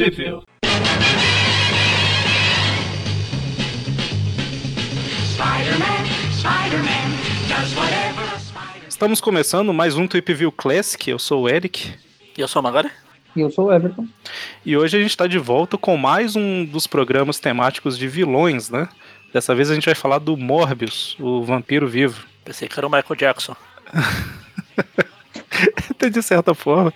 Sheffield. Estamos começando mais um Tweep View Classic. Eu sou o Eric. E eu sou o Magari. E eu sou o Everton. E hoje a gente está de volta com mais um dos programas temáticos de vilões, né? Dessa vez a gente vai falar do Morbius, o vampiro vivo. Pensei que era o Michael Jackson. de certa forma.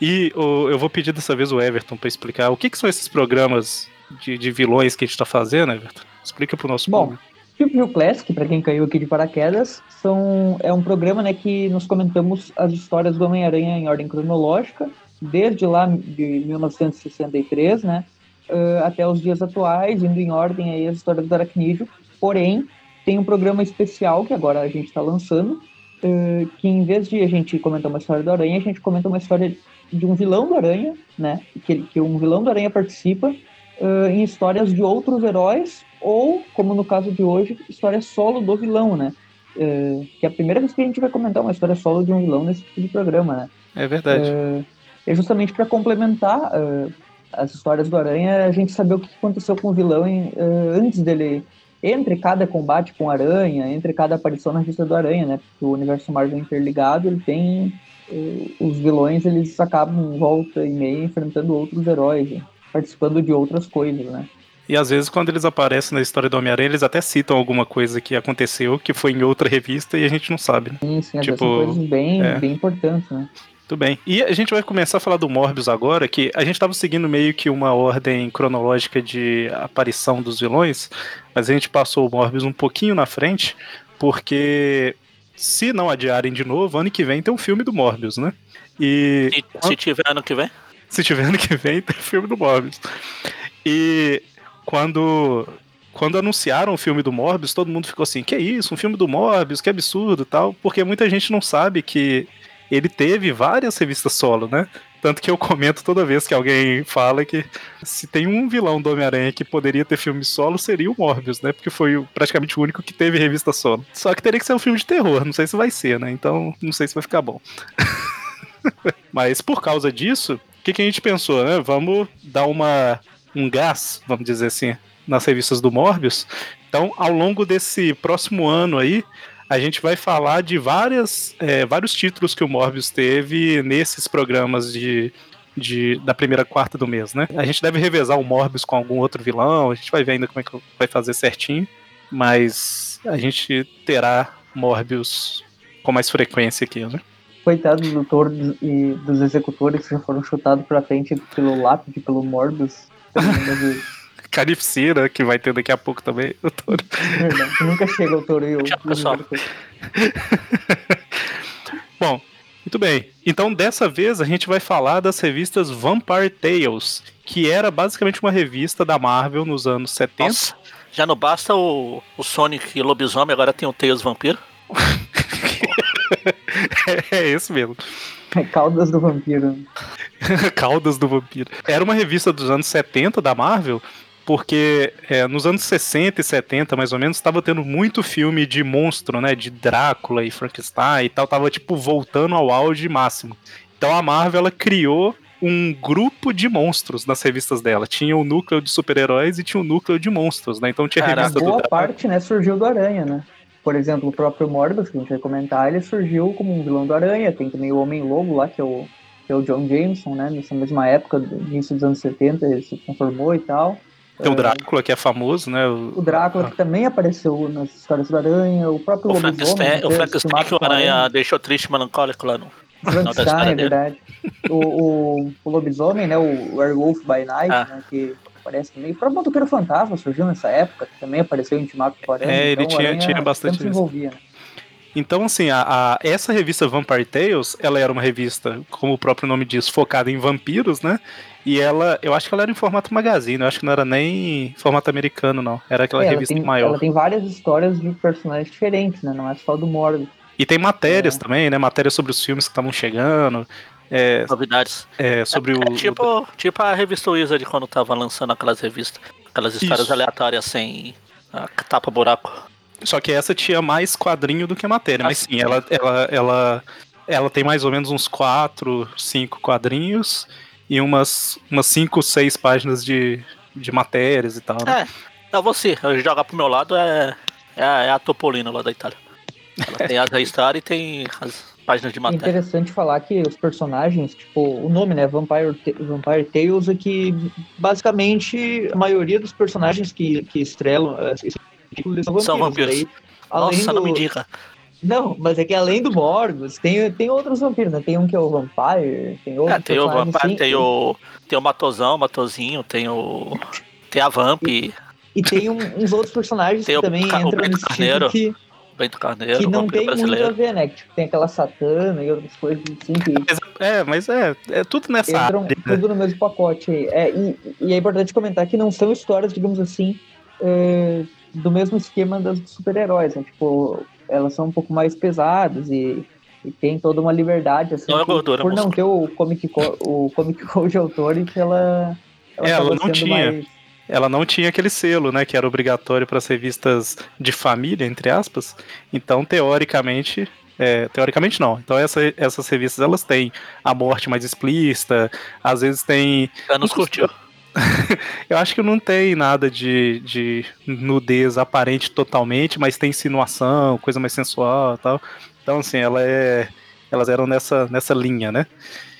E o, eu vou pedir dessa vez o Everton para explicar o que, que, são esses programas de, de, vilões que a gente está fazendo, Everton. Explica para o nosso Bom, público. Tipo View Classic, para quem caiu aqui de paraquedas, são, é um programa né, que nós comentamos as histórias do Homem-Aranha em ordem cronológica, desde lá de 1963, né, até os dias atuais, indo em ordem aí as histórias do Aracnídeo. Porém, tem um programa especial que agora a gente está lançando, uh, que em vez de a gente comentar uma história do Aranha, a gente comenta uma história de um vilão do Aranha, né? Que, que um vilão do Aranha participa uh, em histórias de outros heróis, ou, como no caso de hoje, história solo do vilão, né? Uh, que é a primeira vez que a gente vai comentar uma história solo de um vilão nesse tipo de programa, né? É verdade. É justamente para complementar as histórias do Aranha, a gente saber o que aconteceu com o vilão em, antes dele entre cada combate com Aranha, entre cada aparição na revista do Aranha, né? Porque o universo Marvel interligado, ele tem os vilões eles acabam volta e meia enfrentando outros heróis, né? participando de outras coisas, né? E às vezes quando eles aparecem na história do Homem-Aranha, eles até citam alguma coisa que aconteceu, que foi em outra revista e a gente não sabe. Né? Sim, sim, tipo, são coisas bem, é. bem importantes, né? Tudo bem. E a gente vai começar a falar do Morbius agora, que a gente estava seguindo meio que uma ordem cronológica de aparição dos vilões, mas a gente passou o Morbius um pouquinho na frente, porque se não adiarem de novo, ano que vem tem um filme do Morbius, né? E. Se, se tiver ano que vem? Se tiver ano que vem, tem filme do Morbius. E quando. Quando anunciaram o filme do Morbius, todo mundo ficou assim: que é isso? Um filme do Morbius, que absurdo tal. Porque muita gente não sabe que ele teve várias revistas solo, né? Tanto que eu comento toda vez que alguém fala que se tem um vilão do Homem-Aranha que poderia ter filme solo, seria o Morbius, né? Porque foi praticamente o único que teve revista solo. Só que teria que ser um filme de terror, não sei se vai ser, né? Então não sei se vai ficar bom. Mas por causa disso, o que, que a gente pensou, né? Vamos dar uma, um gás, vamos dizer assim, nas revistas do Morbius. Então, ao longo desse próximo ano aí, a gente vai falar de várias, é, vários títulos que o Morbius teve nesses programas de, de, da primeira quarta do mês, né? A gente deve revezar o Morbius com algum outro vilão, a gente vai ver ainda como é que vai fazer certinho, mas a gente terá Morbius com mais frequência aqui, né? Coitado do doutor e dos executores que já foram chutados pra frente pelo lápide, pelo Morbius. Carnificina, que vai ter daqui a pouco também, o touro. Verdade, nunca chega o touro e eu. Bom, muito bem. Então, dessa vez, a gente vai falar das revistas Vampire Tales, que era basicamente uma revista da Marvel nos anos 70. Nossa, já não basta o, o Sonic e o Lobisomem, agora tem o Tails Vampiro? é, é esse mesmo. É Caldas do Vampiro. Caldas do Vampiro. Era uma revista dos anos 70 da Marvel porque é, nos anos 60 e 70, mais ou menos, estava tendo muito filme de monstro, né? De Drácula e Frankenstein e tal, tava tipo voltando ao auge máximo. Então a Marvel ela criou um grupo de monstros nas revistas dela. Tinha o um núcleo de super-heróis e tinha o um núcleo de monstros, né? Então tinha Cara, revista boa do parte, né, surgiu do Aranha, né? Por exemplo, o próprio Morbius, que a gente vai comentar, ele surgiu como um vilão do Aranha. Tem também o Homem-Lobo lá, que é o, que é o John Jameson, né? Nessa mesma época, início dos anos 70, ele se transformou e tal. Tem o Drácula, que é famoso, né? O, o Drácula, que também apareceu nas histórias do Aranha, o próprio o Frankenstein, o Frankenstein que o Aranha deixou triste melancólico lá no. Frankenstein, é verdade. o, o, o, lobisomem, né? O Werewolf by Night, ah. né? Que aparece também. O próprio Motoqueiro Fantasma surgiu nessa época, que também apareceu em Ultimato Aranha. É, ele então, tinha, tinha bastante. Se envolvia, né? Então, assim, a, a, essa revista Vampire Tales, ela era uma revista, como o próprio nome diz, focada em vampiros, né? E ela, eu acho que ela era em formato magazine, eu acho que não era nem formato americano, não. Era aquela é, revista tem, maior. Ela tem várias histórias de personagens diferentes, né? Não é só do Mordo. E tem matérias é. também, né? Matérias sobre os filmes que estavam chegando. É, Novidades. É, sobre é, o. É tipo, tipo a revista Wizard quando tava lançando aquelas revistas. Aquelas histórias Isso. aleatórias sem tapa-buraco. Só que essa tinha mais quadrinho do que matéria. mas sim, ela, ela, ela, ela tem mais ou menos uns quatro, cinco quadrinhos. e umas, umas 5, 6 páginas de, de matérias e tal. Né? É, é você. Jogar pro meu lado é, é, a, é a Topolino lá da Itália. Ela tem as história e tem as páginas de É matéria. interessante falar que os personagens, tipo, o nome, né, Vampire, Vampire Tales, é que basicamente a maioria dos personagens que, que estrelam eh, esse título são vampiros. São vampiros. Além Nossa, do... não me diga. Não, mas é que além do Morgus, tem, tem outros vampiros, né? Tem um que é o Vampire, tem outros É, tem o Vampire, assim, tem o. Tem o Matosão, o Matozinho, tem o. Tem a Vamp, E tem um- uns outros personagens Tem que o também o entram Beto nesse Carneiro, título que, Bento Carneiro, que não tem muito a brasileiro. ver, né? Que tipo, tem aquela Satana e outras coisas assim que Mas, é, mas é, é tudo nessa entram área. né? tudo no mesmo pacote aí. É, e, e é importante comentar que não são histórias, digamos assim, é, do mesmo esquema das dos super-heróis, né? Tipo, elas são um pouco mais pesadas e, e tem toda uma liberdade, assim, Não é gordura, por não ter o Comic, Co- o comic Code Authority, ela, ela, É, ela não tinha. mais... Ela não tinha aquele selo, né, que era obrigatório para as revistas de família, entre aspas. Então, teoricamente, é, teoricamente não. Então, essa- essas revistas elas têm a morte mais explícita, às vezes tem Anos curtiu. Eu acho que não tem nada de, de nudez aparente totalmente, mas tem insinuação, coisa mais sensual e tal. Então, assim, ela é. Elas eram nessa, nessa linha, né?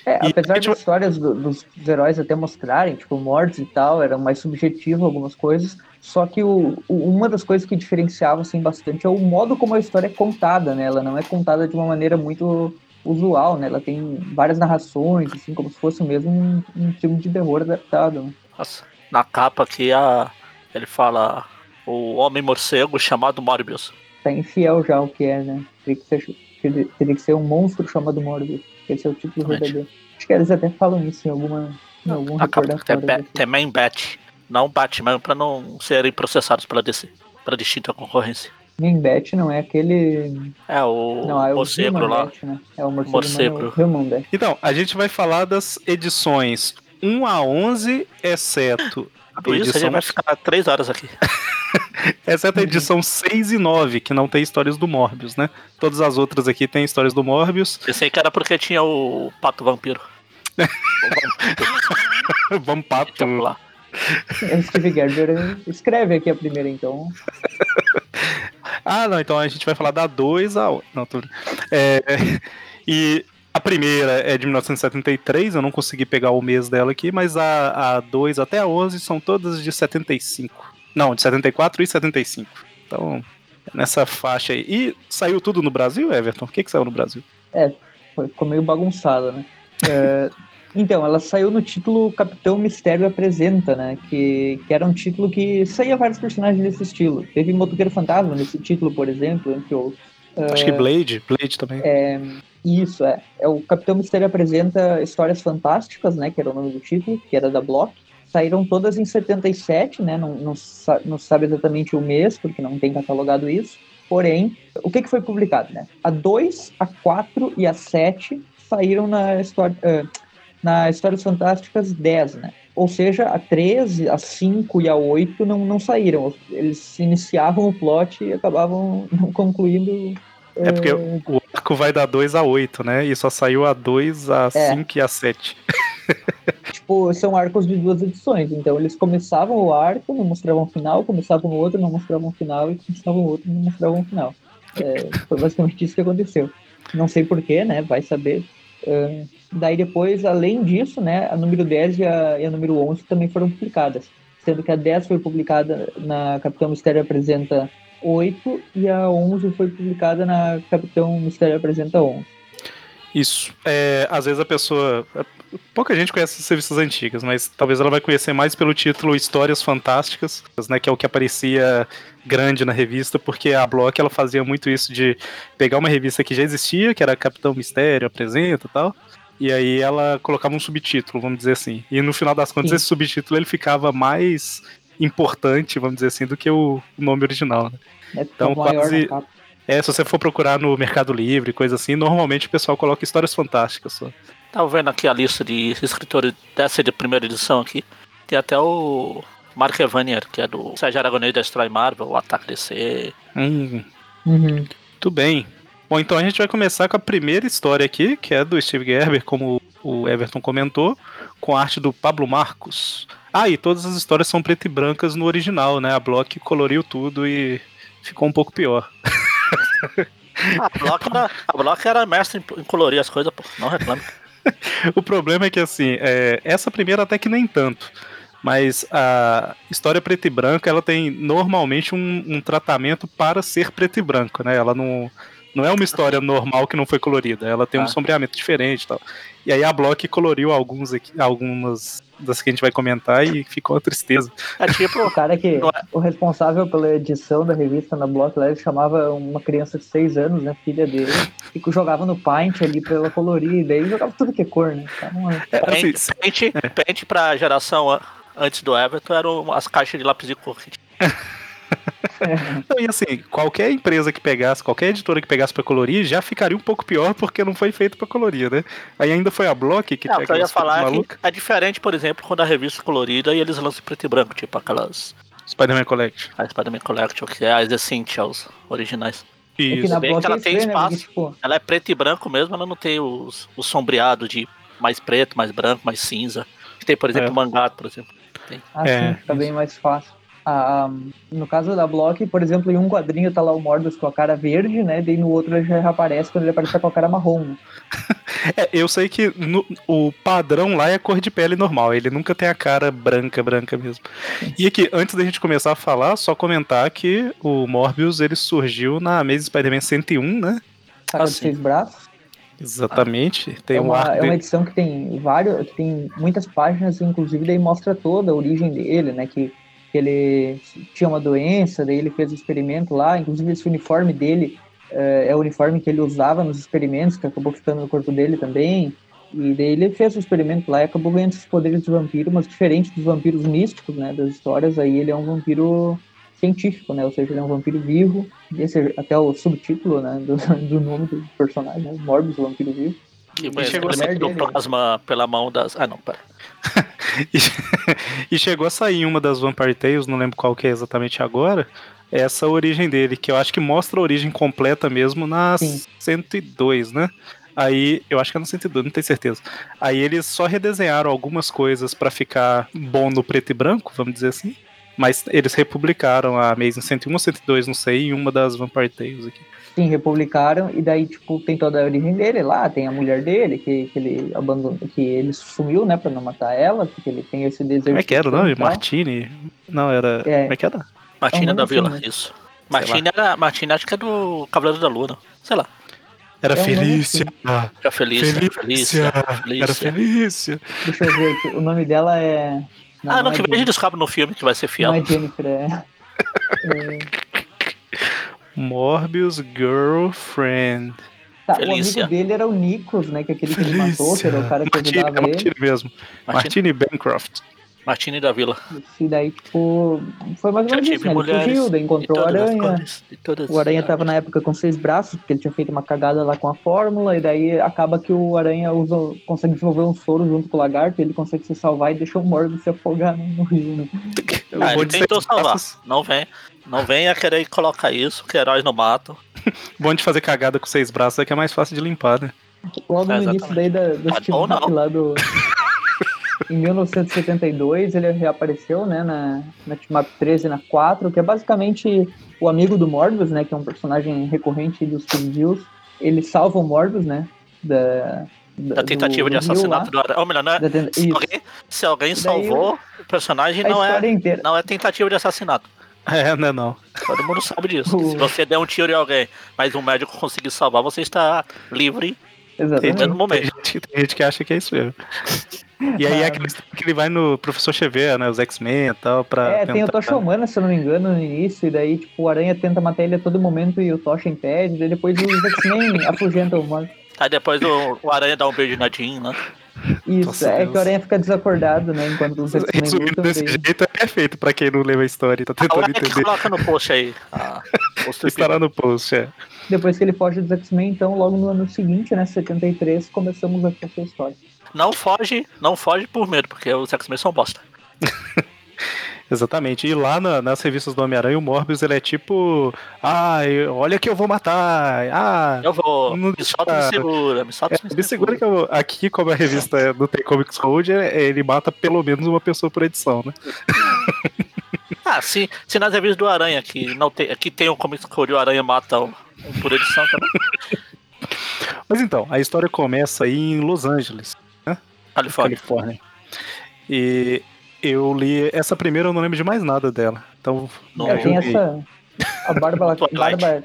É, E apesar gente das histórias do- dos heróis até mostrarem, tipo, mortes e tal, era mais subjetivo algumas coisas, só que o, o- uma das coisas que diferenciava, assim, bastante é o modo como a história é contada, né? Ela não é contada de uma maneira muito usual, né? Ela tem várias narrações, assim, como se fosse mesmo um, um filme de terror adaptado. Nossa, na capa aqui a, ele fala o Homem Morcego chamado Morbius. Tá infiel já o que é, né? Teria que ser, teria- teria que ser um monstro chamado Morbius. Esse é o título Exatamente. verdadeiro. Acho que eles até falam isso em alguma... Em algum capa tem, recordatório. Desse. tem Man Bat, não Batman, pra não serem processados pela DC, pela distinta concorrência. Ninbet não é aquele É o Não, é o morcego Human lá. Bat, né? É o morcego, Morcego. Human- Human Bat. Então, a gente vai falar das edições 1 a 11, exceto Por isso a gente edição, vai ficar três horas aqui. exceto a edição 6 e 9, que não tem histórias do Morbius, né? Todas as outras aqui têm histórias do Morbius. Pensei que era porque tinha o Pato Vampiro. Vamos pato. Vamos lá. Steve Gerber escreve aqui a primeira, então. Ah, não, então a gente vai falar da 2 a 8. Não, tô... é, e a primeira é de 1973, eu não consegui pegar o mês dela aqui, mas a, a 2 até a 11 são todas de 75. Não, de 74 e 75. Então, nessa faixa aí. E saiu tudo no Brasil, Everton? O que, que saiu no Brasil? Foi, ficou meio bagunçada, né? É, então, ela saiu no título Capitão Mistério Apresenta, né? Que, que era um título que saía vários personagens desse estilo. Teve Motoqueiro Fantasma nesse título, por exemplo, entre outros. Acho que Blade, Blade também. É, isso, é. é. O Capitão Mistério apresenta Histórias Fantásticas, né? Que era o nome do título, que era da Block. Saíram todas em 77, né? Não, não, não sabe exatamente o mês, porque não tem catalogado isso. Porém, o que, que foi publicado, né? A 2, a 4 e a 7 saíram na, história, eh, na Histórias Fantásticas 10, né? Ou seja, a 13, a 5 e a 8 não, não saíram. Eles iniciavam o plot e acabavam não concluindo. É porque o arco vai da 2 a 8, né? E só saiu a 2, a É. 5 e a 7. tipo, são arcos de duas edições. Então eles começavam o arco, não mostravam o final, começavam o outro, não mostravam o final, e começavam o outro, não mostravam o final. É, foi basicamente isso que aconteceu. Não sei porquê, né? Vai saber. É, daí depois, além disso, né, a número 10 e a, e a número 11 também foram publicadas. Sendo que a 10 foi publicada na Capitão Mistério Apresenta 8 e a 11 foi publicada na Capitão Mistério Apresenta 11. Isso. É, às vezes a pessoa. Pouca gente conhece as revistas antigas, mas talvez ela vai conhecer mais pelo título Histórias Fantásticas, né? Que é o que aparecia grande na revista, porque a Block ela fazia muito isso de pegar uma revista que já existia, que era Capitão Mistério Apresenta e tal. E aí ela colocava um subtítulo, vamos dizer assim. E no final das contas, Sim. esse subtítulo ele ficava mais importante, vamos dizer assim, do que o o nome original. Né? Né? Então, quase-. É, se você for procurar no Mercado Livre, coisa assim, normalmente o pessoal coloca histórias fantásticas só. Tava vendo aqui a lista de escritores dessa de primeira edição aqui. Tem até o Mark Evanier, que é do Sérgio Aragonês da Stray Marvel, o Ataque DC. Hum, Uhum. Tudo bem. Bom, então a gente vai começar com a primeira história aqui, que é do Steve Gerber como o Everton comentou, com arte do Pablo Marcos. Ah, e todas as histórias são preto e brancas no original, né? A Block coloriu tudo e ficou um pouco pior. a, Block era, a Block era mestre em colorir as coisas, pô. Não reclame. o problema é que, assim, é, essa primeira até que nem tanto. Mas a história preto e branca, ela tem normalmente um, um tratamento para ser preto e branco, né? Ela não não é uma história normal que não foi colorida, ela tem ah. um sombreamento diferente e tal. E aí a Block coloriu alguns aqui, algumas das que a gente vai comentar e ficou uma tristeza. É tipo o cara que é. o responsável pela edição da revista na Block ele chamava uma criança de 6 anos, né, filha dele, e jogava no Paint ali pra ela colorir, e daí jogava tudo que é cor, né? Então, é, assim, paint, é. paint pra geração antes do Everton eram as caixas de lápis de cor. e assim, qualquer empresa que pegasse, qualquer editora que pegasse pra colorir, já ficaria um pouco pior porque não foi feito pra colorir, né? Aí ainda foi a Block que não, pega eu ia falar é, é diferente, por exemplo, quando a revista é colorida e eles lançam preto e branco, tipo aquelas. Spider-Man Collection. A Spider-Man Collection, que é as Essentials originais. Isso. É que que ela é tem estranho, espaço. Né? Tipo... Ela é preto e branco mesmo, ela não tem os, o sombreado de mais preto, mais branco, mais cinza. Que tem, por exemplo, é. o mangá, por exemplo. Tem. Ah, é, sim, fica bem mais fácil no caso da Block, por exemplo, em um quadrinho tá lá o Morbius com a cara verde, né? Daí no outro ele já aparece quando ele aparece com a cara marrom. Né? é, eu sei que no, o padrão lá é cor de pele normal, ele nunca tem a cara branca, branca mesmo. E aqui, antes da gente começar a falar, só comentar que o Morbius ele surgiu na Amazing Spider-Man 101, né? Saca assim. de seis braços. Exatamente. Tem é, uma, um é uma edição que tem vários, que tem muitas páginas, inclusive daí mostra toda a origem dele, né? Que que ele tinha uma doença, daí ele fez o experimento lá, inclusive esse uniforme dele uh, é o uniforme que ele usava nos experimentos, que acabou ficando no corpo dele também, e daí ele fez o experimento lá e acabou ganhando esses poderes de vampiro, mas diferente dos vampiros místicos, né, das histórias, aí ele é um vampiro científico, né, ou seja, ele é um vampiro vivo, esse é até o subtítulo, né, do, do nome do personagem, né, Morbius, o vampiro vivo. E, chegou a do plasma pela mão das... Ah, não, pera. e, chegou a sair uma das Vampire Tales, não lembro qual que é exatamente agora, essa origem dele, que eu acho que mostra a origem completa mesmo na Sim. 102, né? Aí, eu acho que é no 102, não tenho certeza. Aí eles só redesenharam algumas coisas para ficar bom no preto e branco, vamos dizer assim. Mas eles republicaram a Amazing 101, 102, não sei, em uma das Vampire Tales aqui. Sim, republicaram, e daí, tipo, tem toda a origem dele lá, tem a mulher dele, que, que ele abandonou, que ele sumiu, né, pra não matar ela, porque ele tem esse desejo. Como é que era o nome? Martini? Não, era. É. Como é que era? Martina é da Vila, assim, né? isso. Martina era. Martina acho que é do Cavaleiro da Lua, sei lá. Era é Felícia. Assim. Era Felícia. Felícia. Felícia. Era Felícia. Deixa eu ver aqui. O nome dela é. Não, ah, não, não que é veja descobre no filme que vai ser fiel. Não é Jennifer, é. é... Morbius Girlfriend. Tá, o amigo dele era o Nikos, né? Que é aquele que ele matou, que era o cara que Martini, ajudava é Martini ele. mesmo. Martini Bancroft. Martini da Vila. E daí, tipo, foi mais ou menos isso, né? Ele fugiu, daí encontrou o Aranha. o Aranha tava na época com seis braços, porque ele tinha feito uma cagada lá com a fórmula, e daí acaba que o Aranha usa, consegue desenvolver um soro junto com o lagarto, e ele consegue se salvar e deixa o Morbius se afogar no rio, né? Ah, ele tentou salvar, não vem. Não venha querer colocar isso, que heróis não matam. Bom de fazer cagada com seis braços é que é mais fácil de limpar, né? Logo no início daí da, do é Steve lá do. em 1972 ele reapareceu, né, na, na Team 13 e na 4, que é basicamente o amigo do Morbius, né, que é um personagem recorrente dos Studios. Ele salva o Morbius, né, da, da, da tentativa de assassinato do Aranha. Ou melhor, né, se, alguém, se alguém salvou, Daí, o personagem não é, não é tentativa de assassinato. É, não é não. Todo mundo sabe disso. Se você der um tiro em alguém, mas um médico conseguir salvar, você está livre Exatamente. no momento. Tem gente, tem gente, que acha que é isso mesmo. E aí é aquele que ele vai no Professor Xavier, né? Os X-Men e tal, pra. É, tentar... tem o Tocha Humana, se eu não me engano, no início, e daí, tipo, o Aranha tenta matar ele a todo momento e o Tocha impede, e depois os X-Men afugentam o Morbius. Aí depois o, o Aranha dá um beijo na Jean, né? Isso, Nossa, é Deus. que o Aranha fica desacordado, né? Enquanto os Resumindo desse jeito é perfeito pra quem não leu a história e tá tentando a entender. coloca no post aí. Ah, Estará no post, é. Depois que ele foge dos X-Men, então, logo no ano seguinte, né, 73, começamos a essa história. Não foge, não foge por medo, porque os X-Men são bosta. Exatamente. E lá na- nas revistas do Homem-Aranha, o Morbius ele é tipo. Ah, olha que eu vou matar. Ah, Eu vou. Não me solta, me segura, me solta, é, me segura que eu, aqui, como a revista não tem Comics Code, é- ele mata pelo menos uma pessoa por edição, né? Ah, se, se nas revistas do Aranha, que não tem, aqui tem um Comics Code e o Aranha mata um, um por edição também. Mas então, a história começa aí em Los Angeles, Califórnia. Califórnia. E eu li. Essa primeira eu não lembro de mais nada dela. Então. Não, É, tem essa. A Bárbara,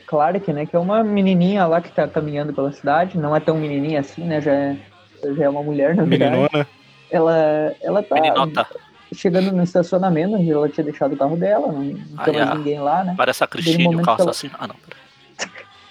Clark, né? Que é uma menininha lá que tá caminhando pela cidade. Não é tão menininha assim, né? Já é, já é uma mulher, na verdade. Meninona. Ela, ela tá Meninota. chegando no estacionamento onde ela tinha deixado o carro dela. Não, não Ah, tem mais é. ninguém lá, né? Parece a Cristina, o carro ela- assassino. Ah, não.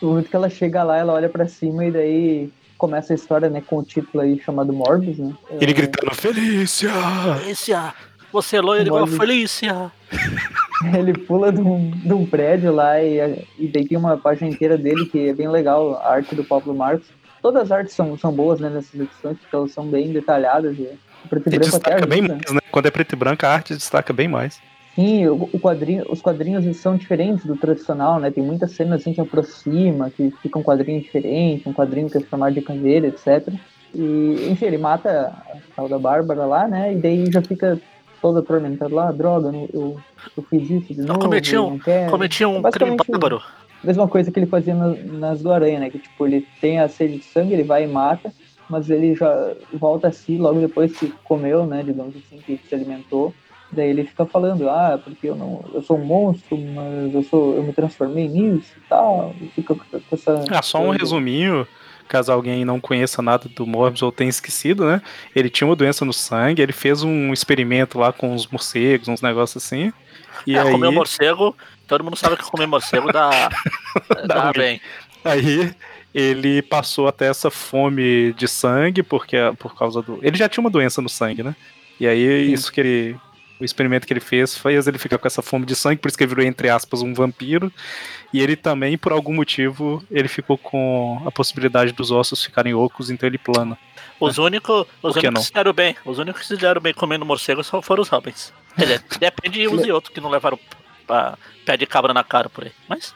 No momento que ela chega lá, ela olha pra cima e daí começa a história, né? Com o título aí chamado Morbius, né? Ele É, gritando, Felícia! Felícia! Você é loira igual a. Felícia! Ele pula de um, de um prédio lá e, e daí tem uma página inteira dele que é bem legal, a arte do Pablo Marcos. Todas as artes são, são boas né, nessas edições, porque elas são bem detalhadas. E, o preto e E branco até destaca bem ajuda. mais, né? Quando é preto e branco, a arte destaca bem mais. Sim, o, quadrinho, os quadrinhos são diferentes do tradicional, né? Tem muitas cenas assim que aproxima, que fica um quadrinho diferente, um quadrinho que é chamado de caveira, etc. E, enfim, ele mata a tal da Bárbara lá, né? E daí já fica todo atormentado lá, droga, não- eu, eu fiz isso de Eu novo, cometi um-. Cometi um crime Basicamente, bárbaro. Mesma coisa que ele fazia na- nas do Aranha, né? Que tipo, ele tem a sede de sangue, ele vai e mata, mas ele já volta a si logo depois que comeu, né? Digamos assim, que se alimentou. Daí ele fica falando, ah, porque eu não. Eu sou um monstro, mas eu sou. eu me transformei nisso e tal. E fica com essa. Ah, só um resuminho, caso alguém não conheça nada do Morbius ou tenha esquecido, né? Ele tinha uma doença no sangue, ele fez um experimento lá com os morcegos, uns negócios assim. E é, aí, comer morcego, todo mundo sabe que comer morcego dá, Dá dá bem. aí ele passou até essa fome de sangue, porque por causa do. Ele já tinha uma doença no sangue, né? E aí Sim. isso que ele. O experimento que ele fez fez ele ficar com essa fome de sangue, por isso que ele virou, entre aspas, um vampiro. E ele também, por algum motivo, ele ficou com a possibilidade dos ossos ficarem ocos, então ele plana. Os únicos, os que únicos que se deram bem, os únicos que se deram bem comendo morcego só foram os Robins. Quer dizer, depende de uns e outros que não levaram pra, pé de cabra na cara por aí. Mas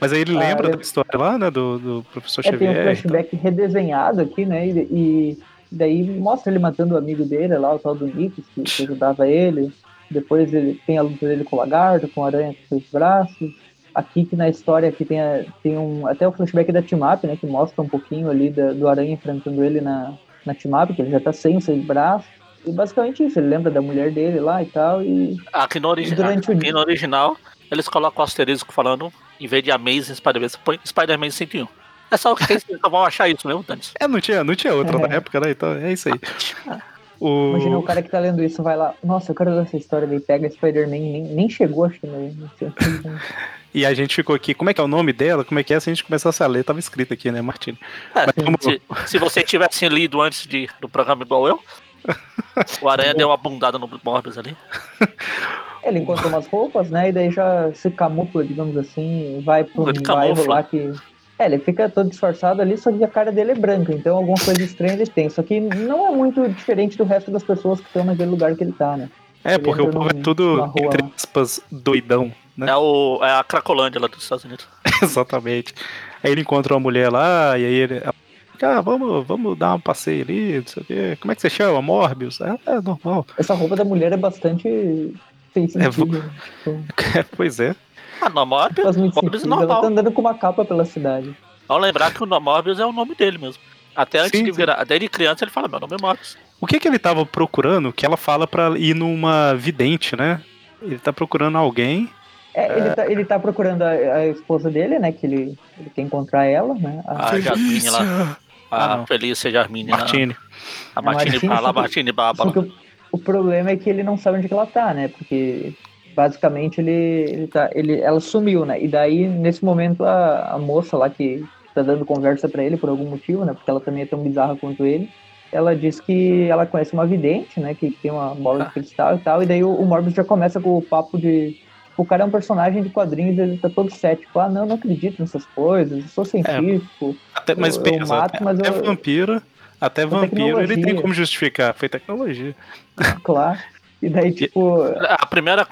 Mas aí ele Ah, lembra ele- da história lá, né? Do, do professor É, tem um Xavier. e tal. flashback redesenhado aqui, né? E, e daí mostra ele matando o amigo dele lá, o tal do Nick, que, que ajudava ele. Depois ele tem a luta dele com o lagarto, com a aranha com seus braços. Aqui que na história aqui tem, a- tem um, até o flashback da Team Up, né? Que mostra um pouquinho ali da- do aranha enfrentando ele na, na Team Up, que ele já tá sem os seus braços. E basicamente isso, ele lembra da mulher dele lá e tal. E aqui no, origi Durante o aqui dia. no original, eles colocam o asterisco falando, em vez de Amazing Spider-Man, Spider-Man 101. É só o que eles vão achar isso mesmo, Dani. É, não tinha, não tinha outra É. na época, né? Então é isso aí. O... imagina o cara que tá lendo isso, vai lá, nossa, eu quero ler essa história, daí pega Spider-Man, nem, nem chegou, acho que no E a gente ficou aqui, como é que é o nome dela? Como é que é? Se a gente começasse a ler, tava escrito aqui, né, Martini? É, Mas como- se, se você tivesse lido antes de, do programa igual eu, o Aranha deu uma bundada no Morbius ali. Ele encontra umas roupas, né? E daí já se camufla, digamos assim, vai pro Ele bairro lá que. É, ele fica todo disfarçado ali, só que a cara dele é branca, então alguma coisa estranha ele tem. Só que não é muito diferente do resto das pessoas que estão naquele lugar que ele tá, né? É, Ele porque o povo é tudo, entre aspas, doidão, né? É, o, é a Cracolândia lá dos Estados Unidos. Exatamente. Aí ele encontra uma mulher lá, e aí ele. Ah, vamos, vamos dar um passeio ali, não sei o quê. Como é que você chama? Morbius? É, é normal. Essa roupa da mulher é bastante. Tem É, sentido. Então, pois é. Ah, Morbius, Morbius é. Ela normal. tá andando com uma capa pela cidade. Vamos lembrar que o Morbius é o nome dele mesmo. Até antes Sim, de virar, desde criança ele fala, meu nome é Morbius. O que que ele tava procurando? Que ela fala pra ir numa vidente, né? Ele tá procurando alguém. É, Ele, tá, ele tá procurando a, a esposa dele, né? Que ele, ele quer encontrar ela, né? A- A Jasmine lá. Felícia! A Ah. Felícia Jasmine. lá. Martini. A Martini, Martini, a Bárbara. que o, o problema é que ele não sabe onde que ela tá, né? Porque basicamente ele, ele tá, ele, ela sumiu, né? E daí, nesse momento, a, a moça lá que tá dando conversa pra ele por algum motivo, né? Porque ela também é tão bizarra quanto ele. Ela diz que ela conhece uma vidente, né? Que tem uma bola de cristal e tal. E daí o, o Morbius já começa com o papo de. O cara é um personagem de quadrinhos, ele tá todo cético. Ah, não, não acredito nessas coisas, eu sou científico. Até, mas Eu- eu mato, até, mas até eu- vampiro, até vampiro ele tem como justificar. Foi tecnologia. Claro. E daí, tipo. A primeira.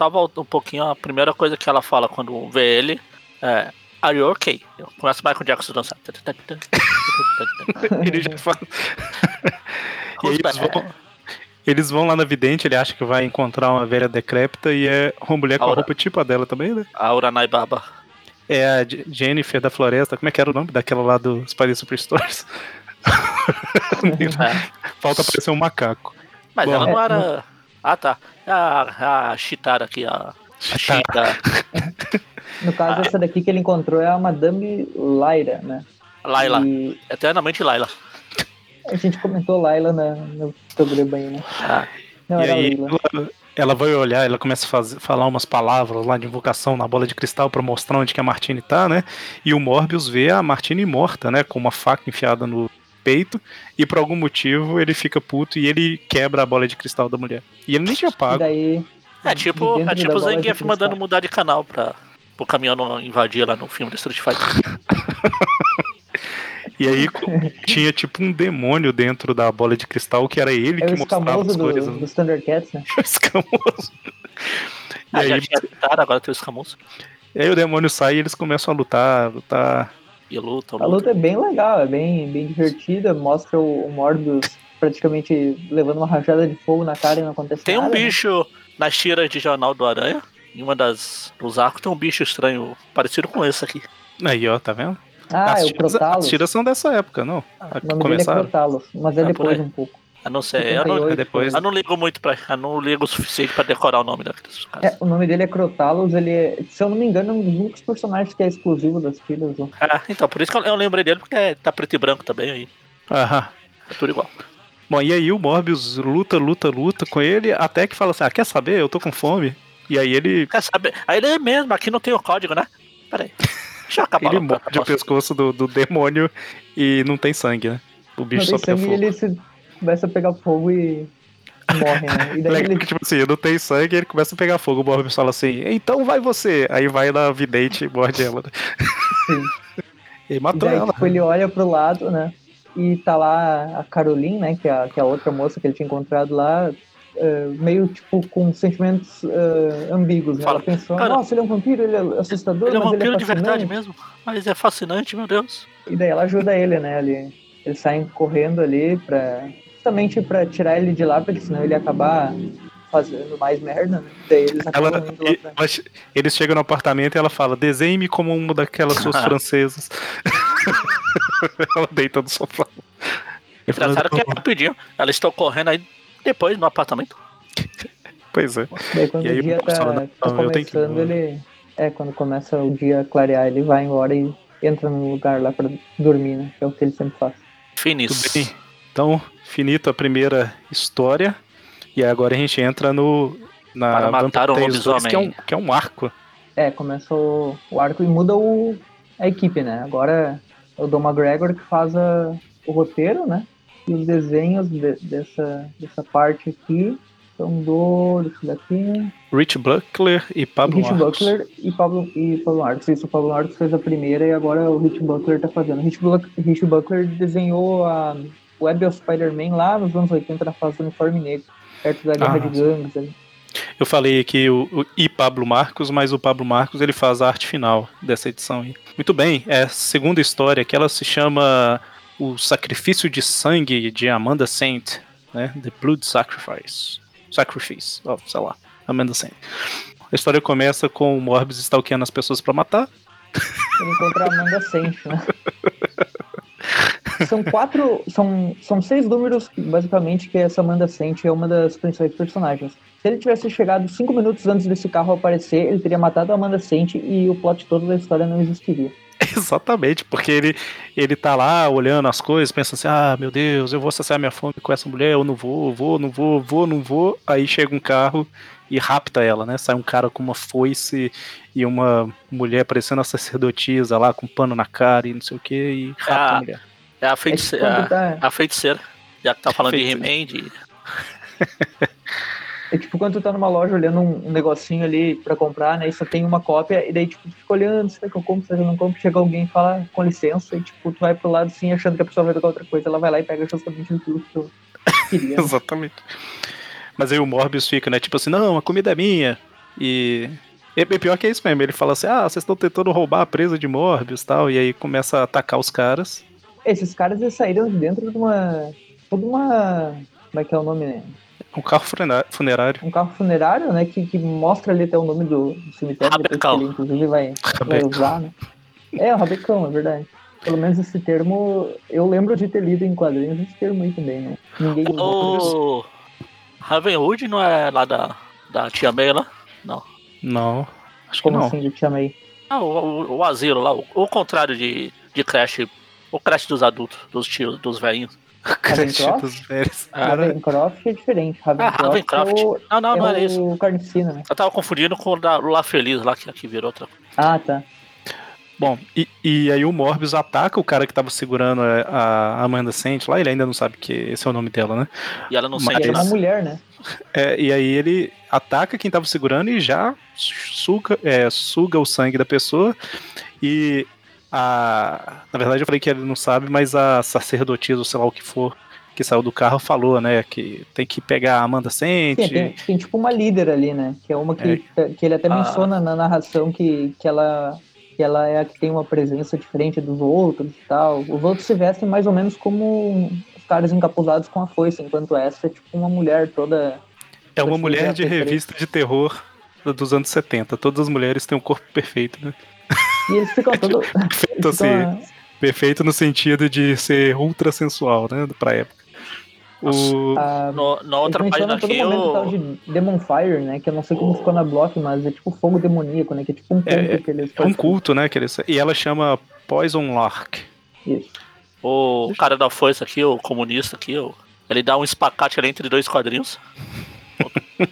Tava um pouquinho, a primeira coisa que ela fala quando vê ele é. Are you okay? Começa o Michael Jackson dançar. ele já fala. e aí eles vão, eles vão lá na vidente, ele acha que vai encontrar uma velha decrépita e é uma mulher com a roupa tipo a dela também, né? A Uranai Baba. É a Jennifer da Floresta. Como é que era o nome daquela lá do Spider Superstores? é. Falta aparecer um macaco. Mas Bom, ela não era. Ah, tá. A, a Chitara aqui, a. A Chita. No caso, ah, essa daqui que ele encontrou é a Madame Lyra, né? Laila. E... Eternamente Laila. A gente comentou Laila na, no programa aí, né? Ah. Não, e aí, ela, ela, vai olhar, ela começa a fazer, falar umas palavras lá de invocação na bola de cristal para mostrar onde que a Martine tá, né? E o Morbius vê a Martine morta, né? Com uma faca enfiada no peito. E por algum motivo ele fica puto e ele quebra a bola de cristal da mulher. E ele nem tinha pago. E daí, é tipo, é tipo o Zangief mandando mudar de canal pra o caminhão não invadir lá no filme do Street Fighter. E aí tinha tipo um demônio dentro da bola de cristal que era ele é que mostrava as do, cores. Do Thundercats, né? o escamoso. E ah, aí, já tinha tentado, agora tem o escamoso. E aí o demônio sai e eles começam a lutar, lutar. E luta, luta. A luta é bem legal, é bem, bem divertida, mostra o, o Morbius praticamente levando uma rajada de fogo na cara e não acontece tem nada. Um bicho né? nas tiras de jornal do Aranha, em uma das dos arcos tem um bicho estranho parecido com esse aqui. Aí, ó, tá vendo? Ah, as é o Crotalos. As tiras são dessa época, não? Ah, o nome Começaram. dele é Crotalos, mas é ah, depois um pouco. Eu não sei, eu não, depois... eu não ligo muito pra. Eu não ligo o suficiente pra decorar o nome daqueles caras. É, o nome dele é Crotalos, ele é, se eu não me engano, é um dos únicos personagens que é exclusivo das. Né? Ah, então, por isso que eu lembrei dele, porque é, tá preto e branco também aí. Aham. É tudo igual. Bom, e aí o Morbius luta, luta, luta com ele, até que fala assim: ah, quer saber? Eu tô com fome. E aí ele. Quer saber? Aí ele é mesmo, aqui não tem o código, né? Peraí. Deixa eu acabar. Ele morde o pescoço do, do demônio e não tem sangue, né? O bicho não só pega fogo. ele se começa a pegar fogo e morre, né? E daí ele... tipo assim, não tem sangue, ele começa a pegar fogo. O Morbius fala assim, então vai você. Aí vai na vidente e morde ela. Né? Sim. e matou e daí, ela. Tipo, ele olha pro lado, né? E tá lá a Caroline, né? Que é a, que é a outra moça que ele tinha encontrado lá, Uh, meio tipo com sentimentos uh, ambíguos. Né? Fala, Ela pensou, cara, nossa, ele é um vampiro, ele é assustador. Ele é um vampiro ele é de verdade mesmo, mas é fascinante, meu Deus. E daí ela ajuda ele, né? Ele, eles saem correndo ali pra. Justamente pra tirar ele de lá, porque senão ele ia acabar fazendo mais merda, né? Daí eles ela, pra... Eles chegam no apartamento e ela fala: desenhe-me como uma daquelas suas francesas. ela deita no sofá. Engraçado que é rapidinho. Elas estão correndo aí depois no apartamento. Pois é. Daí quando e o dia tá, tá começando, que... ele. É, quando começa o dia a clarear, ele vai embora e entra num lugar lá pra dormir, né? Que é o que ele sempre faz. Finis. Então, finito a primeira história. E agora a gente entra no. Na Para matar um lobisomem. Que é um, que é um arco. É, começa o, o arco e muda o, a equipe, né? Agora é o Dom McGregor que faz a, o roteiro, né? E os desenhos de, dessa, dessa parte aqui são do. Deixa daqui. Rich Buckler e Pablo Rich Marcos. Buckler e Pablo, e Pablo Marcos. Isso, o Pablo Marcos fez a primeira e agora o Rich Buckler tá fazendo. Rich, Buckler, Rich Buckler desenhou a Web of Spider-Man lá nos anos 80 na fase do uniforme negro, perto da Guerra ah, de Gangues ali. Eu falei aqui o, o, e Pablo Marcos, mas o Pablo Marcos ele faz a arte final dessa edição. Aí. Muito bem, é a segunda história que ela se chama o sacrifício de sangue de Amanda Saint, né? The Blood Sacrifice. Sacrifice, oh, sei lá, Amanda Saint. A história começa com o Morbius stalkeando as pessoas para matar. Ele encontra a Amanda Saint, né? São quatro. São, são seis números, basicamente, que essa Amanda Saint é uma das principais personagens. Se ele tivesse chegado cinco minutos antes desse carro aparecer, ele teria matado a Amanda Saint e o plot todo da história não existiria. Exatamente, porque ele, ele tá lá olhando as coisas, pensa assim: ah, meu Deus, eu vou saciar minha fome com essa mulher, eu não vou, vou, não vou, vou, não vou. Aí chega um carro e rapta ela, né? Sai um cara com uma foice e uma mulher parecendo a sacerdotisa lá, com um pano na cara e não sei o que, e rapta é a, a mulher. É a feiticeira. É tá... a, feiticeira. Já que tá falando de He-Man, de... É tipo quando tu tá numa loja olhando um, um negocinho ali pra comprar, né? E só tem uma cópia, e daí, tipo, tu fica olhando, será que eu compro, será que eu não compro? Chega alguém e fala com licença, e tipo, tu vai pro lado assim, achando que a pessoa vai pegar outra coisa, ela vai lá e pega justamente o que tu queria. Exatamente. Mas aí o Morbius fica, né? Tipo assim, não, a comida é minha. E. E pior que é isso mesmo. Ele fala assim: ah, vocês estão tentando roubar a presa de Morbius e tal. E aí começa a atacar os caras. Esses caras eles saíram de dentro de uma. Toda uma. Como é que é o nome? Um carro funerário. Um carro funerário, né? Que, que mostra ali até o nome do, do cemitério, depois que Rabecão. ele inclusive vai, vai Rabecão. usar, né? É, o Rabecão, é verdade. Pelo menos esse termo, eu lembro de ter lido em quadrinhos esse termo aí também, né? Ninguém. O Ravenwood não é lá da, da Tia May lá? Não. Não. Acho que Como não. assim, eu te chamei? Ah, o, o, o asilo lá, o, o contrário de, de Crash. O Crash dos adultos, dos tios, dos velhinhos. Ravencroft? dos velhos. Ravencroft é diferente. Ravencroft, Ravencroft. é o, Não, não, não é era isso. o né? Eu tava confundindo com o da Lá Feliz lá, que aqui virou outra. Ah, tá. Bom, e, e aí o Morbius ataca o cara que tava segurando a- a Amanda Sent lá, ele ainda não sabe que esse é o nome dela, né? E ela não Mas- E sente é uma mulher, né? É, e aí ele ataca quem tava segurando e já suga, é, suga o sangue da pessoa. E a. Na verdade eu falei que ele não sabe, mas a sacerdotisa, ou sei lá o que for, que saiu do carro, falou, né? Que tem que pegar a Amanda Sent. Sim, tem, tem tipo uma líder ali, né? Que é uma que, que ele até Ah. menciona na narração que, que, ela, que ela é a que tem uma presença diferente dos outros e tal. Os outros se vestem mais ou menos como os caras encapuzados com a foice, enquanto essa é tipo uma mulher toda. É uma mulher de revista de terror dos anos 70. Todas as mulheres têm um corpo perfeito, né? E eles ficam todos. Perfeito, assim, perfeito no sentido de ser ultra sensual, né? Pra época. O... a, No, na outra eles página todo aqui, momento o tal o, de Demon Fire, né? Que eu não sei como o- ficou na block, mas é tipo fogo demoníaco, né? Que é tipo um culto É, que eles É um culto, né? Que eles... E ela chama Poison Lark. Isso. o cara da foice aqui, o comunista aqui, o, ele dá um espacate ali entre dois quadrinhos.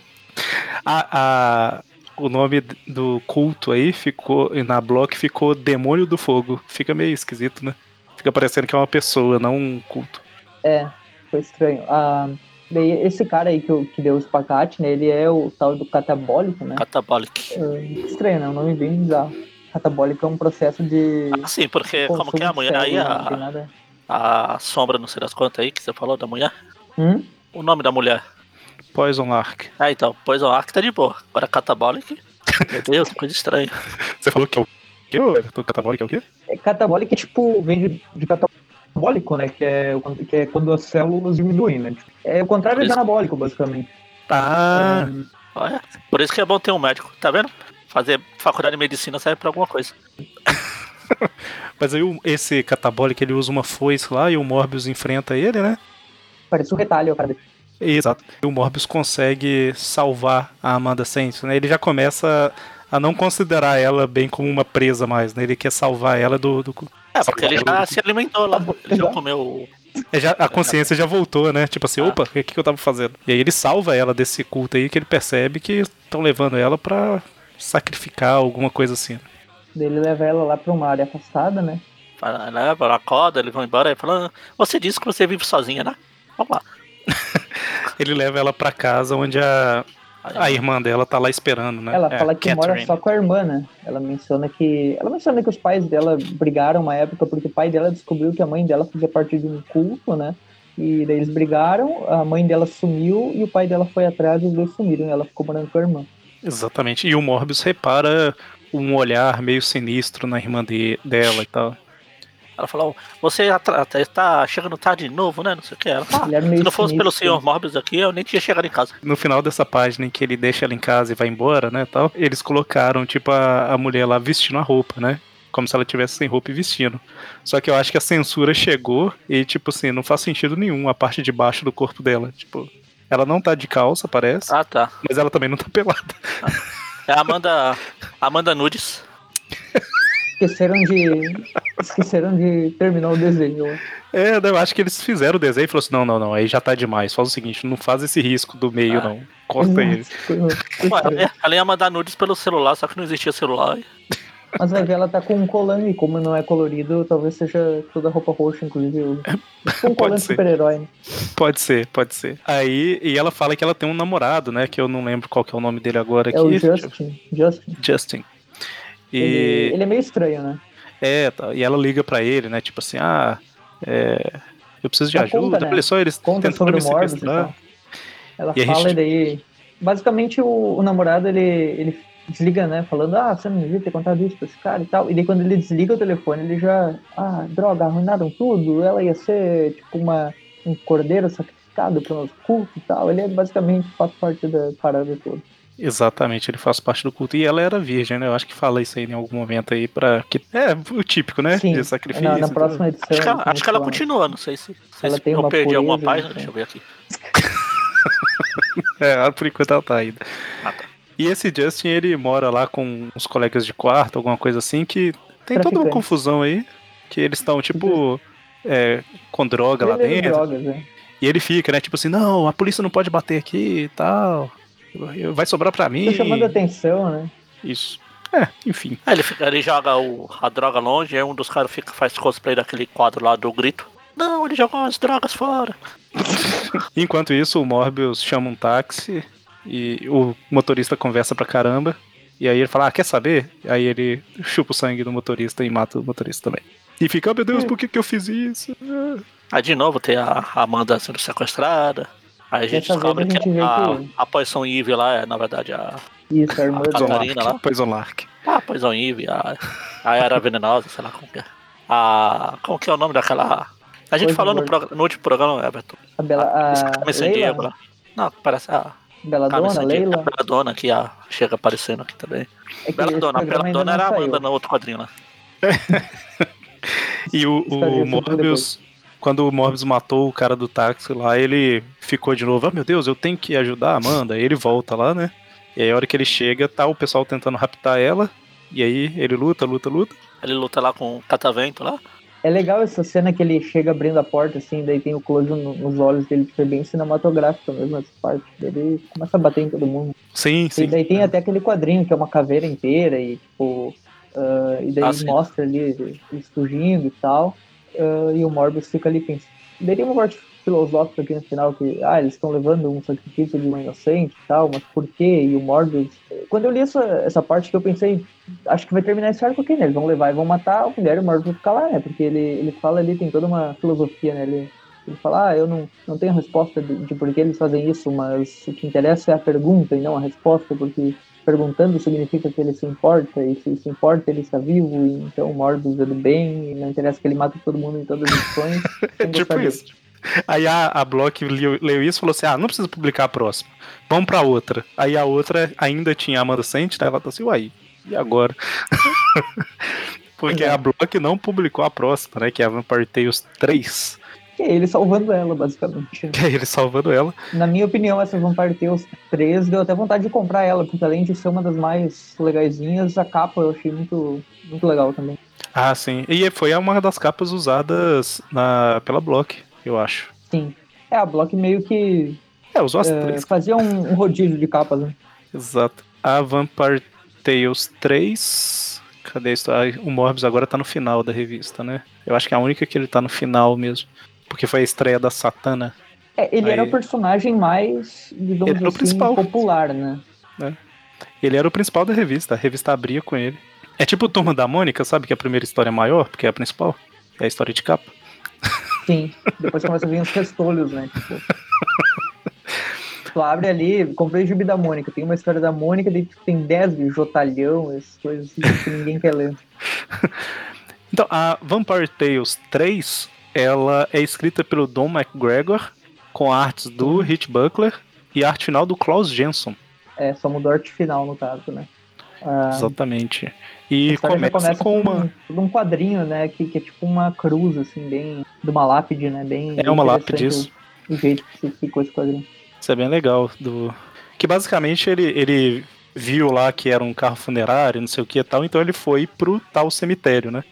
A, a- o nome do culto aí ficou. Na block ficou Demônio do Fogo. Fica meio esquisito, né? Fica parecendo que é uma pessoa, não um culto. É, foi estranho. Ah, daí esse cara aí que, que deu o espacate, né? Ele é o tal do catabólico, né? Catabolic. É, estranho, né? Um nome bem bizarro. Catabólico é um processo de. Ah, sim, porque como que é a mulher aí, tem a, a sombra, não sei das quantas aí que você falou da mulher? Hum? O nome da mulher. Poison Lark. Ah, então, Poison Arc tá de boa. Agora Catabolic. Meu Deus, coisa estranha. Você falou que é o quê? Catabólico é o quê? É, catabólico é tipo, vem de, de catabólico, né? Que é, o- que é quando as células diminuem, né? É o contrário de anabólico, basicamente. Ah, Hum, Olha, por isso que é bom ter um médico, tá vendo? Fazer faculdade de medicina serve pra alguma coisa. mas aí o- esse catabólico ele usa uma foice lá e o Morbius enfrenta ele, né? parece um retalho, cara. Exato. E o Morbius consegue salvar a Amanda Saints, né? Ele já começa a não considerar ela bem como uma presa mais, né? Ele quer salvar ela do. do... É, porque ele já se alimentou lá. Ele já comeu. É, já- a consciência já voltou, né? Tipo assim, Ah. opa, o que, que eu tava fazendo? E aí ele salva ela desse culto aí que ele percebe que estão levando ela pra sacrificar alguma coisa assim. Daí Ele leva ela lá pra uma área afastada, né? Leva, ela acorda, eles vão embora e fala: "Ah, Você disse que você vive sozinha, né? Vamos lá. Ele leva ela pra casa onde a, a irmã dela tá lá esperando, né? Ela É, fala que mora Catherine. só com a irmã, né? Ela menciona que. Ela menciona que os pais dela brigaram uma época porque o pai dela descobriu que a mãe dela fazia parte de um culto, né? E daí eles brigaram, a mãe dela sumiu e o pai dela foi atrás e os dois sumiram e ela ficou morando com a irmã. Exatamente. E o Morbius repara um olhar meio sinistro na irmã de- dela e tal. Ela falou: Você atra- tá- tá chegando tarde de novo, né? Não sei o que. Ela fala: Ele era Se não fosse pelo senhor Morbius aqui, eu nem tinha chegado em casa. No final dessa página em que ele deixa ela em casa e vai embora, né, tal, eles colocaram, tipo, a, a mulher lá vestindo a roupa, né? Como se ela tivesse sem roupa e vestindo. Só que eu acho que a censura chegou e, tipo assim, não faz sentido nenhum a parte de baixo do corpo dela. Tipo, ela não tá de calça, parece, Ah, tá. mas ela também não tá pelada. É a Amanda. Amanda Nudes. Esqueceram de. Esqueceram de terminar o desenho. É, eu acho que eles fizeram o desenho e falaram assim: não, não, não, aí já tá demais. Faz o seguinte, não faz esse risco do meio, Ah. não. Corta ele. Ela ia- mandar nudes pelo celular, só que não existia celular. Mas vai ver, ela tá com um colã e como não é colorido, talvez seja toda roupa roxa, inclusive. o- um colã super-herói. né? Pode ser, pode ser. Aí, e ela fala que ela tem um namorado, né? Que eu não lembro qual que é o nome dele agora aqui. É o Deixa eu- Justin. Justin. Justin. E, Ele, ele é meio estranho, né? é, tá, e ela liga pra ele, né? Tipo assim, ah, é, eu preciso de Dá ajuda. conta, né? Olha só, eles Conta tentando sobre me sequestrar. tal. Ela E fala gente- e daí. Basicamente o, o namorado ele, ele desliga, né? Falando, ah, você não devia ter contado isso pra esse cara e tal. E daí quando ele desliga o telefone, ele já. Ah, droga, arruinaram tudo. Ela ia ser tipo uma, um cordeiro sacrificado pro nosso culto e tal. Ele é basicamente faz parte da parada toda. Exatamente, ele faz parte do culto. E ela era virgem, né? Eu acho que fala isso aí em algum momento aí pra. Que, é, o típico, né? Sim, de sacrifício. na, e na próxima edição. Acho que, ela, acho que ela continua, não sei se, se Ela tem eu uma perdi alguma pureza, página. né? Deixa eu ver aqui. É, por enquanto ela tá ainda. Ah, tá. E esse Justin, ele mora lá com uns colegas de quarto, alguma coisa assim, que tem toda uma confusão aí. Que eles estão, tipo, é, com droga lá dentro. drogas, né? E ele fica, né? Tipo assim, não, a polícia não pode bater aqui e tal. Vai sobrar pra mim. Tô chamando atenção, né? Isso. É, enfim. Aí ele, fica, ele joga o, a droga longe, aí um dos caras fica, faz cosplay daquele quadro lá do grito. Não, ele jogou as drogas fora. Enquanto isso, o Morbius chama um táxi e o motorista conversa pra caramba. E aí ele fala, ah, quer saber? Aí ele chupa o sangue do motorista e mata o motorista também. E fica, oh, meu Deus, por que, que eu fiz isso? Ah. Aí de novo tem a a Amanda sendo sequestrada. Aí a gente descobre a gente que a, que- a Poison Eve lá é, na verdade, a, Isso, a irmã A. Catarina lá. Poison Lark. a Poison Eve, a, a Era Venenosa, sei lá como que é. A, como que é o nome daquela... A gente Poison falou no, no último programa, Everton. A Bela, a Carmen Sandiego Leila, lá. Não, parece a Bela Carmen Dona, Sandiego, Leila. a Beladona que a, chega aparecendo aqui também. É Bela Dona, a ainda Beladona era a. Amanda no outro quadrinho lá. E o, o Morbius, quando o Morbius matou o cara do táxi lá, ele ficou de novo, ah, meu Deus, eu tenho que ajudar a Amanda. Aí ele volta lá, né? E aí a hora que ele chega, tá o pessoal tentando raptar ela. E aí ele luta, luta, luta. Ele luta lá com o catavento lá. É legal essa cena que ele chega abrindo a porta, assim, daí tem o close no- nos olhos dele, que foi bem cinematográfico mesmo essa parte. Daí Ele começa a bater em todo mundo. Sim, E sim. daí tem até aquele quadrinho que é uma caveira inteira e, tipo, ah, e daí Ah, mostra ali eles fugindo e tal. Ah, e o Morbius fica ali pensando. Tem uma parte filosófica aqui no final que, ah, eles estão levando um sacrifício de uma inocente e tal, mas por quê? E o Morbius. Quando eu li essa, essa parte que eu pensei, acho que vai terminar esse arco aqui, né? Eles vão levar e vão matar a mulher e o Morbius vai ficar lá, né? Porque ele, ele fala ali, tem toda uma filosofia, né? Ele, ele fala, ah, eu não, não tenho resposta de, de por que eles fazem isso, mas o que interessa é a pergunta e não a resposta, porque perguntando significa que ele se importa, e se se importa ele está vivo, e então Morbius é do bem, e não interessa que ele mate todo mundo em todas as. É Então, tipo isso. Aí a, a Block leu, leu isso e falou assim: ah, não precisa publicar a próxima. Vamos pra outra. Aí a outra ainda tinha a Amanda Sent, né? Ela tá assim, uai, e agora? Porque a Block não publicou a próxima, né? Que é a Vampire Tales 3. Que é ele salvando ela, basicamente. Que é ele salvando ela. Na minha opinião, essa Vampire Tales 3 deu até vontade de comprar ela, porque além de ser uma das mais legaisinhas, a capa eu achei muito, muito legal também. Ah, sim. E foi uma das capas usadas na, pela Block, eu acho. Sim. É, a Block meio que É, usou as é, três. fazia um, um rodízio de capas, né? Exato. A Vampire Tales 3. Cadê isso? O Morbius agora tá no final da revista, né? Eu acho que é a única que ele tá no final mesmo. Porque foi a estreia da Satana. É, ele era Aí- o personagem mais, digamos Ele era assim, principal. popular, né? Ele era o principal da revista, a revista abria com ele. É tipo o Turma da Mônica, sabe? Que a primeira história é maior, porque é a principal. É a história de capa. Sim. Depois começa a vir os restolhos, né? Tipo, tu abre ali, comprei o gibi da Mônica, tem uma história da Mônica, daí tem 10 de Jotalhão, essas coisas assim, que ninguém quer ler. Então, a Vampire Tales 3, ela é escrita pelo Don McGregor, com artes do Hit Buckler e arte final do Klaus Jensen. É, só mudou a arte final, no caso, né? Ah, Exatamente. E já começa, com uma. um, todo um quadrinho, né? Que, que é tipo uma cruz, assim, bem. de uma lápide, né? Bem. É uma lápide, isso. O, o jeito que se ficou esse quadrinho. Isso é bem legal. Do... Que basicamente ele, ele viu lá que era um carro funerário, não sei o que e tal, então ele foi pro tal cemitério, né?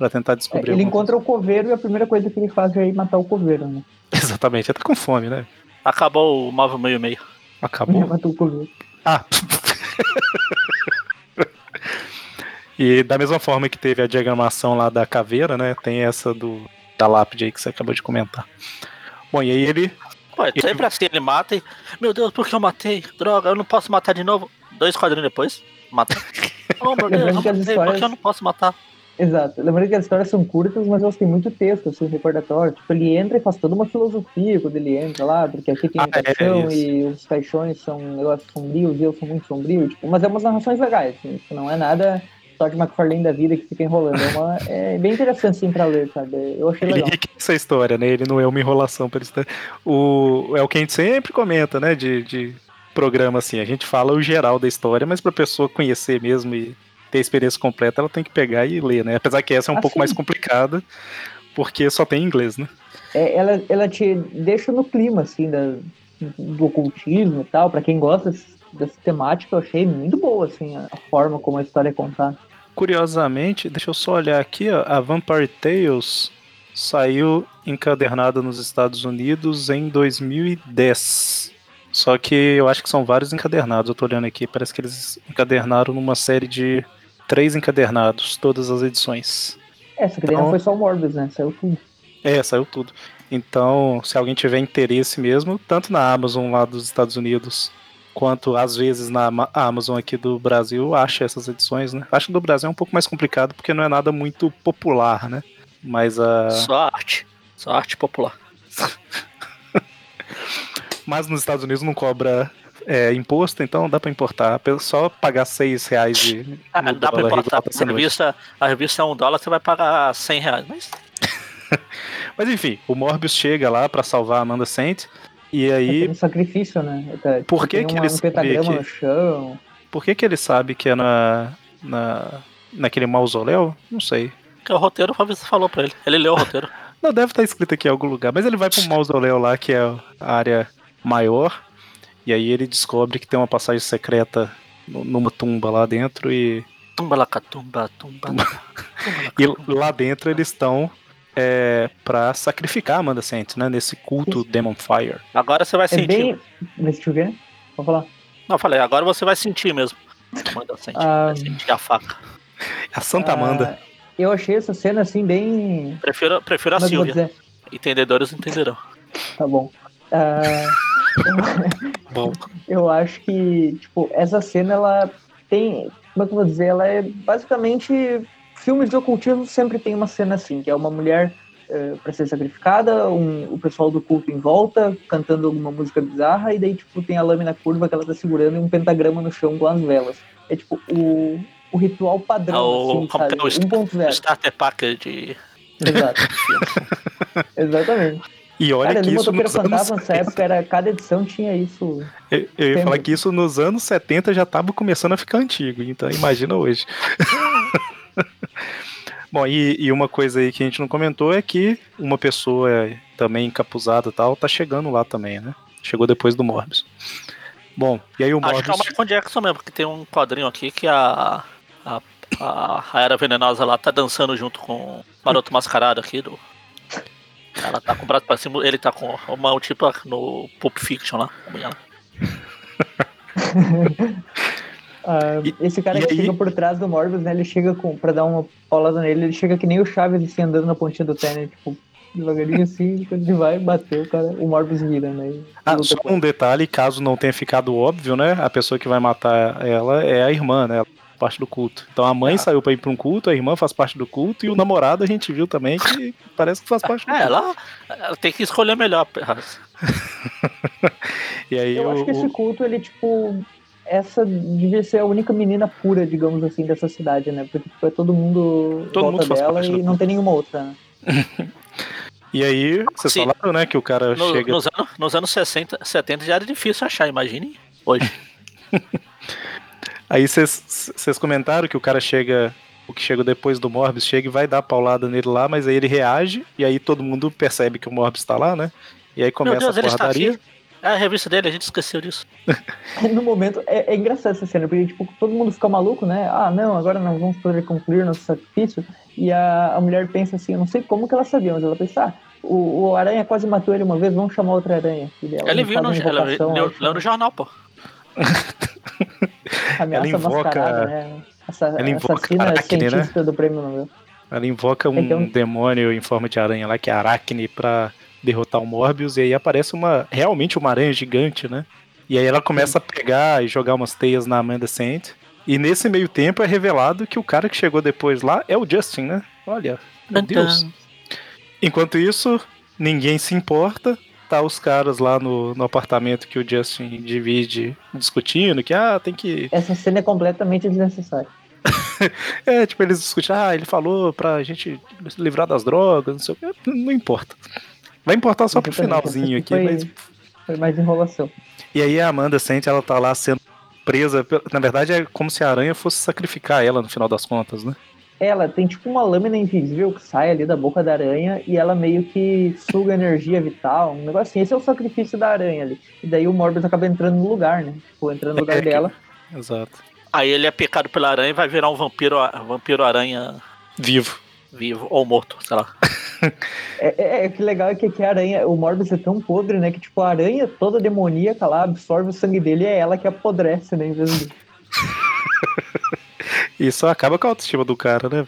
Pra tentar É, descobrir. ele alguma encontra o coveiro e a primeira coisa que ele faz é ir matar o coveiro, né? coisa. Exatamente, ele tá com fome, né? Acabou o Marvel meio meio. Acabou. Matou o coveiro. Ah! e da mesma forma que teve a diagramação lá da caveira, né? Tem essa do da lápide aí que você acabou de comentar. Bom, e aí ele. Pô, é sempre assim, ele mata e. Meu Deus, por que eu matei? Droga, eu não posso matar de novo. Dois quadrinhos depois, mata. Oh meu Deus, eu matei, por que histórias- eu não posso matar? Exato. Lembrando que as histórias são curtas, mas elas têm muito texto, assim, recordatório. Tipo, ele entra e faz toda uma filosofia quando ele entra lá, porque aqui tem Ah, um é, caixão isso. e os caixões são negócios sombrios e eu sou muito sombrio. Tipo, mas é umas narrações legais, assim, não é nada só de McFarlane da vida que fica enrolando. É, uma, é bem interessante, assim, pra ler, sabe? Eu achei Ele legal. enriquece essa história, né? Ele não é uma enrolação para isso. O é o que a gente sempre comenta, né? De, de programa assim, a gente fala o geral da história, mas para pessoa conhecer mesmo e ter a experiência completa, ela tem que pegar e ler, né? Apesar que essa é um Ah, pouco mais complicada, porque só tem inglês, né? É, ela, ela te deixa no clima, assim, da, do ocultismo e tal. Pra quem gosta dessa temática, eu achei muito boa, assim, a, a forma como a história é contada. Curiosamente, deixa eu só olhar aqui, ó, a Vampire Tales saiu encadernada nos Estados Unidos em 2010. Só que eu acho que são vários encadernados, eu tô olhando aqui, parece que eles encadernaram numa série de três encadernados, todas as edições. É, só que Então- não foi só o Morbius, né? Saiu tudo. É, saiu tudo. Então, se alguém tiver interesse mesmo, tanto na Amazon lá dos Estados Unidos, quanto às vezes na Ama- Amazon aqui do Brasil, acha essas edições, né? Acho que do Brasil é um pouco mais complicado porque não é nada muito popular, né? Mas a. Só arte. Só arte popular. Mas nos Estados Unidos não cobra é, imposto, então dá pra importar. Só pagar 6 reais de. Ah, dá pra dólar importar. tá A revista, a revista é um dólar, você vai pagar 100 reais. Mas Mas enfim, o Morbius chega lá pra salvar a Amanda Saint. E aí, É um sacrifício, né? Tá, Por que tem que uma- ele um pentagrama que- no chão. por que, que ele sabe que é na. na naquele mausoléu? Não sei. que o roteiro o você falou pra ele. Ele leu o roteiro. Não, deve estar escrito aqui em algum lugar, mas ele vai para um mausoléu lá, que é a área maior, e aí ele descobre que tem uma passagem secreta nu- numa tumba lá dentro, e, Tumba lacatumba, tumba. tumba e lá dentro eles estão é, para sacrificar a Amanda Saint, né, nesse culto Demon Fire. Agora você vai É sentir. bem. Deixa eu ver. Vou falar. Não, eu falei, agora você vai sentir mesmo. Manda sentir. Ah. Vai sentir a faca. A Santa Amanda. Ah, eu achei essa cena assim bem. Prefiro, prefiro a Como é Silvia. Entendedores entenderão. Tá bom. Ah, Bom, eu acho que, tipo, essa cena, ela tem. Como é que eu vou dizer? Ela é basicamente. Filmes de ocultismo sempre tem uma cena assim, que é uma mulher eh, pra ser sacrificada, um- o pessoal do culto em volta, cantando alguma música bizarra, e daí, tipo, tem a lâmina curva que ela tá segurando e um pentagrama no chão com as velas. É tipo o, o ritual padrão, Ah, o- assim, como sabe? é o est- O 1.0. starter pack de Exato. Exatamente. E olha Cara, que isso nos anos nessa época era cada edição tinha isso. Eu, eu ia falar que isso nos anos 70 já estava começando a ficar antigo, então imagina hoje. Bom, e, e uma coisa aí que a gente não comentou é que uma pessoa também encapuzada e tal tá chegando lá também, né? Chegou depois do Morbius. Bom, e aí o Acho que é o Morbius. Michael Jackson mesmo, porque tem um quadrinho aqui que a. A, a, a Era Venenosa lá tá dançando junto com o Maroto Mascarado aqui do. Ela tá com o braço pra cima, ele tá com uma tipo no Pulp Fiction lá. a mulher lá. Ah, E- esse cara que aí- chega por trás do Morbius, né? Ele chega com, pra dar uma paulada nele, ele chega que nem o Chaves assim, andando na pontinha do pé, né? Tipo, devagarinho assim, quando ele vai bater, o cara, o Morbius vira, né? Ah, só um detalhe, caso não tenha ficado óbvio, né? A pessoa que vai matar ela é a irmã, né? Parte do culto. Então a mãe Ah. saiu pra ir pra um culto, a irmã faz parte do culto, e o namorado a gente viu também que parece que faz parte do É, culto. ela, ela tem que escolher melhor. E aí Eu o, acho que esse culto, ele, tipo, essa devia ser a única menina pura, digamos assim, dessa cidade, né? Porque tipo, é todo mundo Todo volta mundo faz dela parte e do não culto. tem nenhuma outra, né? E aí, vocês Sim. falaram, né, que o cara No- chega. nos, anos, nos anos 60, 70 já era difícil achar, imagine hoje. Aí vocês comentaram que o cara chega. O que chega depois do Morbius chega e vai dar paulada nele lá, mas aí ele reage, e aí todo mundo percebe que o Morbius tá lá, né? E aí começa Deus, a ele está porradaria. É a revista dele, a gente esqueceu disso. No momento, é, é engraçado essa cena, porque, tipo, todo mundo fica maluco, né? Ah, não, agora nós vamos poder concluir nosso sacrifício. E a, a mulher pensa assim, eu não sei como que ela sabia, mas ela pensa, ah, o, o aranha quase matou ele uma vez, vamos chamar outra aranha. Ela ele viu no, ela leu no jornal, pô. ameaça ela invoca- né? Essa, ela invoca assassina Aracne, né? do prêmio Nobel. Ela invoca um Então- demônio em forma de aranha lá, que é Aracne, pra derrotar o Morbius, e aí aparece uma realmente uma aranha gigante, né? E aí ela começa a pegar e jogar umas teias na Amanda Saint. E nesse meio tempo é revelado que o cara que chegou depois lá é o Justin, né? Olha, meu Então, Deus. Enquanto isso, ninguém se importa. Tá os caras lá no, no apartamento que o Justin divide discutindo que, ah, tem que. Essa cena é completamente desnecessária. É, tipo, eles discutem, ah, ele falou pra gente se livrar das drogas, não sei o que. Não importa. Vai importar só pro finalzinho aqui, foi- mas. Foi mais enrolação. E aí a Amanda sente, ela tá lá sendo presa. Na verdade, é como se a aranha fosse sacrificar ela no final das contas, né? Ela tem tipo uma lâmina invisível que sai ali da boca da aranha e ela meio que suga energia vital, um negócio assim. Esse é o sacrifício da aranha ali. E daí o Morbius acaba entrando no lugar, né? Tipo, entrando no lugar É, que- dela. Exato. Aí ele é picado pela aranha e vai virar um vampiro, vampiro aranha Vivo. vivo ou morto, sei lá. É, é, é, que legal é que, que a aranha, o Morbius é tão podre, né? Que tipo, a aranha toda demoníaca lá absorve o sangue dele e é ela que apodrece, né? Em vez de... Isso acaba com a autoestima do cara, né?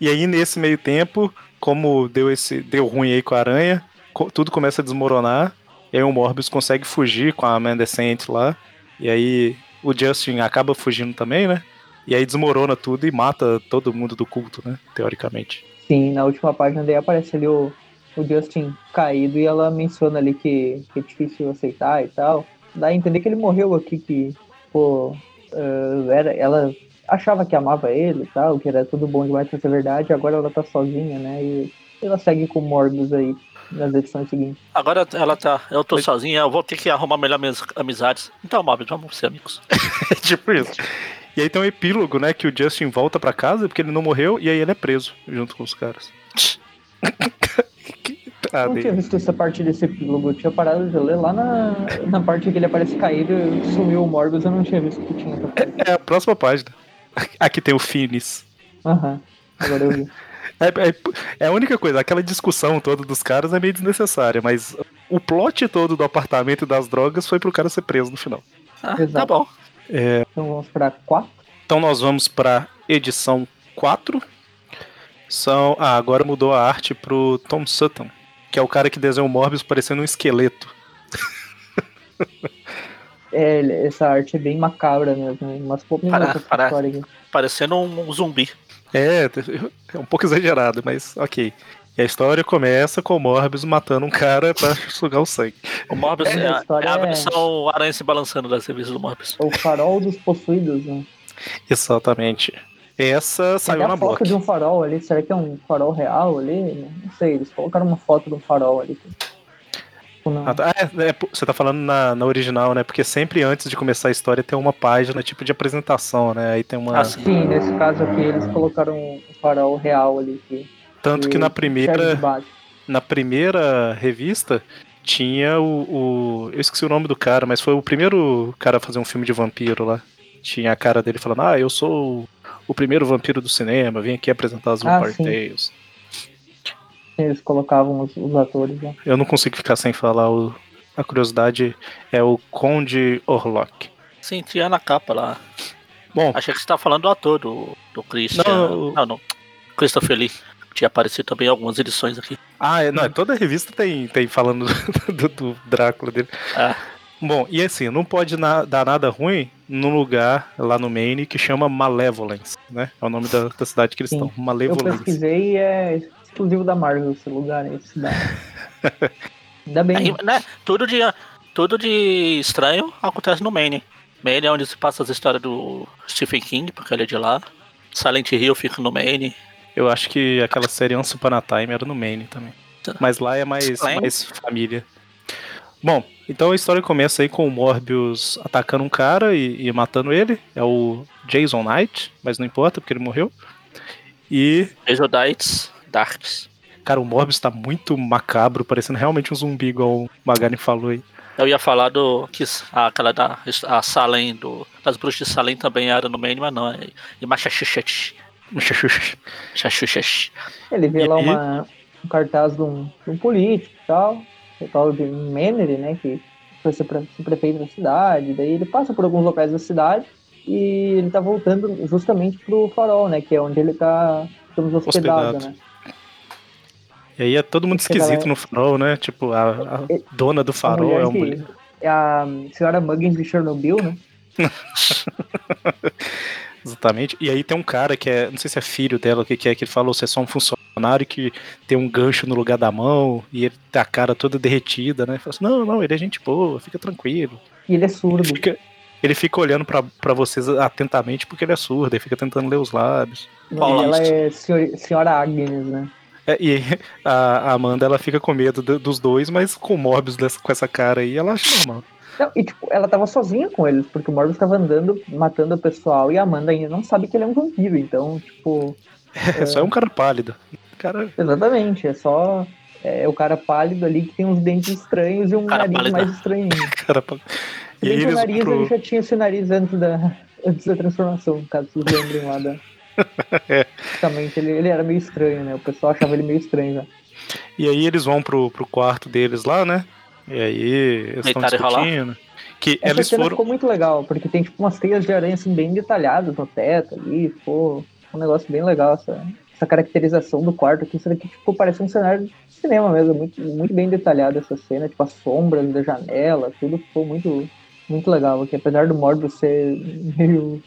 E aí, nesse meio tempo, como deu esse deu ruim aí com a aranha, tudo começa a desmoronar. E aí o Morbius consegue fugir com a Amanda Sent lá. E aí o Justin acaba fugindo também, né? E aí desmorona tudo e mata todo mundo do culto, né? Teoricamente. Sim, na última página daí aparece ali o, o Justin caído e ela menciona ali que, que é difícil aceitar e tal. Dá a entender que ele morreu aqui, que, pô, eh, era, ela achava que amava ele e tal, que era tudo bom demais pra ser verdade, agora ela tá sozinha, né? E ela segue com o Morbius aí nas edições seguintes. Agora ela tá. Eu tô sozinha, eu vou ter que arrumar melhor minhas amizades. Então, Mob, vamos ser amigos. É tipo isso. E aí tem um epílogo, né? Que o Justin volta pra casa porque ele não morreu e aí ele é preso junto com os caras. ah, Eu não tinha visto essa parte desse epílogo, eu tinha parado de ler lá na, na parte que ele aparece caído e sumiu o Morbius, eu não tinha visto que tinha é a próxima página. Aqui tem o Finis. Aham, agora eu vi. É, é- é a única coisa, aquela discussão toda dos caras é meio desnecessária, mas o plot todo do apartamento e das drogas foi pro cara ser preso no final. Ah, tá Exato. bom. Então vamos pra 4. Então nós vamos pra edição 4. São, ah, agora mudou a arte pro Tom Sutton, que é o cara que desenhou o Morbius parecendo um esqueleto. É, essa arte é bem macabra mesmo, mas me Para- para. história aqui. Parecendo um zumbi. É, é um pouco exagerado, mas ok. E a história começa com o Morbius matando um cara pra sugar o sangue. O Morbius É, é, a é a é- versão aranha se balançando das revistas do Morbius. É o farol dos possuídos, né? Exatamente. Essa Tem saiu até na a foto Block. de um farol ali, será que é um farol real ali? Não sei, eles colocaram uma foto de um farol ali. Ah, tá. É, é, você tá falando na, na original, né? Porque sempre antes de começar a história tem uma página tipo de apresentação, né? Aí tem uma. Ah, sim. Nesse caso aqui eles colocaram um farol real ali. Que, Tanto que na serve de primeira, na primeira revista tinha o, o- Eu esqueci o nome do cara, mas foi o primeiro cara a fazer um filme de vampiro lá. Tinha a cara dele falando, ah, eu sou o primeiro vampiro do cinema, vim aqui apresentar as Ah, Vampire sim. Tales. Eles colocavam os, os atores né? lá. Eu não consigo ficar sem falar o. A curiosidade é o Conde Orlok. Sim, tinha na capa lá. Bom, Achei que você tava falando do ator, do, do Christian. Não, Não, não. Christopher Lee. Tinha aparecido também em algumas edições aqui. Ah, é, não, toda revista tem, tem falando do, do Drácula dele. Ah. Bom, e assim, não pode na- dar nada ruim num lugar lá no Maine que chama Malevolence, né? É o nome da, da cidade que eles Sim. estão. Eu Malevolence. pesquisei e é exclusivo da Marvel esse lugar, esse cidade. Ainda bem. Aí, né, tudo, de, tudo de estranho acontece no Maine. Maine é onde se passa as histórias do Stephen King, porque ele é de lá. Silent Hill fica no Maine. Eu acho que aquela série Once Upon a Time era no Maine também. Tá. Mas lá é mais, Estranho. mais família. Bom, então a história começa aí com o Morbius atacando um cara e, e matando ele. É o Jason Knight, mas não importa porque ele morreu. E Exodites, Darks. Cara, o Morbius tá muito macabro, parecendo realmente um zumbi, igual o Magari falou aí. Eu ia falar do. que a- aquela da. a Salem, do, das bruxas de Salem também era no Maine, mas não. É de Massachusetts. Massachusetts. Ele vê E lá uma, um cartaz de um, de um político e tal, o de Mannery, né, que foi ser, pre- ser prefeito da cidade, daí ele passa por alguns locais da cidade e ele tá voltando justamente pro farol, né, que é onde ele tá, digamos, hospedado, Hospedado. né. E aí é todo mundo esquisito no farol, né? Tipo, a, a dona do farol é uma mulher. É a senhora Muggins de Chernobyl, né, Exatamente. E aí tem um cara que é, não sei se é filho dela, o que, que é, que ele falou, você é só um funcionário que tem um gancho no lugar da mão e ele tem a cara toda derretida, né? Fala assim, não, não, ele é gente boa, fica tranquilo. E ele é surdo. Ele fica, ele fica olhando para vocês atentamente porque ele é surdo, ele fica tentando ler os lábios. E ela é senhor, senhora Agnes, né? É, e a Amanda ela fica com medo dos dois, mas com o Morbius dessa, com essa cara aí, ela acha normal. Não, e tipo, ela tava sozinha com eles, porque o Morbius tava andando, matando o pessoal, e a Amanda ainda não sabe que ele é um vampiro, então, tipo. É, é... só é um cara pálido. Cara... Exatamente, é só. É o cara pálido ali que tem uns dentes estranhos e um cara nariz pálido. mais estranho. cara pálido. E aí o nariz, pro... ele já tinha esse nariz antes da, antes da transformação, caso vocês lembrem lá da. é. Justamente, ele, ele era meio estranho, né? O pessoal achava ele meio estranho já. E aí eles vão pro, pro quarto deles lá, né? E aí eles estão discutindo. Que Essa eles cena foram... ficou muito legal, porque tem tipo umas teias de aranha assim, bem detalhadas no teto ali, ficou um negócio bem legal essa, essa caracterização do quarto aqui. Isso daqui tipo, parece um cenário de cinema mesmo, muito, muito bem detalhada essa cena, tipo as sombras da janela, tudo ficou muito, muito legal aqui, apesar do Morbius ser meio.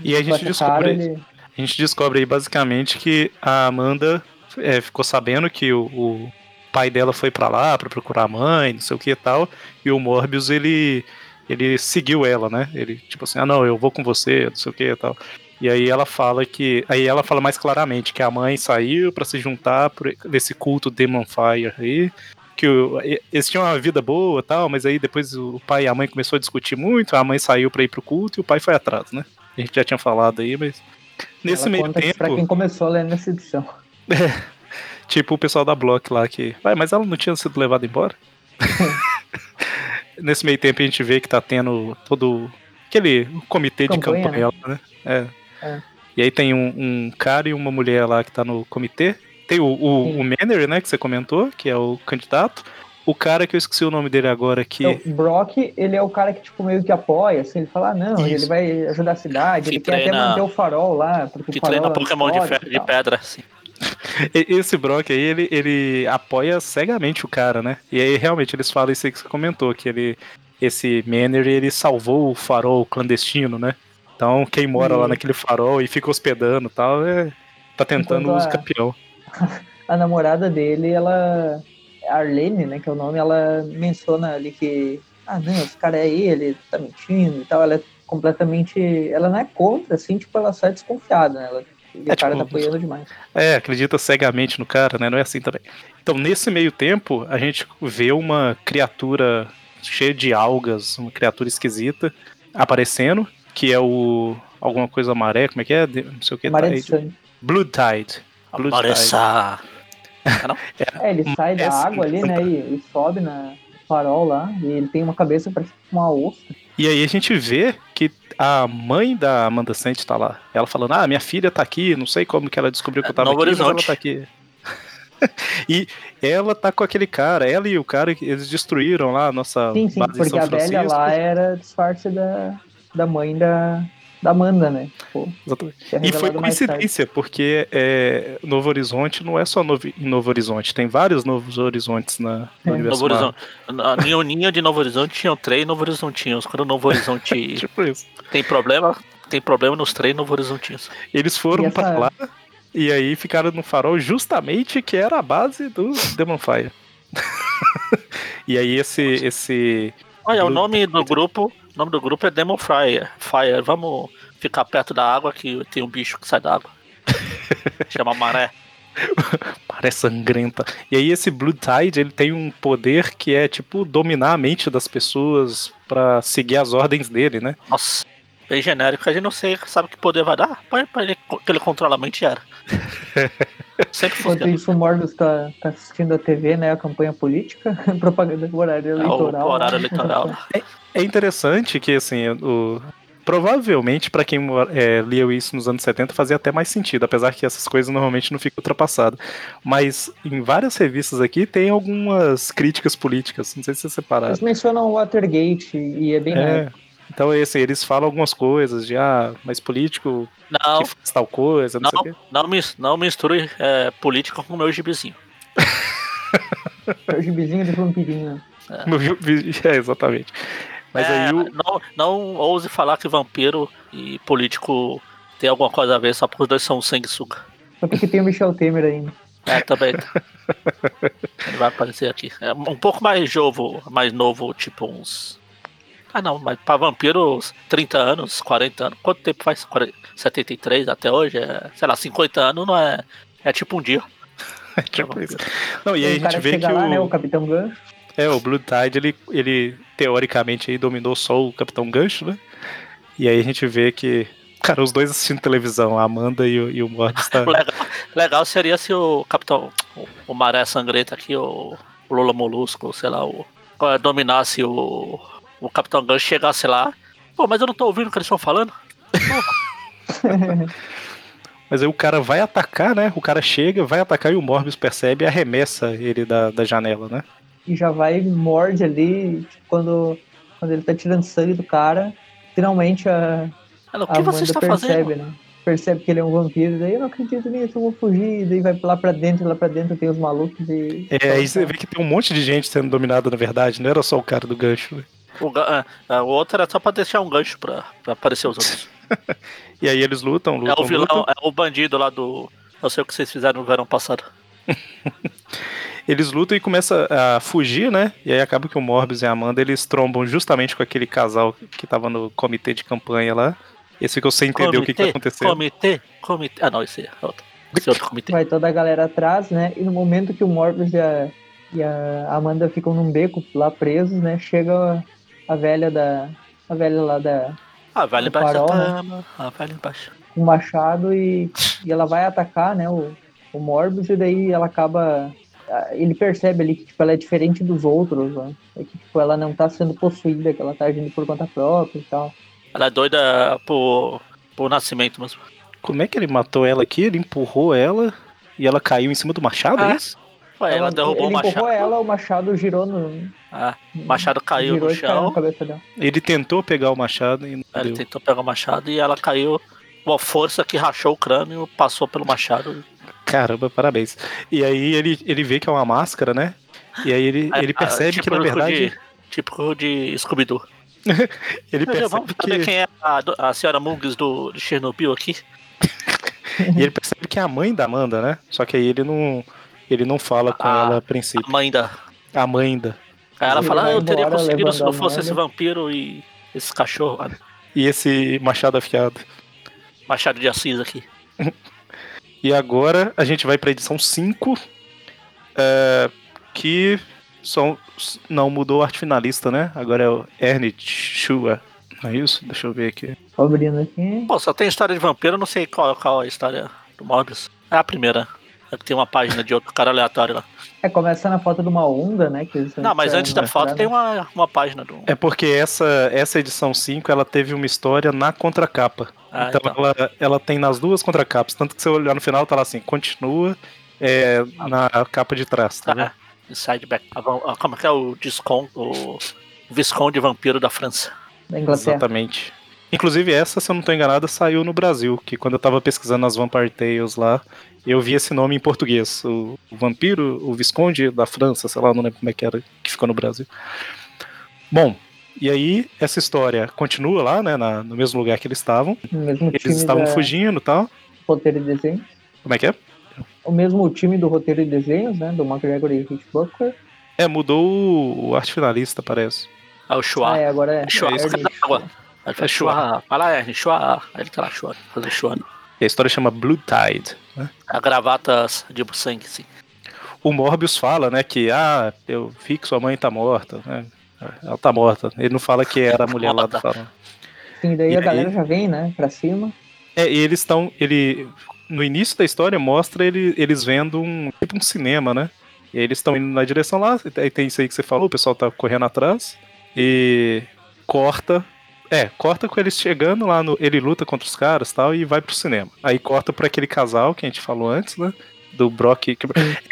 E a gente descobre. Ele... A gente descobre aí basicamente que a Amanda é, ficou sabendo que o, o pai dela foi para lá para procurar a mãe, não sei o que e tal, e o Morbius ele ele seguiu ela, né? Ele tipo assim, ah não, eu vou com você, não sei o que e tal. E aí ela fala que, aí ela fala mais claramente que a mãe saiu para se juntar por esse culto Demon Fire aí, que o, eles tinham uma vida boa tal, mas aí depois o pai e a mãe começou a discutir muito, a mãe saiu para ir pro culto e o pai foi atrás, né? A gente já tinha falado aí, mas nesse ela meio tempo. Pra quem começou a ler nessa edição. É, tipo o pessoal da Block lá que. Vai, mas ela não tinha sido levada embora? nesse meio tempo a gente vê que tá tendo todo aquele comitê campanha, de campanha né? né? É. é. E aí tem um, um, cara e uma mulher lá que tá no comitê. Tem o, o, o Manner, né, que você comentou, que é o candidato. O cara que eu esqueci o nome dele agora aqui. Então, o Brock, ele é o cara que, tipo, meio que apoia, assim, ele fala, ah, não, Isso. ele vai ajudar a cidade, que ele treina... quer até manter o farol lá. Porque que o farol treina é Pokémon de, ferro, de pedra, assim. Esse Brock aí, ele, ele apoia cegamente o cara, né? E aí, realmente, eles falam isso aí que você comentou, que ele, esse Manner, ele salvou o farol clandestino, né? Então, quem mora e... lá naquele farol e fica hospedando e tal, é, tá tentando o a... campeão. a namorada dele, ela Arlene, né, que é o nome, ela menciona ali que, ah, não, esse cara é ele, tá mentindo e tal. Ela é completamente. Ela não é contra, assim, tipo, ela só é desconfiada, né? Ela, é, o cara tipo, tá apoiando demais. É, acredita cegamente no cara, né? Não é assim também. Então, nesse meio tempo, a gente vê uma criatura cheia de algas, uma criatura esquisita, aparecendo, que é o. alguma coisa maré, como é que é? Não sei o que. Maré de sangue. Blood Tide. Blood Apareça. Tide. É, ele sai da água ali, né? E, e, sobe na farol lá. E ele tem uma cabeça parece uma ostra. E aí a gente vê que a mãe da Amanda Sent tá lá. Ela falando, ah, minha filha tá aqui, não sei como que ela descobriu que eu tava Novo aqui, Horizonte. mas ela tá aqui. e ela tá com aquele cara, ela e o cara, eles destruíram lá a nossa sim, sim, base porque a velha lá era disfarce da, da mãe da, da Amanda, né? Tipo, e foi coincidência, porque é, Novo Horizonte não é só novo, em Novo Horizonte, tem vários Novos Horizontes na, no é. universo Novo Horizonte. Na Ninha de Novo Horizonte tinham três Novo Horizontinhos. Quando o Novo Horizonte tipo tem problema, tem problema nos três Novo Horizontinhos. Eles foram essa... para lá e aí ficaram no farol justamente que era a base do Demon Fire. e aí esse, esse Olha, o nome do grupo o nome do grupo é Demon Fire. Fire. Vamos ficar perto da água que tem um bicho que sai da água. Chama maré. Maré sangrenta. E aí esse Blue Tide, ele tem um poder que é tipo dominar a mente das pessoas para seguir as ordens dele, né? Nossa, bem genérico. A gente não sei, sabe que poder vai dar? Põe pra ele que ele controla a mente era. Sempre Enquanto isso, o Morbius tá, tá, assistindo a TV, né? A campanha política, propaganda do horário eleitoral. É, o horário eleitoral. é, é interessante que, assim, o, provavelmente para quem é, lia isso nos anos 70 fazia até mais sentido, apesar que essas coisas normalmente não ficam ultrapassadas. Mas em várias revistas aqui tem algumas críticas políticas, não sei se você separaram. Eles mencionam o Watergate e é bem é. Então, assim, eles falam algumas coisas de, ah, mas político não, que faz tal coisa, não, não sei o quê. Não, não misture é, política com o meu gibizinho. o gibizinho do vampirinho. É. é, exatamente. Mas É, aí o. não, não ouse falar que vampiro e político tem alguma coisa a ver só porque os dois são sanguessuga. Só porque tem o Michel Temer ainda. É, também. Ele vai aparecer aqui. É um pouco mais novo, mais novo, tipo uns. Ah não, mas pra vampiro, uns 30 anos, 40 anos. Quanto tempo faz? 40 73 até hoje? É, sei lá, 50 anos não é. É tipo um dia. tipo isso. Não, e aí o a gente vê que lá, o, né? O Capitão Gancho. é, o Blue Tide, ele, ele teoricamente aí dominou só o Capitão Gancho, né? E aí a gente vê que, cara, os dois assistindo televisão, a Amanda e o, e o Morbius tá... Legal, legal seria se o Capitão. O, o Maré Sangrenta aqui, o, o Lula Molusco, sei lá, o. eh, Dominasse o. O Capitão Gancho chegasse lá. Pô, mas eu não tô ouvindo o que eles estão falando. Mas aí o cara vai atacar, né? O cara chega, vai atacar e o Morbius percebe e arremessa ele da, da janela, né? E já vai e morde ali, tipo, quando, quando ele tá tirando sangue do cara. Finalmente a, Ela, o a que você Amanda está percebe, fazendo? né? Percebe que ele é um vampiro, daí eu não acredito nisso, eu vou fugir, daí vai lá pra dentro, lá pra dentro tem os malucos e. É, aí você vê que tem um monte de gente sendo dominada, na verdade, não era só o cara do gancho. né? O, é, é, o outro era só pra deixar um gancho pra, pra aparecer os outros. E aí eles lutam, É lutam, o vilão, lutam. é o bandido lá do. Eu sei o que vocês fizeram no verão passado. Eles lutam e começam a fugir, né? E aí acaba que o Morbius e a Amanda eles trombam justamente com aquele casal que tava no comitê de campanha lá. Eles ficam sem entender o que, que tá acontecendo. Comitê, comitê. Ah, não, esse é outro. Esse é outro comitê. Vai toda a galera atrás, né? E no momento que o Morbius e a, e a Amanda ficam num beco lá presos, né? Chega a velha da. A velha lá da. Ah, vai O embaixo da farol, né? cama. Ah, vai lá embaixo. com o machado e, e ela vai atacar, né, o, o Morbius, e daí ela acaba. Ele percebe ali que tipo, ela é diferente dos outros, né? É que tipo, ela não tá sendo possuída, que ela tá agindo por conta própria e tal. Ela é doida por, por nascimento mesmo. Como é que ele matou ela aqui? Ele empurrou ela e ela caiu em cima do machado, Ah. é isso? Ué, ela derrubou o ele machado. empurrou ela, o machado girou no. Ah, o machado caiu girou no caiu chão. dela. Ele tentou pegar o machado e Ele deu. tentou pegar o machado e ela caiu. Uma força que rachou o crânio, passou pelo machado. Caramba, parabéns. E aí ele, ele vê que é uma máscara, né? E aí ele, ele Ah, percebe que na verdade. De, típico de Scooby-Doo. Ele percebe Vamos que, saber quem é a, a senhora Mungus do, de Chernobyl aqui? e ele percebe que é a mãe da Amanda, né? Só que aí ele não. Ele não fala com Ah, ela a A princípio. mãe da. A mãe da. Aí ela fala, ah, eu teria conseguido se não a fosse Amanda. esse vampiro e esse cachorro. E esse machado afiado. Machado de Assis aqui. E agora a gente vai pra edição 5. é, que só, não mudou o arte finalista, né? Agora é o Ernest Schua. Não é isso? Deixa eu ver aqui. Abrindo aqui. Pô, só tem história de vampiro, eu não sei qual, qual é a história do Morbius. É a primeira. É que tem uma página de outro cara aleatório lá. É, começa na foto de uma onda, né? Que Não, mas antes da foto tem uma, uma página do. É porque essa, essa edição 5 ela teve uma história na contracapa. Ah, então então. Ela, ela tem nas duas contracapas. Tanto que se você olhar no final, tá lá assim, continua é, na capa de trás, tá? Ah, Inside Back. Ah, ah, Como é que é o desconto? O Visconde Vampiro da França. Da Inglaterra. Exatamente. Inclusive essa, se eu não tô enganado, saiu no Brasil, que quando eu tava pesquisando as Vampire Tales lá, eu vi esse nome em português. O, o Vampiro, o Visconde da França, sei lá, não lembro como é que era, que ficou no Brasil. Bom, e aí essa história continua lá, né, na- no mesmo lugar que eles estavam. O mesmo Eles estavam fugindo e tal. roteiro e desenho. Como é que é? O mesmo time do roteiro e desenhos, né? Do McGregor e Rich Bucker. É, mudou o, o arte finalista, parece. Ah, o Ah, Chua. é, agora é. Chua, é esse ele faz Chua. Chua. Vai lá, Ernie, Chua. Aí ele tá lá, Chua. Fazer Chua. E a história chama Blue Tide. Né? A gravata de sangue, sim. O Morbius fala, né, que ah, eu vi que sua mãe tá morta, né? Ela tá morta. Ele não fala que era a mulher lá do salão. Sim, daí E a aí? galera já vem, né? Pra cima. É, e eles estão. Ele. No início da história mostra ele, eles vendo um. Tipo um cinema, né? E aí eles estão indo na direção lá, aí tem isso aí que você falou, o pessoal tá correndo atrás. E corta. É, corta com eles chegando lá no. Ele luta contra os caras e tal, e vai pro cinema. Aí corta pra aquele casal que a gente falou antes, né? Do Brock. É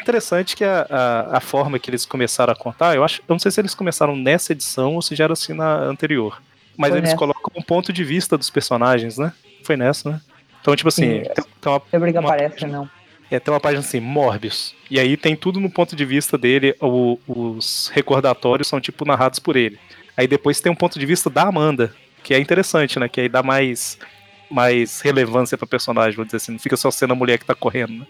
interessante que a, a, a forma que eles começaram a contar, eu acho. Eu não sei se eles começaram nessa edição ou se já era assim na anterior. Mas Foi eles nessa. colocam um ponto de vista dos personagens, né? Foi nessa, né? Então, tipo assim, Sim. tem, tem uma, que Uma- aparece, não. é, tem uma página assim, Morbius. E aí tem tudo no ponto de vista dele, o- os recordatórios são tipo narrados por ele. Aí depois tem um ponto de vista da Amanda, que é interessante, né? Que aí dá mais, mais relevância pra personagem, vou dizer assim. Não fica só sendo a mulher que tá correndo, né?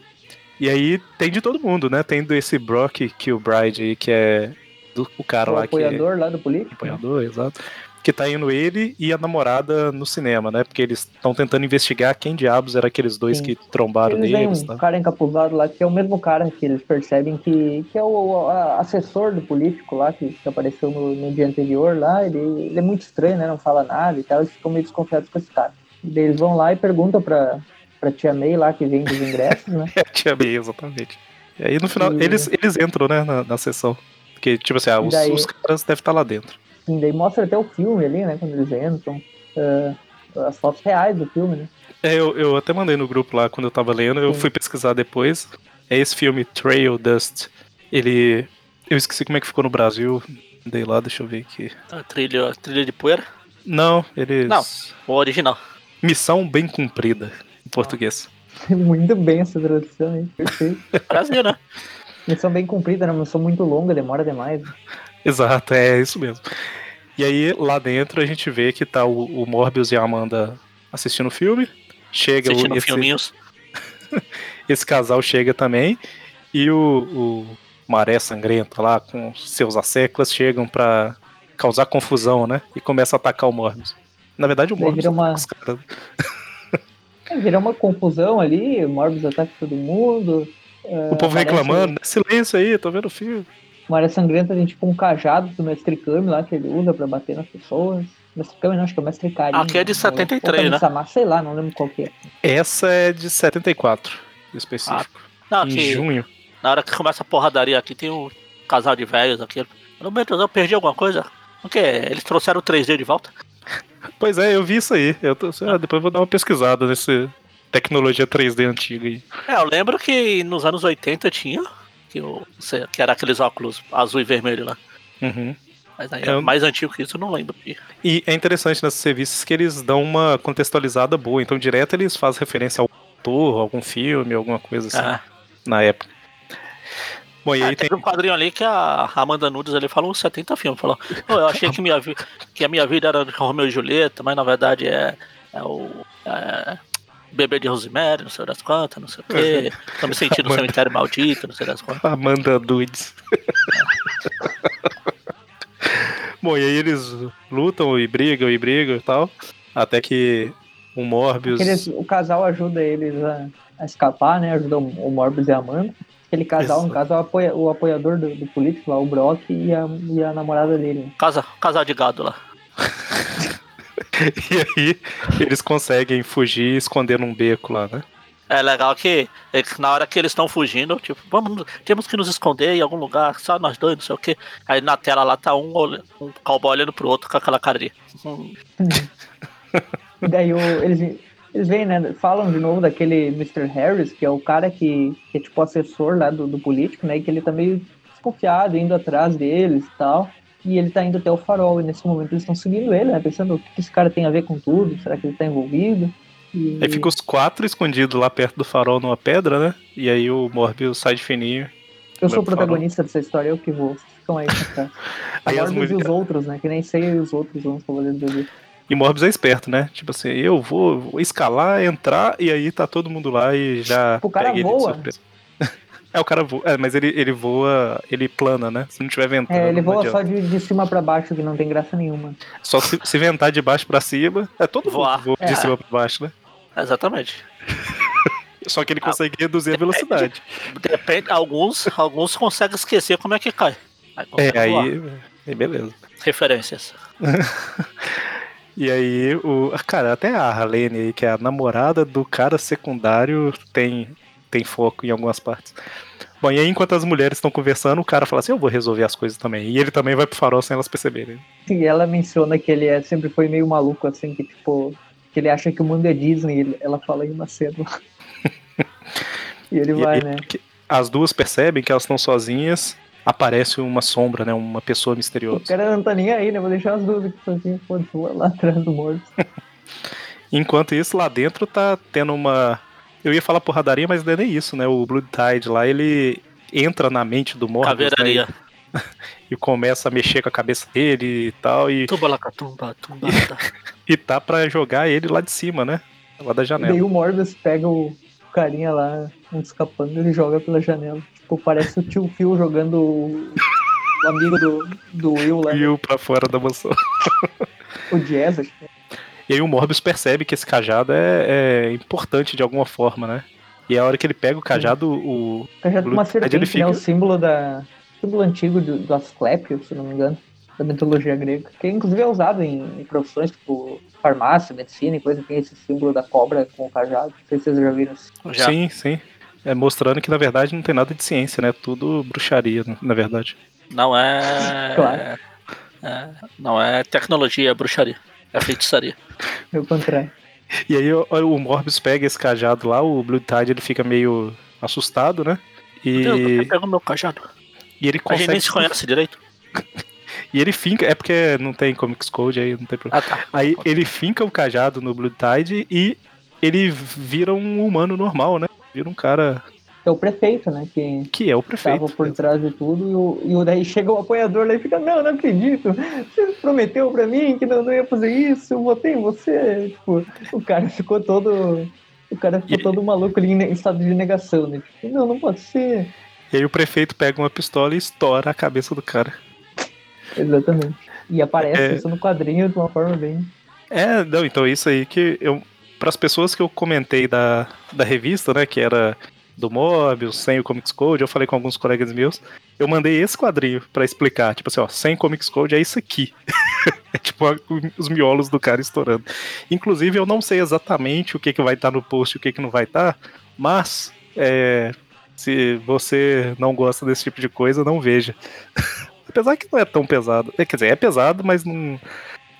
E aí tem de todo mundo, né? Tem desse Brock Kilbride aí, que é do, o cara O lá apoiador lá do político. que apoiador, exato. Que tá indo ele e a namorada no cinema, né? Porque eles estão tentando investigar quem diabos eram aqueles dois Sim. que trombaram Eles neles, um tá? cara encapuzado lá, que é o mesmo cara que eles percebem que, que é o a- assessor do político lá, que, que apareceu no, no dia anterior lá. Ele, ele é muito estranho, né? Não fala nada e tal. Eles ficam meio desconfiados com esse cara. E daí eles vão lá e perguntam pra, pra tia May lá, que vende os ingressos, né? É, tinha meio, exatamente. E aí no final, E- eles, eles entram, né, na, na sessão. Porque, tipo assim, ah, os, daí- os caras devem estar lá dentro. E daí mostra até o filme ali, né? Quando eles entram. ah, as fotos reais do filme, né? É, eu, eu até mandei no grupo lá quando eu tava lendo, eu Sim. fui pesquisar depois. É esse filme, Trail Dust. Ele. Eu esqueci como é que ficou no Brasil. Dei lá, deixa eu ver aqui. A trilha, a trilha de poeira. Não, eles. Não. O original. Missão bem cumprida, em português. Muito bem essa tradução, hein? Perfeito. Brasil, né? Missão bem cumprida, né? Missão muito longa, demora demais. Exato, é isso mesmo. E aí, lá dentro, a gente vê que tá o, o Morbius e a Amanda assistindo o filme. Chega Assistindo o, esse, filminhos. esse casal chega também. E o, o Maré Sangrenta lá, com seus asseclas, chegam pra causar confusão, né? E começa a atacar o Morbius. Na verdade, o Morbius vira uma- caras. É, vira uma confusão ali, Morbius ataca todo mundo. O povo aparece- reclamando, silêncio aí, tô vendo o filme. Uma área sangrenta tem tipo um cajado do Mestre Kami lá que ele usa pra bater nas pessoas. Mestre Kami não, acho que é o Mestre Karim. Aqui é de né? 73, Ou né? Kami-sama, sei lá, não lembro qual que é. Essa é de 74, específico. Não, em junho. na hora que começa a porradaria aqui, tem um casal de velhos aqui. Meu Deus, eu perdi alguma coisa? O que? Eles trouxeram o 3D de volta? Pois é, eu vi isso aí. Eu tô, ah, depois eu vou dar uma pesquisada nesse tecnologia 3D antiga aí. É, eu lembro que nos anos 80 tinha, que, sei, que era aqueles óculos azul e vermelho lá. Uhum. Mas aí, Eu- mais antigo que isso, eu não lembro. E é interessante nesses serviços que eles dão uma contextualizada boa. Então, direto eles fazem referência ao autor, algum filme, alguma coisa assim, Ah, na época. Bom, e ah, aí tem. teve um quadrinho ali que a Amanda Nudes ele falou uns 70 filmes. Falou, "Pô, eu achei que, minha vi- que a minha vida era de Romeu e Julieta, mas na verdade é, é o. é, Bebê de Rosemary, não sei das quantas, não sei o quê. Tô me sentindo no Amanda. cemitério maldito, não sei das quantas. Amanda Dudes. Bom, e aí eles lutam e brigam e brigam e tal. Até que o Morbius. Aqueles- o casal ajuda eles a, a escapar, né? Ajuda o, o Morbius e a Amanda. Aquele casal, no caso, é o, apoia- o apoiador do, do político lá, o Brock e a, e a namorada dele. Casa, casal de gado lá. E aí eles conseguem fugir e esconder num beco lá, né? É legal que é na hora que eles estão fugindo, tipo, vamos, temos que nos esconder em algum lugar, só nós dois, não sei o quê. Aí na tela lá tá um, um cowboy olhando pro outro com aquela cara de. "Hum, E daí o- eles, eles vêm, né? Falam de novo daquele Mr. Harris, que é o cara que, que é tipo assessor lá do, do político, né? E que ele tá meio desconfiado, indo atrás deles e tal. E ele tá indo até o farol, e nesse momento eles estão seguindo ele, né? Pensando o que que esse cara tem a ver com tudo, será que ele tá envolvido? E... Aí fica os quatro escondidos lá perto do farol numa pedra, né? E aí o Morbius sai de fininho. Eu sou o protagonista dessa história, eu que vou. Vocês ficam aí essa. Aí Morbius e os outros, né? Que nem sei os outros vão fazer do. E Morbius é esperto, né? Tipo assim, eu vou, vou escalar, entrar, e aí tá todo mundo lá e já. O cara voa. É, o cara voa. É, mas ele, ele voa, ele plana, né? Se não tiver ventando. É, ele não voa adianta. só de, de cima pra baixo, que não tem graça nenhuma. Só se, se ventar de baixo pra cima. É todo Voar. voa de É. cima pra baixo, né? Exatamente. Só que ele consegue reduzir a velocidade. Depende, alguns, alguns conseguem esquecer como é que cai. Aí É, voar. aí. Aí beleza. Referências. E aí, o. Cara, até a Harlene aí, que é a namorada do cara secundário, tem, tem foco em algumas partes. Bom, e aí, enquanto as mulheres estão conversando, o cara fala assim: Eu vou resolver as coisas também. E ele também vai pro farol sem elas perceberem. E ela menciona que ele é, sempre foi meio maluco, assim, que tipo. Que ele acha que o mundo é Disney, ela fala em uma cena. e ele E vai, aí, né? que as duas percebem que elas estão sozinhas, aparece uma sombra, né? Uma pessoa O misteriosa. cara não tá nem aí, né? Vou deixar as duas aqui sozinhas, vou lá atrás do morto. Enquanto isso, lá dentro tá tendo uma. Eu ia falar porradaria, mas não é nem isso, né? O Blood Tide lá, ele entra na mente do Morbius. Né? E começa a mexer com a cabeça dele e tal. E, Tumba laca, tumba, tumba. tá. e tá pra jogar ele lá de cima, né? Lá da E janela. daí o Morbius pega o carinha lá, um escapando, e joga pela janela. Tipo, parece o tio Phil jogando o, o amigo do, do Will lá, E o pra fora da mansão. o Jazz, acho que é. E aí o Morbius percebe que esse cajado é, é importante de alguma forma, né? E a hora que ele pega o cajado, o. Cajado com uma Aí ele serpente, né? O fica- símbolo da. símbolo antigo do, do Asclepio, se não me engano, da mitologia grega. Que inclusive é usado em, em profissões tipo farmácia, medicina e coisa, tem esse símbolo da cobra com o cajado. Não sei se vocês já viram isso. Já. Sim, sim. É mostrando que na verdade não tem nada de ciência, né? Tudo bruxaria, na verdade. Não é, Claro. é- Não é tecnologia, é bruxaria. É feitiçaria. Pelo contrário. E aí o, o Morbius pega esse cajado lá, o Blue Tide ele fica meio assustado, né? Meu E, você pegou meu cajado. e ele A gente nem consegue. se conhece direito. E ele finca. É porque não tem Comics Code aí, não tem problema. Ah, tá. Aí ele finca o cajado no Blue Tide e ele vira um humano normal, né? Vira um cara É o prefeito, né? Que que é o estava prefeito. por trás de tudo. E, o, e o- daí chega o apoiador lá e fica: Não, não acredito. Você prometeu pra mim que não, não ia fazer isso. Eu votei em você. Tipo, o cara ficou todo. O cara ficou E- todo maluco ali em estado de negação, né? Tipo, não, não pode ser. E aí o prefeito pega uma pistola e estoura a cabeça do cara. Exatamente. E aparece É. isso no quadrinho de uma forma bem. É, não, então isso aí que eu. Para as pessoas que eu comentei da, da revista, né, que era do Mobius, sem o Comics Code, eu falei com alguns colegas meus, eu mandei esse quadrinho pra explicar, tipo assim, ó, sem Comics Code é isso aqui. é tipo os miolos do cara estourando. Inclusive, eu não sei exatamente o que, que vai estar no post e o que, que não vai estar, mas é, se você não gosta desse tipo de coisa, não veja. Apesar que não é tão pesado. É, quer dizer, é pesado, mas não,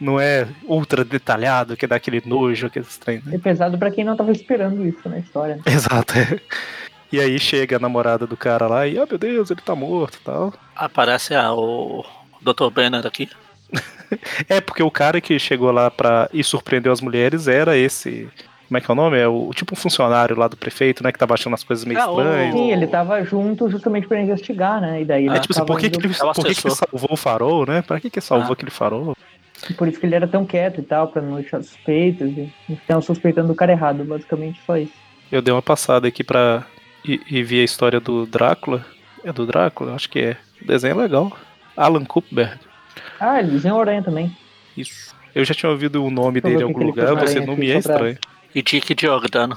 não é ultra detalhado, que dá aquele nojo, aquele trem, né? É pesado pra quem não tava esperando isso na história. né? Exato. é. E aí chega a namorada do cara lá e, oh meu Deus, ele tá morto e tal. Aparece ah, o Dr. Banner aqui. É, porque o cara que chegou lá pra e surpreendeu as mulheres era esse. Como é que é o nome? É o tipo um funcionário lá do prefeito, né? Que tava achando as coisas meio Ah, o- estranhas. Sim, ele tava junto justamente pra investigar, né? E daí ele É tipo assim, por que, indo- que ele, É o por que, que ele salvou o farol, né? Pra que, que ele salvou Ah. aquele farol? Por isso que ele era tão quieto e tal, pra não deixar suspeitas. E estão suspeitando do cara errado, basicamente só isso. Eu dei uma passada aqui pra. E, e vi a história do Drácula. É do Drácula? Acho que é. O desenho é legal. Alan Kupberg. Ah, ele desenhou aranha também. Isso. Eu já tinha ouvido o nome dele em algum lugar, você não me é estranho. E Dick Giordano.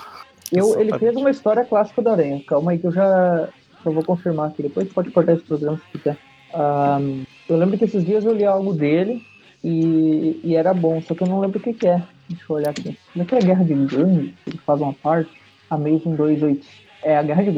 Eu, ele fez uma história clássica da aranha. Calma aí que eu já eu vou confirmar aqui. Depois pode cortar esse programa se quiser. Ahn, eu lembro que esses dias eu li algo dele e, e era bom, só que eu não lembro o que, que é. Deixa eu olhar aqui. Como é que é a Guerra de Gangues? Ele faz uma parte. Amazing 28. É a Guerra de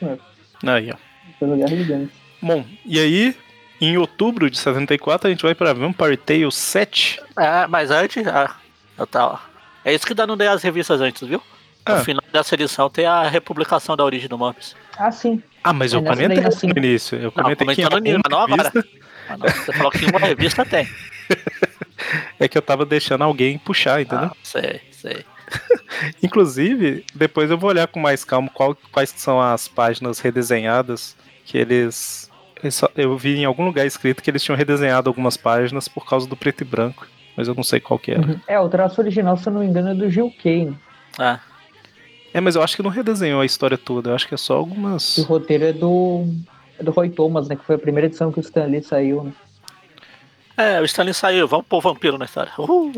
mesmo. Aí, ó. Fez a Guerra de Gangues. Bom, e aí, em outubro de 74, a gente vai pra Vampire Tale 7. É, mas antes. Ah, eu tava. É isso que dá no ler as revistas antes, viu? Ah. No final dessa edição tem a republicação da origem do Morbius. Ah, sim. Ah, mas É eu nessa comentei isso no assim. início. Eu comentei que em comentando nisso, alguma mas não agora. revista Ah, não, você falou que em uma revista tem. é que eu tava deixando alguém puxar, entendeu? Ah, sei, sei. Inclusive, depois eu vou olhar com mais calma qual- quais são as páginas redesenhadas que eles. Eu vi em algum lugar escrito que eles tinham redesenhado algumas páginas por causa do preto e branco. Mas eu não sei qual que era. Uhum. É, o traço original, se eu não me engano, é do Gil Kane. Ah, É, mas eu acho que não redesenhou a história toda. Eu acho que é só O algumas. roteiro é do, é do Roy Thomas, né? Que foi a primeira edição que o Stan Lee saiu, né? É, o Stanley saiu, vamos pôr vampiro na história. Uhul.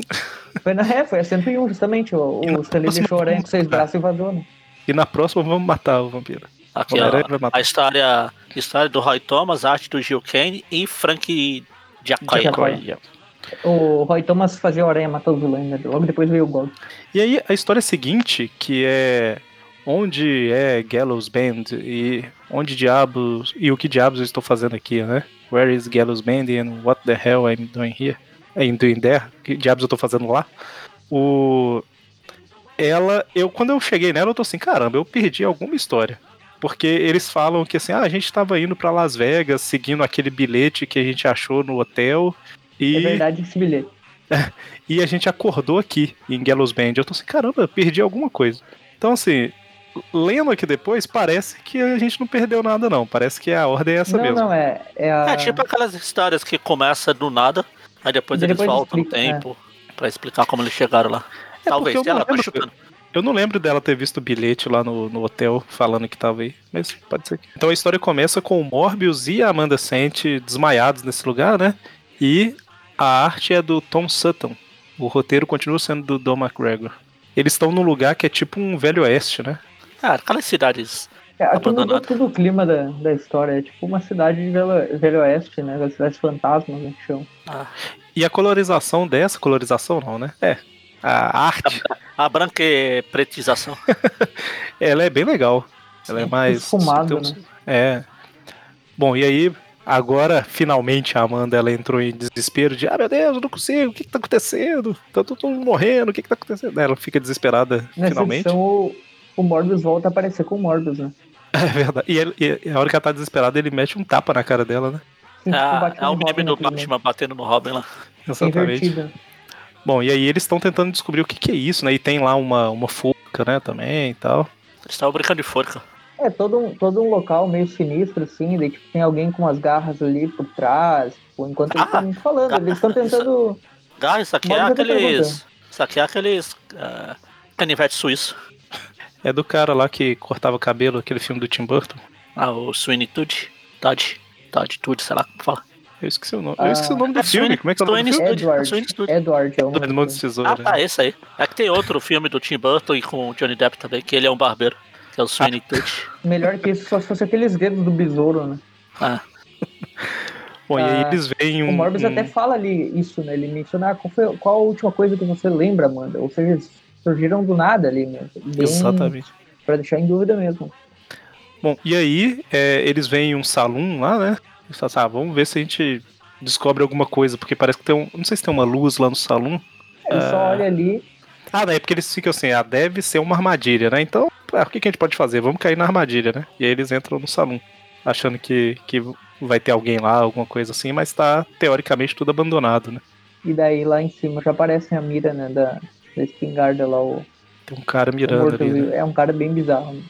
Foi, na, é, foi a 101, justamente. O, o Stan Lee próxima- deixou a aranha com seis braços e vazou, né? E na próxima vamos matar o vampiro. Aqui, ó, vai matar. a história, história do Roy Thomas, arte do Gil Kane e Frank. Giacoya. O Roy Thomas fazia a aranha matar os vilões, né? Logo depois veio o Gog. E aí a história seguinte, que é onde é Gallows Band e onde diabos e o que diabos eu estou fazendo aqui, né? Where is Gallows Band and what the hell I'm doing here? I'm doing there? Que diabos eu estou fazendo lá? O ela, eu quando eu cheguei nela, eu tô assim, caramba, eu perdi alguma história. Porque eles falam que assim, ah, a gente estava indo para Las Vegas, seguindo aquele bilhete que a gente achou no hotel e É verdade esse bilhete. e a gente acordou aqui em Gallows Bend. Eu tô assim, caramba, eu perdi alguma coisa. Então, assim, lendo aqui depois, parece que a gente não perdeu nada, não. Parece que a ordem é essa não, mesmo. não, é. É, a... É tipo aquelas histórias que começa do nada, aí depois, Depois eles voltam explica, é. tempo pra explicar como eles chegaram lá. É Talvez, eu não tô lembro-. Eu não lembro dela ter visto o bilhete lá no, no hotel falando que tava aí, mas pode ser. Então a história começa com o Morbius e a Amanda Sent desmaiados nesse lugar, né? E a arte é do Tom Sutton. O roteiro continua sendo do Don McGregor. Eles estão num lugar que é tipo um velho oeste, né? Ah, aquelas cidades. É, aqui mudou tudo o clima da, da história. É tipo uma cidade de Velho, Velho Oeste, né? Das cidades fantasmas, né? Que chamam. Ah, E a colorização dessa, colorização não, né? É. A arte, a branca e pretização. ela é bem legal. Ela é Sim, mais. esfumado, tem uns- né? É. Bom, e aí, agora, finalmente, a Amanda ela entrou em desespero de, ah, meu Deus, eu não consigo, o que que tá acontecendo? Tá todo mundo morrendo, o que que tá acontecendo? Ela fica desesperada, Nessa finalmente. edição, o, Morbius volta a aparecer com o Morbius, né? É verdade. E, ele- e a hora que ela tá desesperada, ele mete um tapa na cara dela, né? Sim, É, tipo, é o meme do? Batman batendo no Robin lá. Exatamente. Invertida. Bom, e aí eles estão tentando descobrir o que que é isso, né? E tem lá uma, uma forca, né, também e tal. Eles estavam brincando de forca. É, todo um, todo um local meio sinistro, assim, daí tipo, tem alguém com as garras ali por trás, tipo, enquanto eles Ah, estão falando, eles estão tentando. Ah, isso aqui é aqueles. Isso aqui é aqueles. Uh, canivete suíço. É do cara lá que cortava cabelo, aquele filme do Tim Burton. Ah, o Sweeney Todd. Todd. Todd, Todd, sei lá como fala. Eu esqueci o nome. Ah, eu esqueci o nome do é filme. Sweeney- Como é que é o nome do Sweeney filme? Studio, Edward. Studio. Edward é Do Edmundo do de filme. Tesoura. Ah, tá, esse aí. É que tem outro filme do Tim Burton e com o Johnny Depp também, que ele é um barbeiro. Que é o Sweeney Todd. Melhor que isso, só se fosse aqueles dedos do besouro, né? Ah, Bom, e aí Ah, eles veem um. O Morbius um- até fala ali isso, né? Ele menciona ah, qual, foi, qual a última coisa que você lembra, Amanda. Ou seja, surgiram do nada ali mesmo. Bem, Exatamente. Pra deixar em dúvida mesmo. Bom, e aí é, eles veem um salão lá, né? Eles falam assim, ah, vamos ver se a gente descobre alguma coisa, porque parece que tem um. Não sei se tem uma luz lá no salão. Ele só Ah. olha ali, Ah, daí é porque eles ficam assim, ah, deve ser uma armadilha, né? Então, ah, o que, que a gente pode fazer? Vamos cair na armadilha, né? E aí eles entram no salão, achando que, que vai ter alguém lá, alguma coisa assim, mas tá teoricamente tudo abandonado, né? e daí lá em cima já aparece a mira, né? Da, da espingarda lá, o, Tem um cara mirando ali, né? É um cara bem bizarro. né?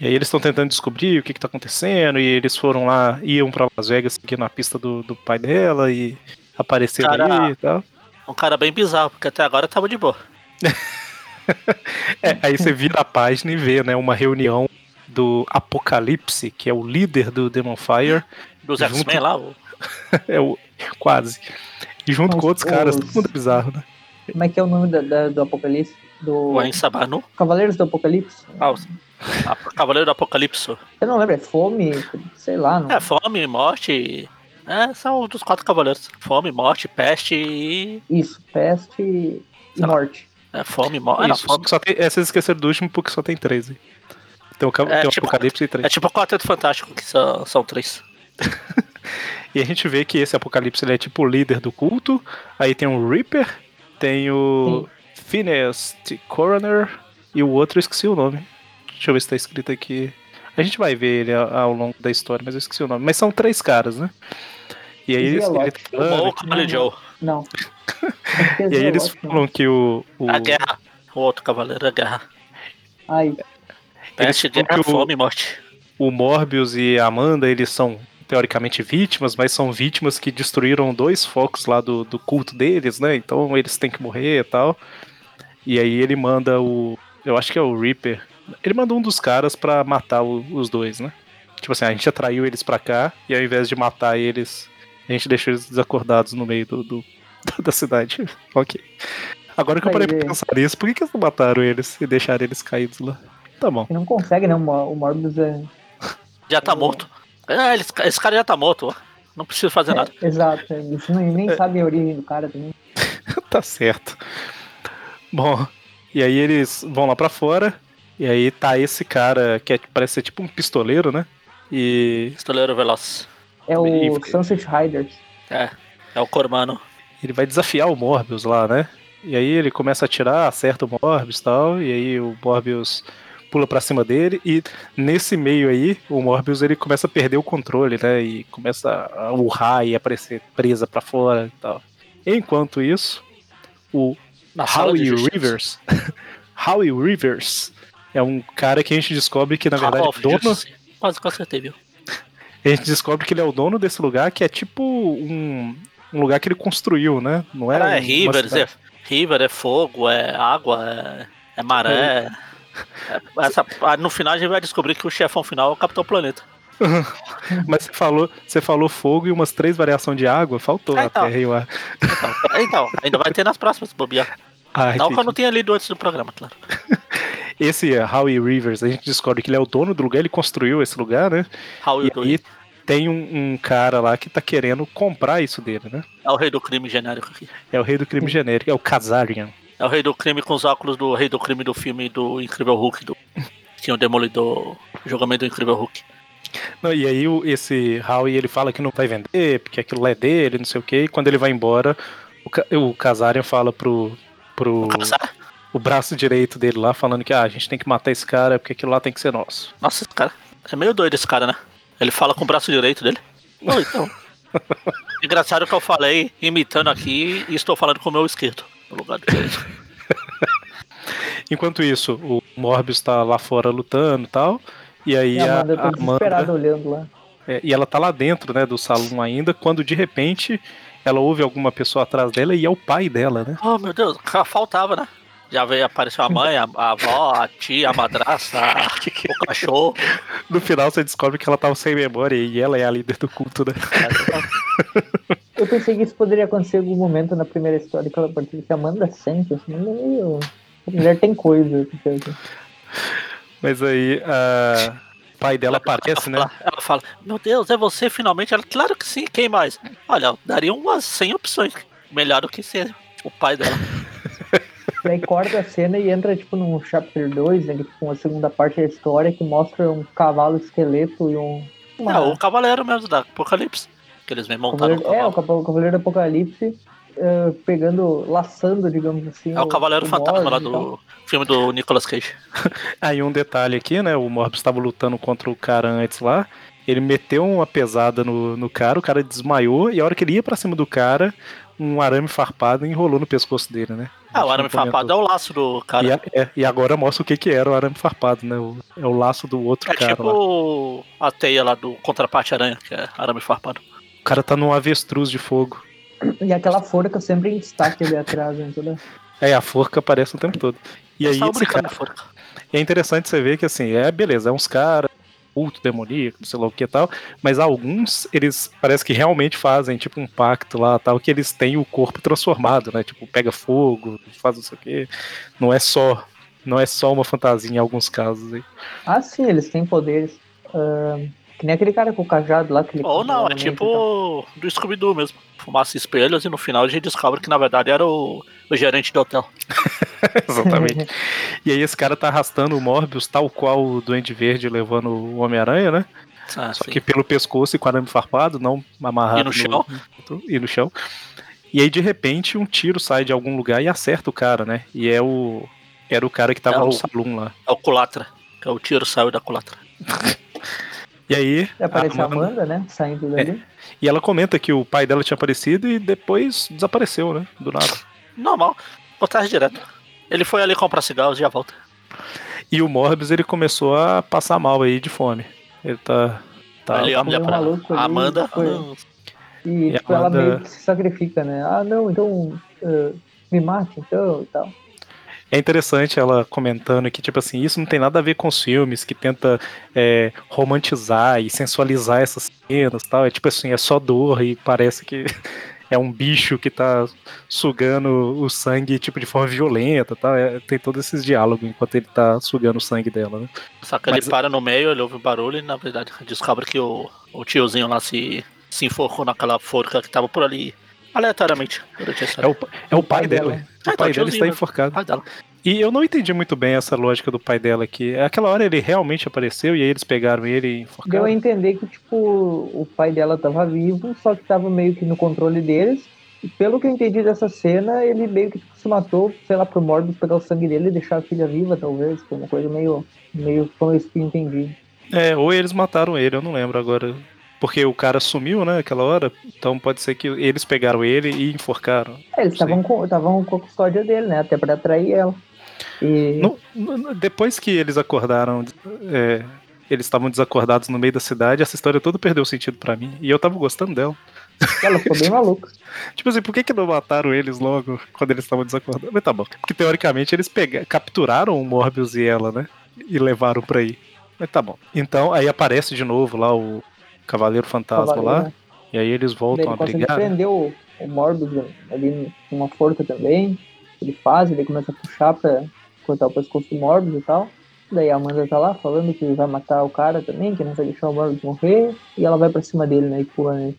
E aí eles estão tentando descobrir o que, que tá acontecendo, e eles foram lá, iam pra Las Vegas seguir na pista do, do pai dela e apareceram Cara. aí e tal. um cara bem bizarro, porque até agora tava de boa. É, aí você vira a página e vê, né, uma reunião do Apocalipse, que é o líder do Demon Fire, Dos Junto- X-Men lá, o- é o quase. E junto Mas com outros caras, todo mundo é bizarro, né? Como é que é o nome da- da- do Apocalipse? Do o Ain Sabanu. Cavaleiros do Apocalipse? Ah, o a- Cavaleiro do Apocalipse. Eu não lembro, é fome, sei lá. Não. É, fome, morte. É, são dos quatro cavaleiros. Fome, morte, peste e. Isso, peste e Sei lá. morte. É, fome, morte. Não, Isso, fome. só tem, é, vocês esqueceram do último porque só tem três aí. Tem o, É, tem o tipo- Apocalipse e três. É tipo o Quarteto Fantástico, que são, são três. E a gente vê que esse Apocalipse ele é tipo o líder do culto. Aí tem o Reaper, tem o Phineas T. Coroner e o outro eu esqueci o nome. Deixa eu ver se tá escrito aqui. A gente vai ver ele ao, longo da história, mas eu esqueci o nome. Mas são três caras, né? E aí eles, Zealote. ele tá O. Joe. Não. E aí eles falam que o. o A guerra. O outro cavaleiro, a guerra. Ai, Peste, guerra, o- fome e morte. o Morbius e a Amanda, eles são teoricamente vítimas, mas são vítimas que destruíram dois focos lá do, do culto deles, né? Então eles têm que morrer e tal. E aí ele manda o. Eu acho que é o Reaper. Ele manda um dos caras pra matar o- os dois, né? Tipo assim, a gente atraiu eles pra cá e ao invés de matar eles, a gente deixou eles desacordados no meio do, do- da cidade. ok. Agora que eu parei pra pensar nisso, por que, que eles não mataram eles e deixaram eles caídos lá? Tá bom. não consegue, né? O Morbius é. Já tá morto. É, eles- esse cara já tá morto, ó. Não precisa fazer nada. é, exato, eles nem, nem sabem a origem do cara também. tá certo. Bom, e aí eles vão lá pra fora. E aí tá esse cara que é- parece ser tipo um pistoleiro, né? E Pistoleiro Veloz. É o E- Sunset Riders. É. É o Cormano. ele vai desafiar o Morbius lá, né? E aí ele começa a atirar, acerta o Morbius e tal. E aí o Morbius pula pra cima dele. E nesse meio aí, o Morbius ele começa a perder o controle, né? E começa a urrar e aparecer presa pra fora e tal. Enquanto isso, o Na Howie. Rivers. Howie Rivers. É um cara que a gente descobre que, na verdade, Half-Life, é dono. Quase que acertei, viu? A gente descobre que ele é o dono desse lugar, que é tipo um, um lugar que ele construiu, né? Não é, É, é uma River, cidade. é, River, é fogo, é água, é, é maré. É- essa- ah, no final a gente vai descobrir que o chefão final é o Capitão Planeta. Mas você falou, você falou fogo e umas três variações de água, faltou a então. terra e o ar. Então, então, ainda vai ter nas próximas, bobear. Ah, Não que eu não tenha lido antes do programa, claro. Esse é, Howie Rivers, a gente descobre que ele é o dono do lugar, ele construiu esse lugar, né? How E aí tem um, um cara lá que tá querendo comprar isso dele, né? É o rei do crime genérico aqui. É o rei do crime genérico, é o Kazarian. É o rei do crime com os óculos do rei do crime do filme do Incrível Hulk. Do... Tinha o Demolidor, o julgamento do Incrível Hulk. Não, e aí esse Howie ele fala que não vai vender, porque aquilo lá é dele, não sei o quê. E quando ele vai embora, o, o Kazarian fala pro, pro o braço direito dele lá, falando que ah, a gente tem que matar esse cara porque aquilo lá tem que ser nosso. Nossa, esse cara. É meio doido esse cara, né? Ele fala com o braço direito dele. Não, então. Engraçado que eu falei imitando aqui e estou falando com o meu esquerdo. No lugar direito. Enquanto isso, o Morbius tá lá fora lutando e tal. E aí E a Amanda tá a desesperada Amanda, olhando lá. é, e ela tá lá dentro, né, do salão ainda, quando de repente ela ouve alguma pessoa atrás dela e é o pai dela, né? Oh, meu Deus, faltava, né? Já veio apareceu a mãe, a, a avó, a tia, a madrasta, o cachorro. No final você descobre que ela tava sem memória e ela é a líder do culto, né? Eu pensei que isso poderia acontecer em algum momento na primeira história que ela participa. Que a Amanda sente, assim, meio... A mulher tem coisa. tipo, Mas aí a... o pai dela aparece, né? Ela, fala, meu Deus, é você finalmente? Ela, claro que sim, quem mais? Olha, daria umas 100 opções. Melhor do que ser o pai dela. Daí corta a cena e entra tipo num chapter 2, né? Tipo uma segunda parte da história que mostra um cavalo esqueleto e um. uma- É, o cavaleiro mesmo da Apocalipse. Que eles vêm montar no cavaleiro, é, o cavalo. cavaleiro, o cavaleiro do Apocalipse eh, pegando, laçando, digamos assim. É o Cavaleiro Fantasma lá do filme do Nicolas Cage. Aí um detalhe aqui, né? O Morbius estava lutando contra o cara antes lá. Ele meteu uma pesada no, no cara, o cara desmaiou, e a hora que ele ia pra cima do cara, um arame farpado enrolou no pescoço dele, né? Ah, o arame farpado é o laço do cara. E, a- é, e agora mostra o que, que era o arame farpado, né? O- é o laço do outro É cara lá. tipo a teia lá do Contraparte Aranha, que é arame farpado. O cara tá num avestruz de fogo. E aquela forca sempre em destaque ali atrás, né? Toda... É, a forca aparece o tempo todo. E Eu aí esse brincando cara, forca. é interessante você ver que assim, é beleza, é uns caras, culto demoníaco, não sei lá o que e tal, mas alguns, eles parece que realmente fazem, tipo, um pacto lá, tal, que eles têm o corpo transformado, né, tipo, pega fogo, faz não sei o que, não é só, não é só uma fantasia em alguns casos aí. Ah, sim, eles têm poderes. Ah, que nem aquele cara com o cajado lá. Que ele Ou não, é tipo do Scooby-Doo mesmo. Fumaça espelhos e no final a gente descobre que na verdade era o, o gerente do hotel. Exatamente. e aí esse cara tá arrastando o Morbius, tal qual o Duende Verde levando o Homem-Aranha, né, Ah, Só sim. que pelo pescoço e com arame farpado, não amarrado E no chão? e no chão. E aí, de repente, um tiro sai de algum lugar e acerta o cara, né? E é o. Era o cara que tava É no o- salão lá. É o culatra. Que é o tiro saiu da culatra. E aí. E aparece a Amanda- Amanda, né? Saindo dali. E ela comenta que o pai dela tinha aparecido e depois desapareceu, né? Do nada. Normal. Acontece direto. Ele foi ali comprar cigarros e já volta. E o Morbius ele começou a passar mal aí de fome. Ele tá. tá ele olha um pra maluco ali, Amanda. foi. E, E a tipo, ela Amanda- meio que se sacrifica, né? Ah, não, então ah, me mate, então, e tal. É interessante ela comentando que, tipo assim, isso não tem nada a ver com os filmes que tenta é, romantizar e sensualizar essas cenas tal. É tipo assim, é só dor e parece que é um bicho que tá sugando o sangue, tipo, de forma violenta tal. É, tem todos esses diálogos enquanto ele tá sugando o sangue dela, né? Só que Mas- ele para no meio, ele ouve o barulho e na verdade descobre que o, o tiozinho lá se, se enforcou naquela forca que tava por ali aleatoriamente durante a É história. o, é o pai dela. Ah, O então, pai dela tiozinho está enforcado. Pai dela. E eu não entendi muito bem essa lógica do pai dela aqui. Aquela hora ele realmente apareceu e aí eles pegaram ele e Deu enforcaram. a entender que, tipo, o pai dela tava vivo, só que tava meio que no controle deles. E pelo que eu entendi dessa cena, ele meio que tipo, se matou, sei lá, pro Morbius pegar o sangue dele e deixar a filha viva, talvez. Foi uma coisa meio, meio como que eu entendi. É, ou eles mataram ele, eu não lembro agora. Porque o cara sumiu, né, aquela hora. Então pode ser que eles pegaram ele e enforcaram. É, eles estavam com, estavam com a custódia dele, né? Até pra atrair ela. E No- no- depois que eles acordaram, é, eles estavam desacordados no meio da cidade, essa história toda perdeu sentido pra mim. E eu tava gostando dela. ela ficou bem maluca. Tipo assim, por que, que não mataram eles logo quando eles estavam desacordados? Mas tá bom. Porque teoricamente eles pega... capturaram o Morbius e ela, né? E levaram pra aí. Mas tá bom. Então aí aparece de novo lá o Cavaleiro Fantasma Cavaleiro, lá. né? E aí eles voltam ele a brigar. né? prender o, Morbius ali com uma forca também. Ele faz, ele começa a puxar pra cortar o pescoço do Morbius e tal. Daí a Amanda tá lá falando que vai matar o cara também, que não vai deixar o Morbius morrer. E ela vai pra cima dele, né? E pula nele.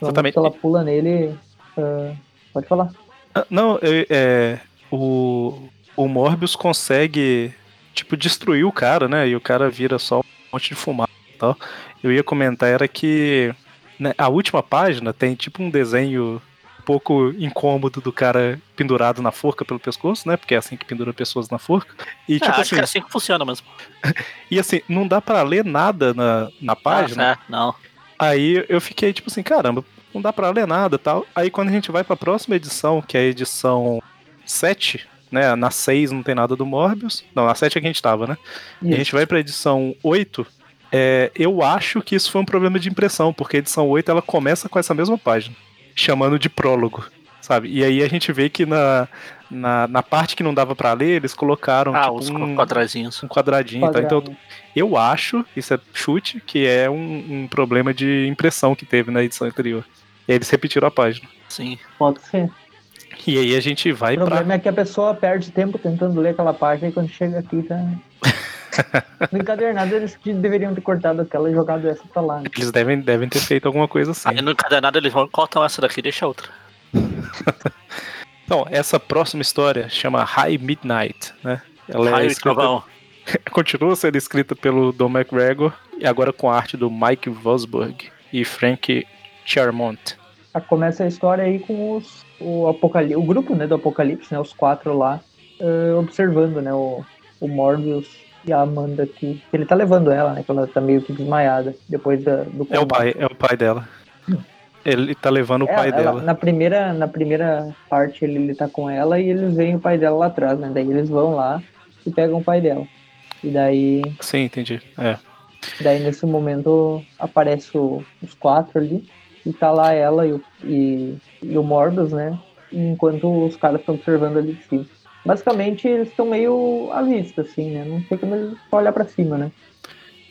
Momento Exatamente. ela pula nele. ah, pode falar. Ah, Não, é, o, o Morbius consegue, tipo, destruir o cara, né? E o cara vira só um monte de fumaça tal. Eu ia comentar, era que né, a última página tem tipo um desenho um pouco incômodo do cara pendurado na forca pelo pescoço, né? Porque é assim que pendura pessoas na forca. E É, tipo acho assim, que é assim que funciona mesmo. e assim, não dá pra ler nada na, na página. Ah, não. Aí eu fiquei tipo assim, caramba, não dá pra ler nada e tal. Aí quando a gente vai pra próxima edição, que é a edição 7, né? Na 6 não tem nada do Morbius. Não, na 7 é que a gente tava, né? E a Isso. gente vai pra edição 8. É, eu acho que isso foi um problema de impressão, porque a edição 8 ela começa com essa mesma página, chamando de prólogo, sabe? E aí a gente vê que na, na, na parte que não dava pra ler, eles colocaram Ah, tipo, os um, quadrazinhos. um quadradinho. Tá? Então eu acho, isso é chute, que é um, um problema de impressão que teve na edição anterior. E aí eles repetiram a página. Sim. Pode ser. E aí a gente vai O pra. problema é que a pessoa perde tempo tentando ler aquela página e quando chega aqui tá. No encadernado eles que deveriam ter cortado aquela e jogado essa pra lá. né? Eles devem, devem ter feito alguma coisa assim. Aí no encadernado eles vão cortam essa daqui e deixa outra. Então, essa próxima história chama High Midnight, né? Ela é Raio e escrita, continua sendo escrita pelo Don McGregor e agora com a arte do Mike Vosburg e Frank Charmont. Ah, Começa a história aí com os, o, Apocalipse, o grupo né, do Apocalipse, né, os quatro lá, eh, observando né, o, o Morbius e a Amanda que ele tá levando ela, né? Que ela tá meio que desmaiada depois da, do É o combate. pai, é o pai dela. Ele tá levando o É, pai ela- dela. Na primeira, na primeira parte ele, ele tá com ela e eles veem o pai dela lá atrás, né? Daí eles vão lá e pegam o pai dela. E daí, Sim, entendi. É. daí nesse momento aparece o- os quatro ali e tá lá ela e o, e, e o Morbius, né? Enquanto os caras estão observando ali de cima. Basicamente eles estão meio à vista, assim, né? Não sei como eles olhar pra cima, né?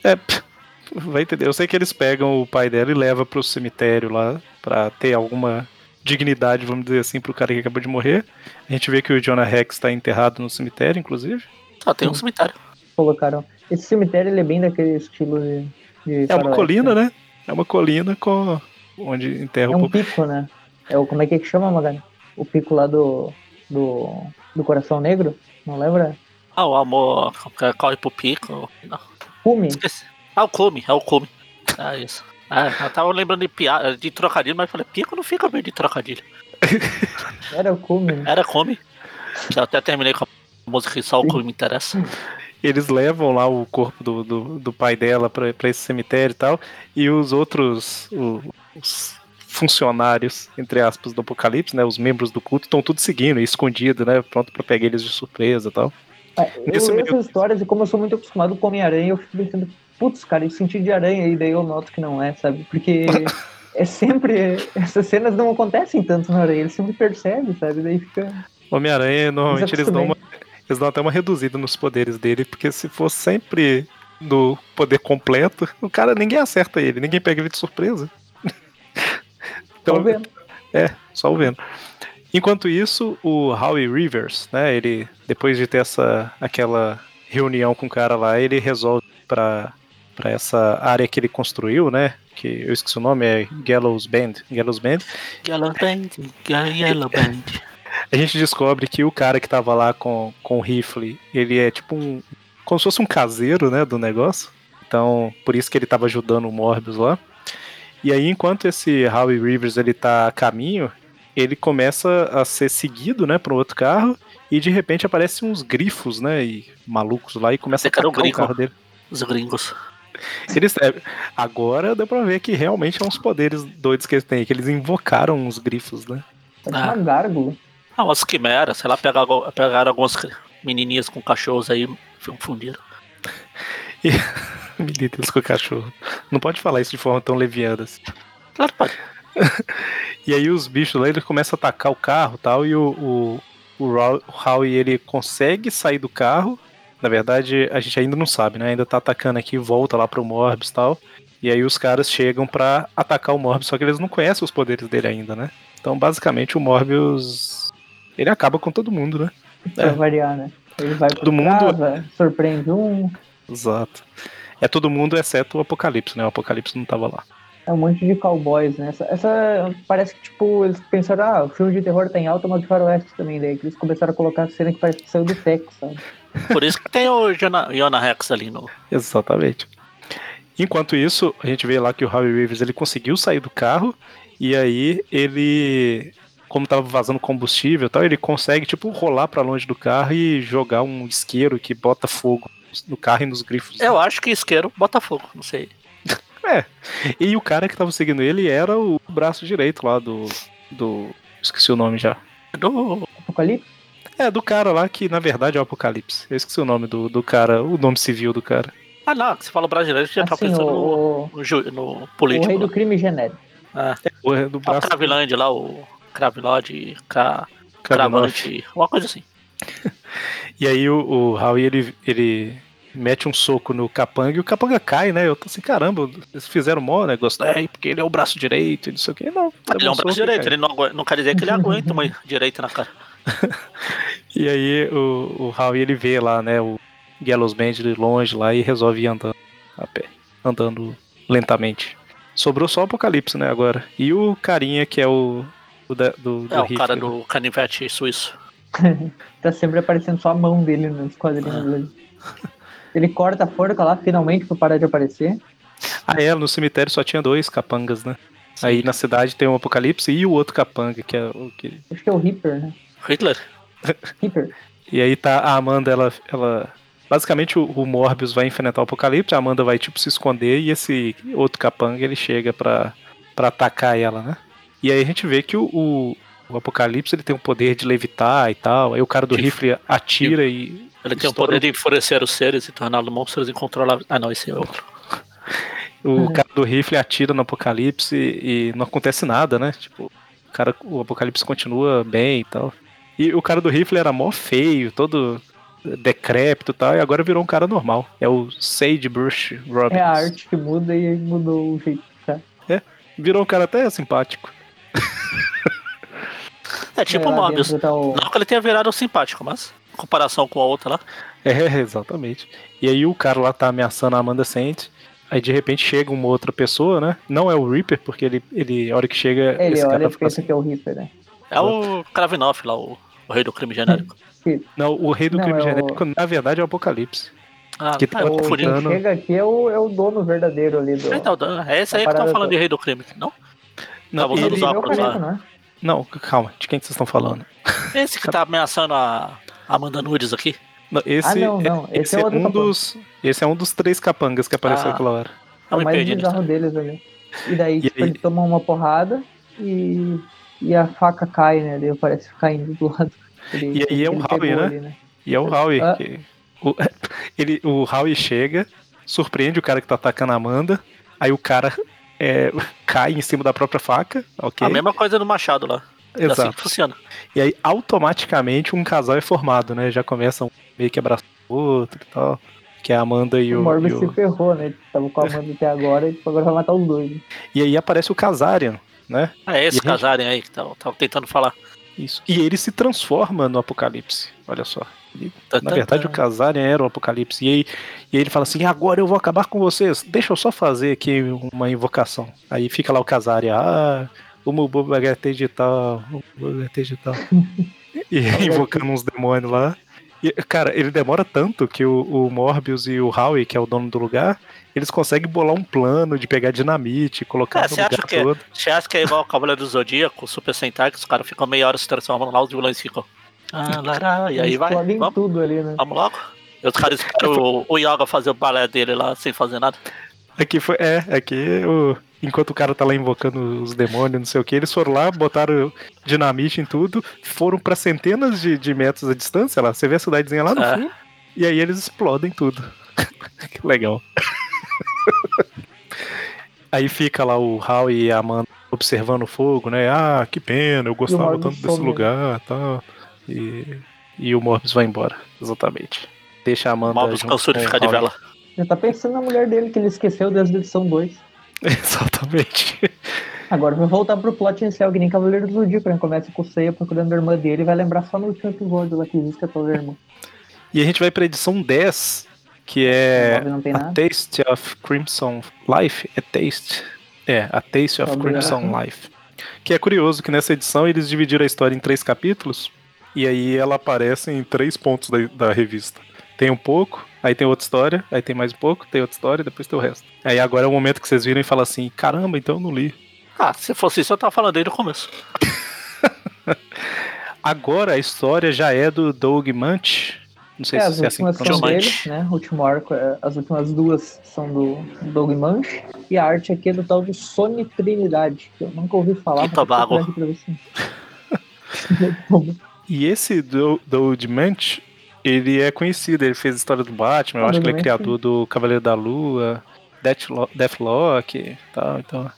É, vai entender. Eu sei que eles pegam o pai dela e levam pro cemitério lá pra ter alguma dignidade, vamos dizer assim, pro cara que acabou de morrer. A gente vê que o Jonah Rex tá enterrado no cemitério, inclusive. Só tem um cemitério. Colocaram. Esse cemitério ele é bem daquele estilo de. de É uma faroeste, colina, né? É uma colina com onde enterra É o um povo. pico, né? É o, como é que, é que chama, Magari? O pico lá do, do, do Coração Negro? Não lembra? Ah, o amor que corre pro pico. Não, Cume. esqueci. Ah, o cume, é o cume. É isso. É, eu tava lembrando de piada, de trocadilho, mas falei, pico não fica bem de trocadilho. Era o cume, né? Era cume. Eu até terminei com a música que só o cume me interessa. Eles levam lá o corpo do, do, do pai dela pra, pra esse cemitério e tal. E os outros. o- os funcionários, entre aspas, do Apocalipse, né? Os membros do culto estão tudo seguindo, escondido, né? Pronto pra pegar eles de surpresa e tal. Eu Nesse leio meio- essas histórias e como eu sou muito acostumado com Homem-Aranha, eu fico pensando, putz, cara, esse sentido de aranha aí, daí eu noto que não é, sabe? Porque é sempre. Essas cenas não acontecem tanto no aranha, ele sempre percebe, sabe? Daí fica. Homem-Aranha, normalmente eles dão, uma, eles dão até uma reduzida nos poderes dele, porque se for sempre no poder completo, o cara ninguém acerta ele, ninguém pega ele de surpresa. Tô vendo. É, só o vendo. Enquanto isso, o Howie Rivers, né, ele depois de ter essa aquela reunião com o cara lá, ele resolve para para essa área que ele construiu, né, que eu esqueci o nome, é Gallows Bend, Gallows Bend. Yellow Band, Yellow Band. A gente descobre que o cara que tava lá com, com o rifle, ele é tipo um como se fosse um caseiro, né, do negócio. Então, por isso que ele tava ajudando o Morbius lá. E aí, enquanto esse Howie Rivers ele tá a caminho, ele começa a ser seguido, né, para um outro carro e de repente aparecem uns grifos, né, e malucos lá e começa a é atacar o carro dele. Os gringos. Eles, é, agora deu pra ver que realmente são uns poderes doidos que eles têm, que eles invocaram os grifos, né? Parece Ah. uma gárgula. Ah, umas quimeras, sei lá, pegaram, pegaram algumas menininhas com cachorros aí, fundiram. Milímetros com o cachorro. Não pode falar isso de forma tão leviana assim. Claro que pode. E aí os bichos lá, eles começam a atacar o carro e tal, e o, o, o, Howie, ele consegue sair do carro. Na verdade, a gente ainda não sabe, né? Ainda tá atacando aqui, volta lá pro Morbius e tal. E aí os caras chegam pra atacar o Morbius, só que eles não conhecem os poderes dele ainda, né? Então, basicamente, o Morbius... Ele acaba com todo mundo, né? Pra variar, né? Ele vai Todo pro mundo- casa, surpreende um. Exato. É todo mundo exceto o Apocalipse, né? O Apocalipse não tava lá. É um monte de cowboys, né? Essa, essa parece que, tipo, eles pensaram, ah, o filme de terror tá em alta, mas de faroeste também, daí que eles começaram a colocar cena que parece que saiu do Texas, sabe? Por isso que tem o Jonah, Jonah Rex ali no. Exatamente. Enquanto isso, a gente vê lá que o Howie Rivers ele conseguiu sair do carro e aí ele, como tava vazando combustível, e tal, ele consegue tipo rolar pra longe do carro e jogar um isqueiro que bota fogo no carro e nos grifos. Eu acho que isqueiro, Botafogo, não sei. E o cara que tava seguindo ele era o braço direito lá do do esqueci o nome já. Do... Apocalipse? É, do cara lá que na verdade é o Apocalipse. Eu esqueci o nome do, do cara, o nome civil do cara. Ah, não, você fala brasileiro, já tá Assim, pensando no, o, no, no o político. rei do crime genérico. Ah, O, do o braço Cravilândia lá, o Cravilode, Cra... Cravante, uma coisa assim. E aí o, o Howie, ele, ele mete um soco no Capanga e o Capanga cai, né? Eu tô assim, caramba, eles fizeram mó negócio, é, porque ele é o braço direito e não sei o que. Não, Ele é um braço direito, ele não, não quer dizer que ele aguenta uma direita na cara. E aí o, o Howie, ele vê lá, né, o Gallows Band de longe lá e resolve ir andando a pé, andando lentamente. Sobrou só o Apocalipse, né, agora. E o carinha que é o, o da- do, do É, o cara né? do canivete suíço. Tá sempre aparecendo só a mão dele nos quadrinhos Ah. Ele corta a forca lá, finalmente, pra parar de aparecer. Ah, é, no cemitério só tinha dois capangas, né? Aí na cidade tem o Apocalipse e o outro capanga, que é o que Acho que é o Reaper, né? Hitler? Reaper. E aí tá a Amanda, ela. ela basicamente o, o Morbius vai enfrentar o Apocalipse, a Amanda vai tipo se esconder e esse outro capanga ele chega pra, pra atacar ela, né? E aí a gente vê que o, o, o Apocalipse ele tem o poder de levitar e tal. Aí o cara do Tipo- rifle atira e. Ele tem o poder de enfurecer os seres e torná-los monstros incontroláveis. Ah, não, esse é outro. O Uhum. cara do rifle atira no Apocalipse e não acontece nada, né? Tipo, o, cara, o Apocalipse continua bem e tal. E o cara do rifle era mó feio, todo decrépito e tal, e agora virou um cara normal. É o Sagebrush Robbins. É a arte que muda e mudou o jeito de ficar. Virou um cara até simpático. É tipo É, o Mobius. tá o- Não que ele tenha virado simpático, mas em comparação com a outra lá. É, exatamente. E aí o cara lá tá ameaçando a Amanda Saint. Aí de repente chega uma outra pessoa, né? Não é o Reaper, porque ele, ele a hora que chega, Ele esse olha cara e fica pensa assim. que é o Reaper, né? É o Kravinoff lá, o, o rei do crime genérico. Não, o rei do Não, crime é o- genérico, na verdade, é o Apocalipse. Ah, Que tá, tá O confundindo. quem chega aqui é o, é o dono verdadeiro ali do. Então, é esse aí que estão parada falando toda. de rei do crime, não? Não, usando ele- os Ele é o óculos careca, lá. não é? não, calma, de quem que vocês estão falando? Esse que tá ameaçando a Amanda Nudes aqui. Não, esse, Ah, não, não, é, esse é outro um capanga. dos. Esse é um dos três capangas que apareceu Ah. aquela hora. É o mais perdi nisso. bizarro deles ali. E daí, E tipo, aí? ele toma uma porrada e, e a faca cai, né? Daí parece caindo do lado. Ele- E aí é ele o Howie, né? ali, né? E é o Howie. Ah. que- o, ele, o Howie chega, surpreende o cara que tá atacando a Amanda. Aí o cara é, cai em cima da própria faca. Ok. A mesma coisa do Machado lá. É assim Exato. que funciona. E aí automaticamente um casal é formado, né? Já começam meio que abraçar o outro e tal. Que é a Amanda e O o. Morbius o- se ferrou, né? Ele Tava com a Amanda até agora e agora vai matar os dois. né? E aí aparece o Kazarian, né? É esse E gente- casarem aí que tava, tava tentando falar. Isso. E ele se transforma no Apocalipse. Olha só. Ele- Tá, na tá, verdade, tá. o Kazarian era o Apocalipse. E aí, e aí ele fala assim: agora eu vou acabar com vocês. Deixa eu só fazer aqui uma invocação. Aí fica lá o Kazarian. Ah, o Mubu HT digital. HT digital. e invocando uns demônios lá. E, cara, ele demora tanto que o, o Morbius e o Howie, que é o dono do lugar, eles conseguem bolar um plano de pegar dinamite, colocar É, no lugar que é- todo. Você acha que é igual o Cavaleiro do Zodíaco, o Super Sentai, que os caras ficam meia hora se transformando lá, os vilões ficam. Ah, lará, e aí vai. Vamos, tudo ali, né? vamos logo. E os caras esperam o, o Yoga fazer o balé dele lá sem fazer nada. Aqui foi. É, aqui o. Enquanto o cara tá lá invocando os demônios, não sei o que, eles foram lá, botaram dinamite em tudo, foram pra centenas de, de metros a distância lá. Você vê a cidadezinha lá no É. fim, e aí eles explodem tudo. que legal. aí fica lá o Hal e a Amanda observando o fogo, né? Ah, que pena, eu gostava Morbius tanto desse some. lugar tal. E, e o Morbius vai embora, exatamente. Deixa a Amanda. Junto cansou de ficar de vela. Já tá pensando na mulher dele, que ele esqueceu desde a edição 2. Exatamente. Agora vai voltar pro plot inicial, que nem Cavaleiro do Zodíaco, né? Começa com o Seiya procurando a irmã dele e vai lembrar só no último episódio lá que existe a tua irmã. E a gente vai pra edição 10, que é A. Taste of Crimson Life. É Taste. É, A Taste of. Crimson Life. Que é curioso que nessa edição eles dividiram a história em três capítulos. E aí ela aparece em três pontos da, da revista. Tem um pouco, aí tem outra história, aí tem mais um pouco, tem outra história, depois tem o resto. Aí agora é o momento que vocês viram e falam assim: caramba, então eu não li. Ah, se fosse isso, eu tava falando desde o começo. Agora a história já é do Doug Munch. Não sei É, se as é assim que são dele, né? O último arco, é- as últimas duas são do Doug Manch. E a arte aqui é do tal de Sony Trinidade, que eu nunca ouvi falar. Puta vou procurar bago. aqui pra ver se- E esse do, do Dement, ele é conhecido, ele fez a história do Batman, eu acho que ele é criador do Cavaleiro da Lua, Deathlo- Deathlock e tal, então...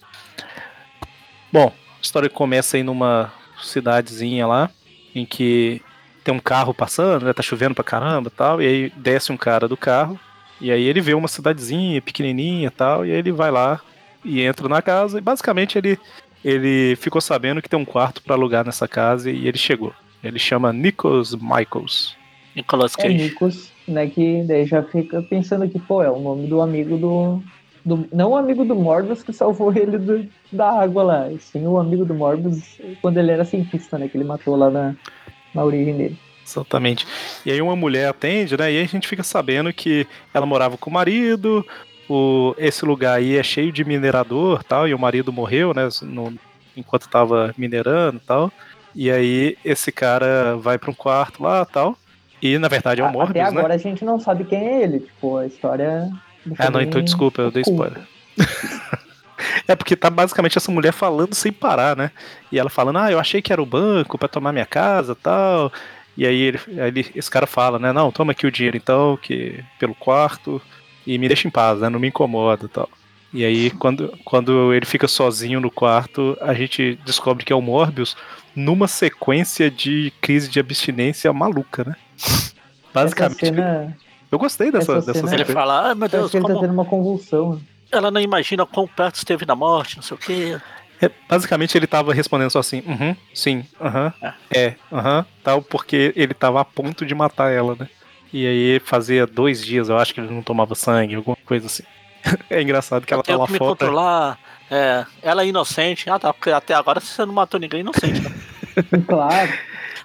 Bom, a história começa aí numa cidadezinha lá, em que tem um carro passando, né, tá chovendo pra caramba e tal, e aí desce um cara do carro, e aí ele vê uma cidadezinha pequenininha e tal, e aí ele vai lá e entra na casa, e basicamente ele, ele ficou sabendo que tem um quarto pra alugar nessa casa, e ele chegou. Ele chama Nikos Michaels. Nicolas É Cage. Nikos, né? Que daí já fica pensando que, pô, é o nome do amigo do. do não o amigo do Morbius que salvou ele do- da água lá, e sim o amigo do Morbius quando ele era cientista, né? Que ele matou lá na, na origem dele. Exatamente. E aí uma mulher atende, né? E aí a gente fica sabendo que ela morava com o marido, o, esse lugar aí é cheio de minerador tal, e o marido morreu, né? no- enquanto tava minerando e tal. E aí esse cara vai para um quarto lá tal. E na verdade é o A- Até Morbius, né? agora a gente não sabe quem é ele. Tipo, a história. Ah, não, então desculpa, eu dei oculta. spoiler. é porque tá basicamente essa mulher falando sem parar, né? E ela falando, ah, eu achei que era o banco pra tomar minha casa tal. E aí, ele, ele- esse cara fala, né? Não, toma aqui o dinheiro então, que pelo quarto, e me deixa em paz, né? Não me incomoda tal. E aí, quando, quando ele fica sozinho no quarto, a gente descobre que é o Morbius numa sequência de crise de abstinência maluca, né? Basicamente. Cena. Eu gostei dessa, essa dessa cena- Ele fala, ah, meu Deus, que ele tá como tendo uma convulsão. ela não imagina quão perto esteve da morte, não sei o quê. É, basicamente ele tava respondendo só assim, uhum, sim, aham, é, aham, tal, porque ele tava a ponto de matar ela, né? E aí fazia dois dias, eu acho que ele não tomava sangue, alguma coisa assim. É engraçado que ela tá lá que me fora. controlar. É, ela é inocente. Ah, tá, porque até agora você não matou ninguém inocente. né? Claro.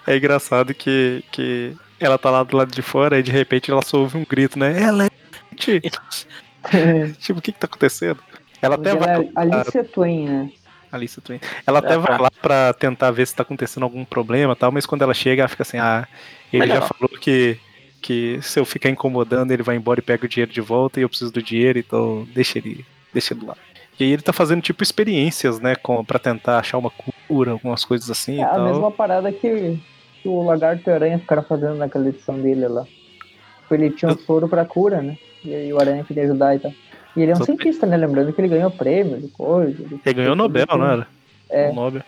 É engraçado que, que ela tá lá do lado de fora e de repente ela só ouve um grito, né? Ela é. Tipo, o que que tá acontecendo? Ela até Ela vai. é Alicia Twain, né? Alice Twin. Ela até É, vai tá. lá pra tentar ver se tá acontecendo algum problema e tal, mas quando ela chega, ela fica assim, ah, ele já falou que, que se eu ficar incomodando, ele vai embora e pega o dinheiro de volta e eu preciso do dinheiro, então deixa ele, deixa ele lá. E aí ele tá fazendo tipo experiências, né, com, pra tentar achar uma cura, algumas coisas assim É e a tal. mesma parada que, que o Lagarto e o Aranha ficaram fazendo naquela edição dele lá. Tipo, Ele tinha um soro pra cura, né? E aí o Aranha queria ajudar e tal. E ele é um Só- cientista, né? Lembrando que ele ganhou prêmio de coisa. Ele ganhou o Nobel, não era? É. O Nobel.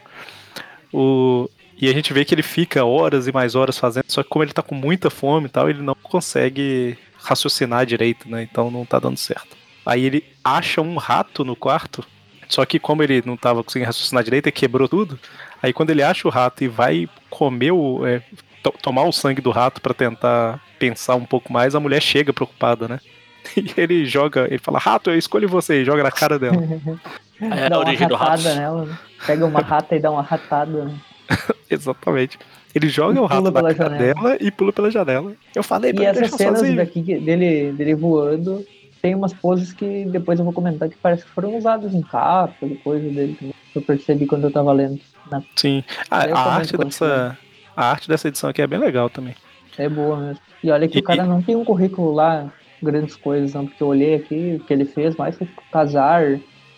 O... E a gente vê que ele fica horas e mais horas fazendo, só que como ele tá com muita fome e tal, ele não consegue raciocinar direito, né? Então não tá dando certo. Aí ele acha um rato no quarto, só que como ele não tava conseguindo raciocinar direito, ele quebrou tudo. Aí quando ele acha o rato e vai comer o. é, to- tomar o sangue do rato pra tentar pensar um pouco mais, a mulher chega preocupada, né? E ele joga, ele fala, rato, eu escolho você, e joga na cara dela. É dá a uma origem do rato. ratada nela, né? Pega uma rata e dá uma ratada. Né? Exatamente. Ele joga E o rato pula na pela cara janela. dela e pula pela janela. Eu falei E pra ele essas deixar cenas daqui dele, dele voando, tem umas poses que depois eu vou comentar que parece que foram usadas em capa, e coisa dele também. que Eu percebi quando eu tava lendo. Na- Sim. A, a arte dessa, a arte dessa edição aqui é bem legal também. É boa mesmo. E olha que E- o cara não tem um currículo lá grandes coisas, não, porque eu olhei aqui o que ele fez, mais foi casar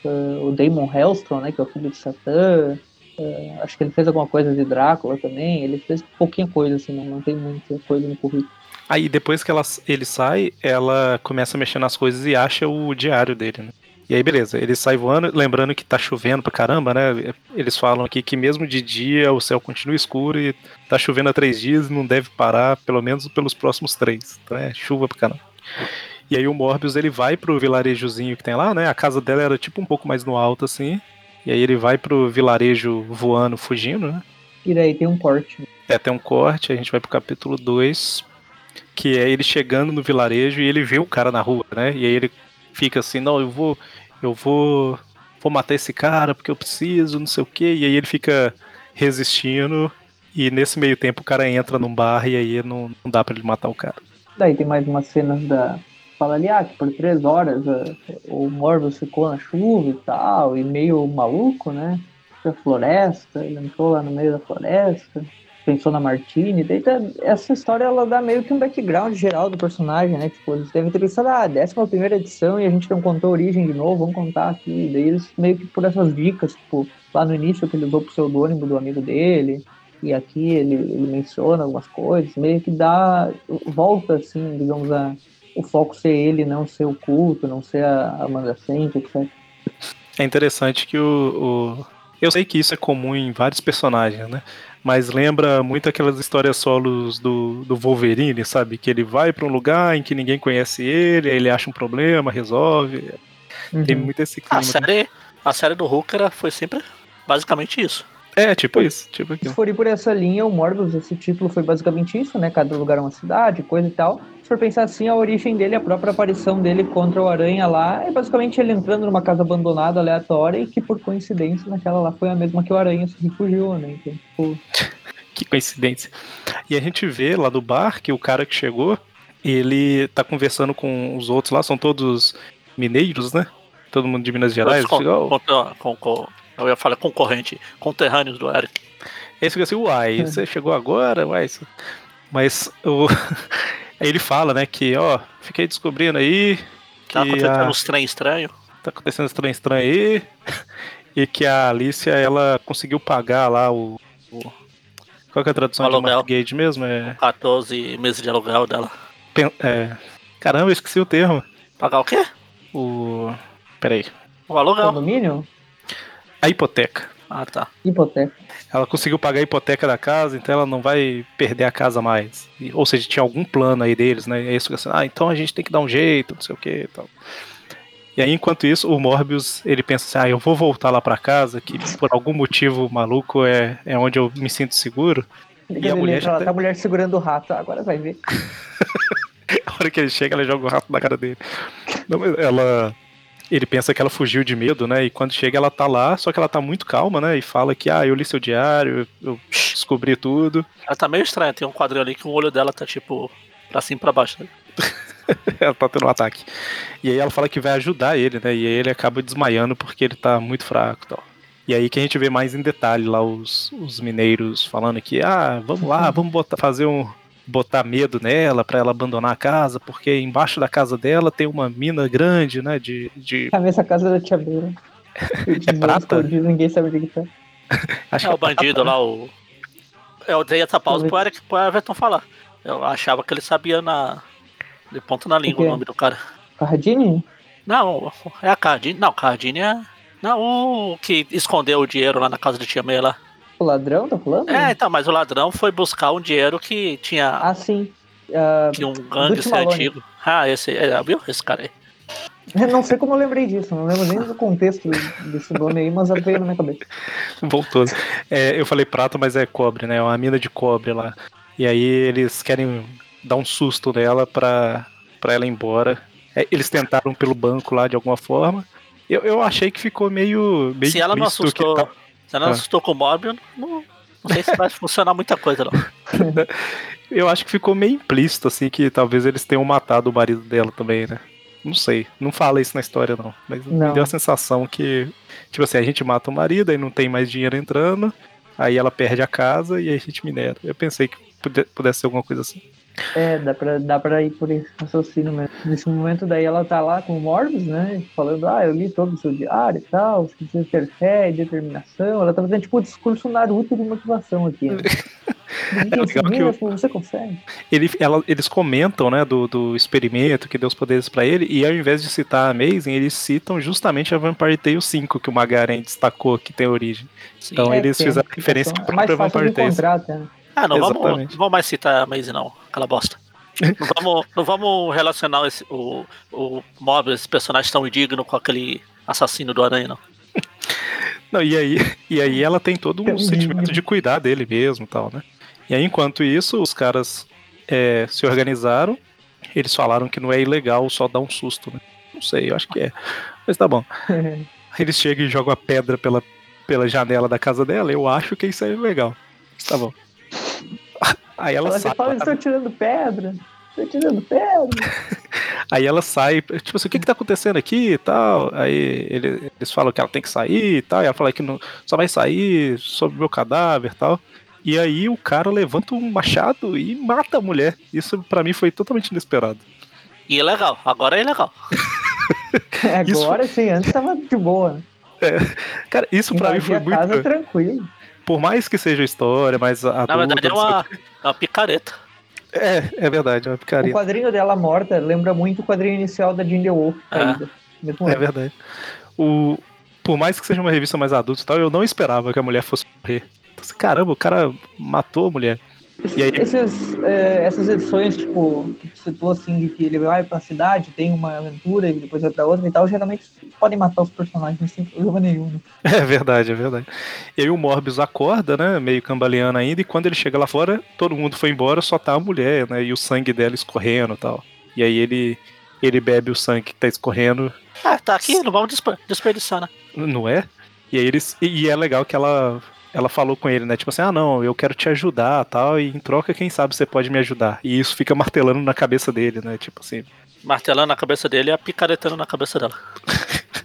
uh, o Damon Hellstrom, né, que é o filho de Satã. Uh, acho que ele fez alguma coisa de Drácula também. Ele fez pouquinha coisa, assim, não, não tem muita coisa no currículo. Aí depois que ela, ele sai, ela começa a mexer nas coisas e acha o diário dele, né? E aí, beleza, ele sai voando, lembrando que tá chovendo pra caramba, né? Eles falam aqui que mesmo de dia o céu continua escuro e tá chovendo há três dias e não deve parar, pelo menos pelos próximos três. Então é chuva pra caramba. E aí o Morbius ele vai pro vilarejozinho que tem lá, né? A casa dela era tipo um pouco mais no alto, assim. E aí ele vai pro vilarejo voando, fugindo, né? E daí tem um corte. É, tem um corte, a gente vai pro capítulo 2, que é ele chegando no vilarejo e ele vê o cara na rua, né? E aí ele fica assim, não, eu vou, eu vou, vou matar esse cara porque eu preciso, não sei o quê. E aí ele fica resistindo e nesse meio tempo o cara entra num bar e aí não, não dá para ele matar o cara. Daí tem mais umas cenas da fala ali, ah, que por três horas uh, o Morbius ficou na chuva e tal, e meio maluco, né? Da floresta, ele entrou lá no meio da floresta pensou na Martini. Daí tá, essa história ela dá meio que um background geral do personagem, né? Tipo, eles devem ter pensado, ah, décima primeira edição e a gente não contou a origem de novo, vamos contar aqui. Daí eles meio que por essas dicas, tipo, lá no início que ele usou o pseudônimo do amigo dele, e aqui ele, ele menciona algumas coisas, meio que dá. volta assim, digamos, a, o foco ser ele, não ser o culto, não ser a Saint, etc. É interessante que o, o, Eu sei que isso é comum em vários personagens, né? Mas lembra muito aquelas histórias solos do, do Wolverine, sabe? Que ele vai para um lugar em que ninguém conhece ele, aí ele acha um problema, resolve. Uhum. Tem muito esse clima. A série, a série do Hulk era, foi sempre basicamente isso. É, tipo isso. Tipo Se for ir por essa linha, o Morbius, esse título foi basicamente isso, né? Cada lugar é uma cidade, coisa e tal. Se for pensar assim, a origem dele, a própria aparição dele contra o Aranha lá, é basicamente ele entrando numa casa abandonada, aleatória, e que por coincidência naquela lá foi a mesma que o Aranha se refugiou, né? Então, tipo... que coincidência. E a gente vê lá do bar que o cara que chegou, ele tá conversando com os outros lá, são todos mineiros, né? Todo mundo de Minas Gerais. Com, com, com, eu ia falar concorrente, conterrâneos do Eric. Aí fica assim, uai, é. você chegou agora, uai. Mas o... aí ele fala, né, que, ó, fiquei descobrindo aí. Que tá acontecendo a... uns trem estranho. Tá acontecendo uns trem estranho aí. e que a Alicia, ela conseguiu pagar lá o. o... Qual que é a tradução de Mark mesmo? É... 14 meses de aluguel dela. É... Caramba, eu esqueci o termo. Pagar o quê? O. Peraí. O aluguel. Condomínio? A hipoteca. Ah, tá. Hipoteca. Ela conseguiu pagar a hipoteca da casa, então ela não vai perder a casa mais. Ou seja, tinha algum plano aí deles, né? E aí isso assim, ah, então a gente tem que dar um jeito, não sei o que e tal. E aí, enquanto isso, o Morbius, ele pensa assim, ah, eu vou voltar lá para casa, que por algum motivo maluco é, é onde eu me sinto seguro. E, a mulher, já tá... a mulher segurando o rato, agora vai ver. a hora que ele chega, ela joga o rato na cara dele. Não, ela ele pensa que ela fugiu de medo, né? E quando chega ela tá lá, só que ela tá muito calma, né? E fala que, ah, eu li seu diário, eu descobri tudo. Ela tá meio estranha, tem um quadrinho ali que o olho dela tá tipo pra cima e pra baixo, né? ela tá tendo um ataque. E aí ela fala que vai ajudar ele, né? E aí ele acaba desmaiando porque ele tá muito fraco e tal. E aí que a gente vê mais em detalhe lá os, os mineiros falando que, ah, vamos lá, vamos botar, fazer um, botar medo nela para ela abandonar a casa, porque embaixo da casa dela tem uma mina grande, né? De. de... A mesma casa da Tia Beira. é prata? ninguém sabe o que tá. Acho é, o é bandido lá, o. Eu dei essa pausa pro, Eric, pro Everton falar. Eu achava que ele sabia na. De ponto na língua o, o nome do cara. Cardini? Não, é a Cardini. Não, Cardini é. Não, o que escondeu o dinheiro lá na casa de Tia Meia lá. O ladrão, tá falando? É, então, mas o ladrão foi buscar um dinheiro que tinha. Ah, sim. Uh, que um gangue antigo. Ah, esse. É, viu? Esse cara aí. Eu não sei como eu lembrei disso, não lembro nem do contexto desse nome aí, mas veio na minha cabeça. Voltou. É, eu falei prata, mas é cobre, né? É uma mina de cobre lá. E aí eles querem dar um susto nela pra, pra ela ir embora. É, eles tentaram pelo banco lá de alguma forma. Eu, eu achei que ficou meio. meio Se ela não assustou. Tá... Se ela não assustou com o Mob, não, não sei se vai funcionar muita coisa, não. Eu acho que ficou meio implícito, assim, que talvez eles tenham matado o marido dela também, né? Não sei, não fala isso na história, não. Mas não. me deu a sensação que, tipo assim, a gente mata o marido, aí não tem mais dinheiro entrando, aí ela perde a casa e aí a gente minera. Eu pensei que pudesse ser alguma coisa assim. É, dá pra, dá pra ir por esse raciocínio mesmo. Nesse momento daí ela tá lá com o Morbius, né? Falando, ah, eu li todo o seu diário e tal, você precisa ter fé e determinação. Ela tá fazendo tipo o discurso Naruto de motivação aqui. Né? É legal que eu- Você consegue. Ele, ela- eles comentam, né, do, do experimento que deu os poderes pra ele, e ao invés de citar a Amazing, eles citam justamente a Vampire Tale 5, que o Magaren destacou que tem origem. Sim. Então É, eles tem fizeram referência à. É própria Vampire Tale. né? Ah, não vamos, não vamos mais citar a Maisie, não. Aquela bosta. Não vamos, não vamos relacionar esse, o, o Mobius, esse personagem tão indigno, com aquele assassino do Aranha, não. Não, e aí, e aí ela tem todo um um sentimento de cuidar dele mesmo e tal, né? E aí, enquanto isso, os caras é, se organizaram, eles falaram que não é ilegal só dar um susto, né? Não sei, eu acho que é. Mas tá bom. Eles chegam e jogam a pedra pela, pela janela da casa dela, eu acho que isso é ilegal. Tá bom. Aí ela Ela sai. fala, estou tirando pedra. Estou tirando pedra. Aí ela sai, tipo assim, o que que tá acontecendo aqui e tal? Aí ele- eles falam que ela tem que sair e tal, e ela fala que não, só vai sair sobre o meu cadáver e tal. E aí o cara levanta um machado e mata a mulher. Isso pra mim foi totalmente inesperado. E é legal, agora é legal. Isso- Agora sim, antes tava de boa. Cara, isso pra mim foi a casa muito. tranquilo. Por mais que seja história, mas a Na verdade é uma, é uma picareta. É, é verdade, é uma O picaria. quadrinho dela morta lembra muito o quadrinho inicial da Jean The Wolf. Ah. É ano. verdade. O, por mais que seja uma revista mais adulta e tal, eu não esperava que a mulher fosse morrer. Então, assim, Caramba, o cara matou a mulher. E aí- Esses, é, essas edições, tipo, que tu citou assim, de que ele vai pra cidade, tem uma aventura e depois vai pra outra e tal, geralmente podem matar os personagens sem problema nenhum. né? É verdade, é verdade. E aí o Morbius acorda, né? Meio cambaleando ainda, e quando ele chega lá fora, todo mundo foi embora, só tá a mulher, né? E o sangue dela escorrendo e tal. E aí ele, ele bebe o sangue que tá escorrendo, Ah, tá aqui, não vamos desper- desperdiçar, né? não é? E aí eles. E é legal que ela. Ela falou com ele, né? Tipo assim, ah não, eu quero te ajudar tal, e em troca, quem sabe você pode me ajudar. E isso fica martelando na cabeça dele, né? Tipo assim. Martelando na cabeça dele e a picaretando na cabeça dela.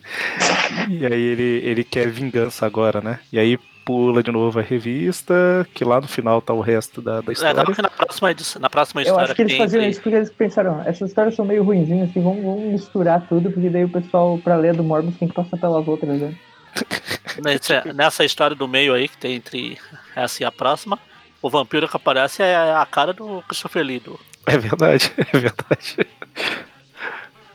E aí ele, ele quer vingança agora, né? E aí pula de novo a revista, que lá no final tá o resto da, da É, história. dá que na próxima, edição- na próxima Eu história acho que eles faziam isso porque eles pensaram, essas histórias são meio ruinzinhas, assim, vamos, vamos misturar tudo, porque daí o pessoal, pra ler do Morbius, tem que passar pelas outras, né? Nesse- nessa história do meio aí, que tem entre essa e a próxima, o vampiro que aparece é a cara do Christopher Lee. Do... É verdade, é verdade.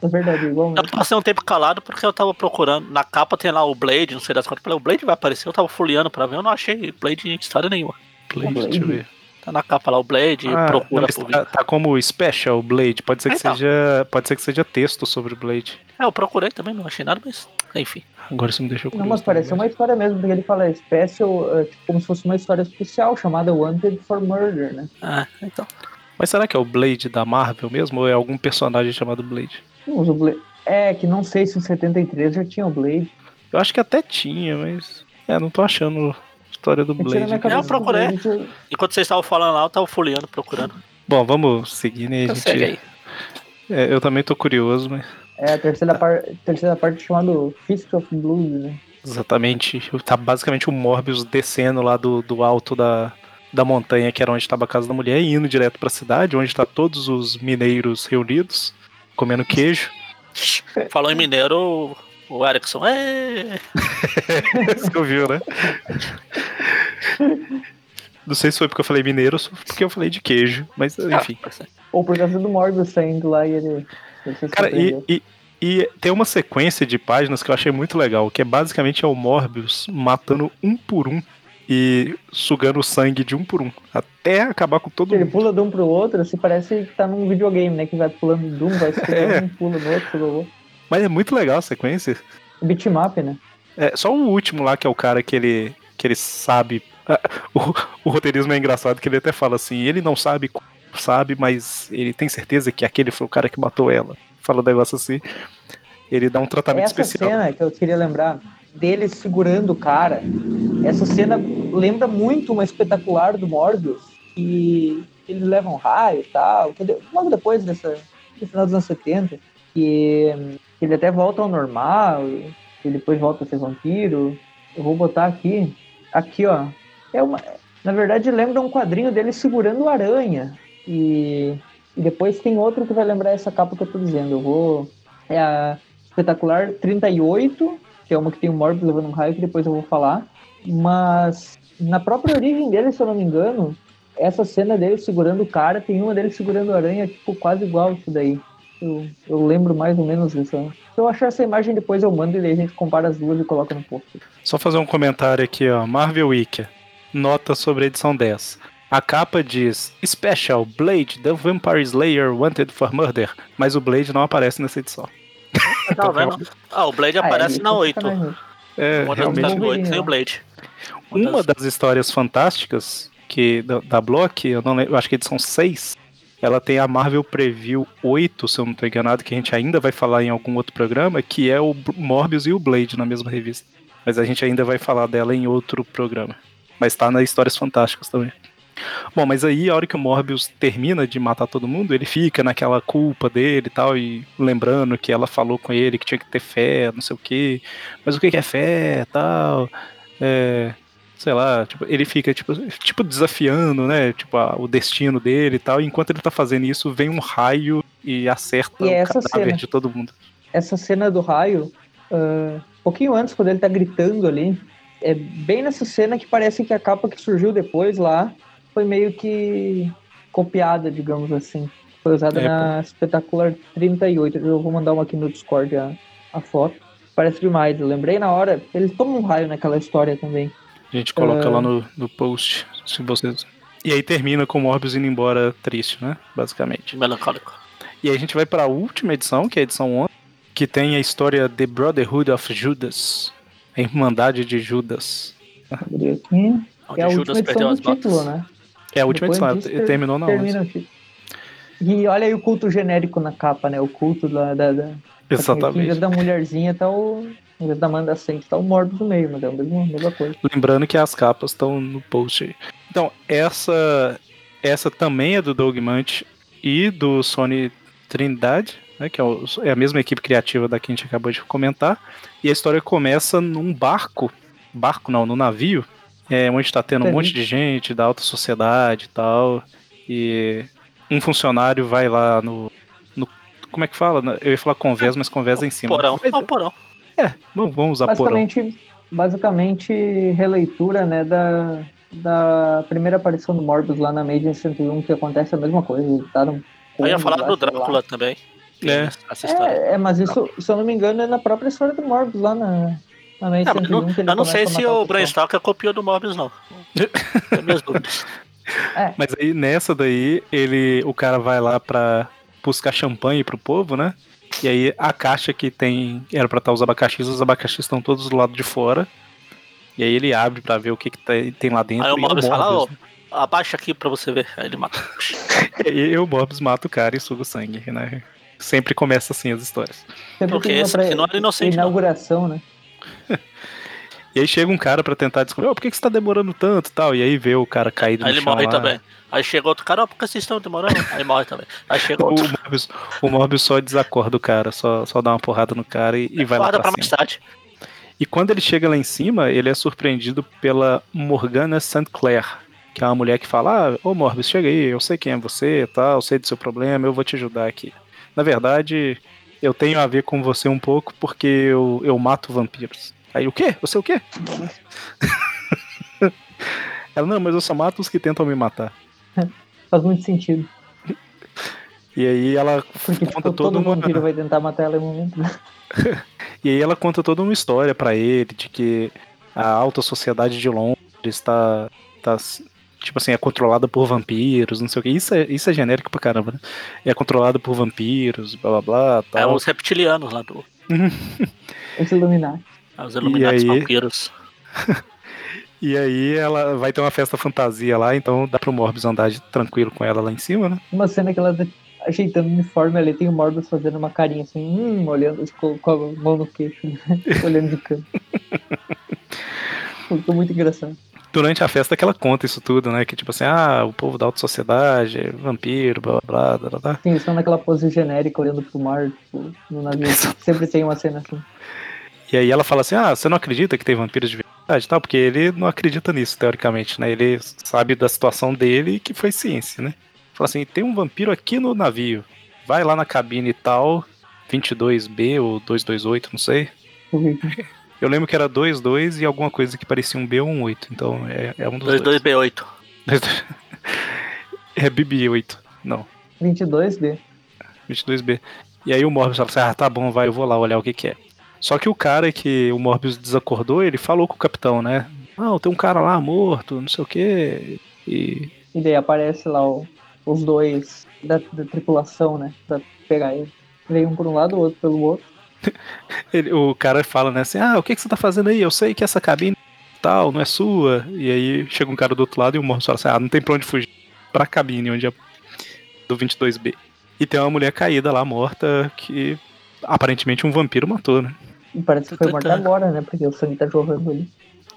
É verdade, igual Eu passei um tempo calado porque eu tava procurando. Na capa tem lá o Blade, não sei das quantas. Eu Falei, o Blade vai aparecer, eu tava folheando pra ver, eu não achei Blade em história nenhuma. Blade, deixa eu ver. Tá na capa lá o Blade, Ah, procura não, tá, tá como Special Blade, pode ser que Então. seja, pode ser que seja texto sobre o Blade. É, eu procurei também, não achei nada, mas enfim. Agora isso me deixou Não, curioso. mas parece também. uma história mesmo, porque ele fala special, é, tipo, como se fosse uma história especial, chamada Wanted for Murder, né? Ah, então. Mas será que é o Blade da Marvel mesmo ou é algum personagem chamado Blade? Não o Blade. É, que não sei se em 73 já tinha o Blade. Eu acho que até tinha, mas é, não tô achando história do na Blade. cabeça Eu procurei. Blade, Enquanto vocês estavam falando lá, eu tava folheando, procurando. Bom, vamos seguir, né? a Então gente- segue aí. É, eu também tô curioso, mas É, a terceira, par... terceira parte chamada Fist of Blood, né? exatamente. Tá basicamente o Morbius descendo lá do, do alto da, da montanha, que era onde estava a casa da mulher, e indo direto pra cidade, onde tá todos os mineiros reunidos, comendo queijo. Falou em mineiro, o- Erickson. É... Você ouviu, né? Não sei se foi porque eu falei mineiro ou se foi porque eu falei de queijo, mas enfim. Ou por causa do Morbius saindo lá e ele. ele se Cara, e, e, e tem uma sequência de páginas que eu achei muito legal, que é basicamente é o Morbius matando um por um e sugando o sangue de um por um, até acabar com todo Ele mundo. pula de um pro outro, assim, parece que tá num videogame, né? Que vai pulando de um, vai sugando É. um, pula no outro, pula no outro. Mas é muito legal a sequência. Bitmap, né? É, só o último lá, que é o cara que ele, que ele sabe. ah, O, o roteirismo é engraçado, que ele até fala assim: ele não sabe, sabe, mas ele tem certeza que aquele foi o cara que matou ela. Fala um negócio assim. Ele dá um tratamento Essa especial. cena que eu queria lembrar dele segurando o cara, essa cena lembra muito uma espetacular do Morbius, que eles levam raio e tal, logo depois dessa, no final dos anos 70, que hum, ele até volta ao normal, e depois volta a ser vampiro. Eu vou botar aqui, aqui ó, é uma, na verdade lembra um quadrinho dele segurando aranha, E, e depois tem outro que vai lembrar essa capa que eu tô dizendo. Eu vou. É a Espetacular 38, que é uma que tem o Morbius levando um raio, que depois eu vou falar. Mas na própria origem dele, se eu não me engano, essa cena dele segurando o cara, tem uma dele segurando a aranha, tipo, quase igual isso daí. Eu, eu lembro mais ou menos disso. Se eu achar essa imagem, depois eu mando e a gente compara as duas e coloca no post. Só fazer um comentário aqui, ó. Marvel Wiki. Nota sobre a edição 10. A capa diz Special Blade, The Vampire Slayer Wanted for Murder, mas o Blade não aparece nessa edição. Tá vendo? Ah, o Blade aparece é, na 8. É, Uma das realmente. das 8 tem o Blade. Uma das histórias fantásticas que da, da Block, eu não lembro, eu acho que a edição 6, ela tem a Marvel Preview 8, se eu não estou enganado, que a gente ainda vai falar em algum outro programa, que é o Morbius e o Blade na mesma revista. Mas a gente ainda vai falar dela em outro programa. Mas tá nas histórias fantásticas também. Bom, mas aí a hora que o Morbius termina de matar todo mundo, ele fica naquela culpa dele e tal, e lembrando que ela falou com ele que tinha que ter fé, não sei o quê. Mas o que que é fé tal? É, sei lá, tipo, ele fica tipo, tipo desafiando, né? Tipo, a- o destino dele e tal. E enquanto ele tá fazendo isso, vem um raio e acerta E o cadáver cena. de todo mundo. essa cena do raio, ah, um pouquinho antes, quando ele tá gritando ali, é bem nessa cena que parece que a capa que surgiu depois lá foi meio que copiada, digamos assim. Foi usada É, na Espetacular 38. Eu vou mandar uma aqui no Discord a, a foto. Parece demais. Eu lembrei na hora. Ele toma um raio naquela história também. A gente coloca É. lá no, no post, se vocês. E aí termina com o Morbius indo embora triste, né? Basicamente. Melancólico. E aí a gente vai pra última edição, que é a edição 11, que tem a história The Brotherhood of Judas. A Irmandade de Judas. Onde É a Judas última perdeu edição as do título, botas. né? É a última Depois edição, disso, terminou na 11. Termina o título. E olha aí o culto genérico na capa, né? O culto da, da, da, Exatamente. vez da mulherzinha tá o. Vez da Amanda Saint, tá o Morbius no meio, mas é a mesma, coisa. Lembrando que as capas estão no post aí. Então, essa essa também é do Doug Munch e do Sony Trindade, né, que é, o- é a mesma equipe criativa da que a gente acabou de comentar. E a história começa num barco, barco não, no navio, é, onde está tendo um monte de gente da alta sociedade e tal. E um funcionário vai lá no- como é que fala? Eu ia falar convés, mas convés é em cima. Porão. Mas- Não, porão. É, vamos, vamos usar porão. Basicamente, basicamente, releitura, né, da, da primeira aparição do Morbius lá na Made in 101, que acontece a mesma coisa. Eles Taram Eu ia falar do sei lá. Drácula também. É. É, é, mas isso, se eu não me engano, é na própria história do Morbius lá na, na Made É, in mas 101. não- eu não sei se o. Bram Stoker copiou do Morbius, não. Tenho minhas dúvidas. Mas aí nessa daí, ele, o cara vai lá pra buscar champanhe pro povo, né? E aí a caixa que tem era pra estar os abacaxis, os abacaxis estão todos do lado de fora. E aí ele abre pra ver o que, que tem, tem lá dentro. Aí o e Morbius fala, ó, né? abaixa aqui pra você ver. Aí ele mata. E aí o Morbius mata o cara e suga o sangue, né? Sempre começa assim as histórias. Sempre Porque esse pra- não era inocente, não. Inauguração, né? E aí chega um cara pra tentar descobrir, "Ô, por que, que você tá demorando tanto e tal. E aí vê o cara caído Aí no ele chão morre lá. também. Aí chega outro cara, ó, por que vocês estão demorando? Aí morre também. Aí chega O outro. Morbius, o Morbius só desacorda o cara, só, só dá uma porrada no cara e, e vai lá pra pra mais tarde. E quando ele chega lá em cima, ele é surpreendido pela Morgana St. Clair, que é uma mulher que fala: Ah, ô Morbius, chega aí, eu sei quem é você, tá? Eu sei do seu problema, eu vou te ajudar aqui. Na verdade, eu tenho a ver com você um pouco porque eu, eu mato vampiros. Aí, o quê? Você é o quê? Ela, não, mas eu só mato os que tentam me matar. Faz muito sentido. E aí ela Porque conta tipo, toda todo uma. vampiro vai tentar matar ela em um momento. E aí ela conta toda uma história pra ele de que a alta sociedade de Londres está tá, tipo assim, é controlada por vampiros, não sei o que. Isso é, isso é genérico pra caramba, né? É controlada por vampiros, blá blá blá, É tal. os reptilianos lá do. Os Illuminati. Os Illuminati aí? vampiros. E aí ela vai ter uma festa fantasia lá, então dá pro Morbius andar de- tranquilo com ela lá em cima, né? Uma cena que ela tá ajeitando o uniforme ali, tem o Morbius fazendo uma carinha assim, hum, olhando com, com a mão no queixo, olhando de canto. Ficou muito engraçado. Durante a festa que ela conta isso tudo, né? Que tipo assim, ah, o povo da alta sociedade, vampiro, blá blá blá, blá, blá. Sim, eles estão naquela pose genérica, olhando pro mar, tipo, no navio. Sempre tem uma cena assim. E aí ela fala assim: Ah, você não acredita que tem vampiros de verdade tal? Porque ele não acredita nisso, teoricamente, né? Ele sabe da situação dele que foi ciência, né? Fala assim: tem um vampiro aqui no navio. Vai lá na cabine e tal, 22B ou 228, não sei. Eu lembro que era 22 e alguma coisa que parecia um B ou um 8. Então é, é um dos 22 dois. B8. é BB8. Não, 22B. 22B. E aí o Morbius fala assim: ah, tá bom, vai, eu vou lá olhar o que que é. Só que o cara que o Morbius desacordou, ele falou com o capitão, né? Não, tem um cara lá morto, não sei o quê. E E daí aparece lá o- os dois da, da tripulação, né? Pra pegar ele. Veio um por um lado, o outro pelo outro. ele- o cara fala, né, assim, ah, o que, que você tá fazendo aí? Eu sei que essa cabine tal, não é sua. E aí chega um cara do outro lado e o Morbius fala assim, ah, não tem pra onde fugir. Pra cabine, onde é do 22B. E tem uma mulher caída lá, morta, que aparentemente um vampiro matou, né? E parece que foi morto agora, né? Porque o sangue tá jorrando ali.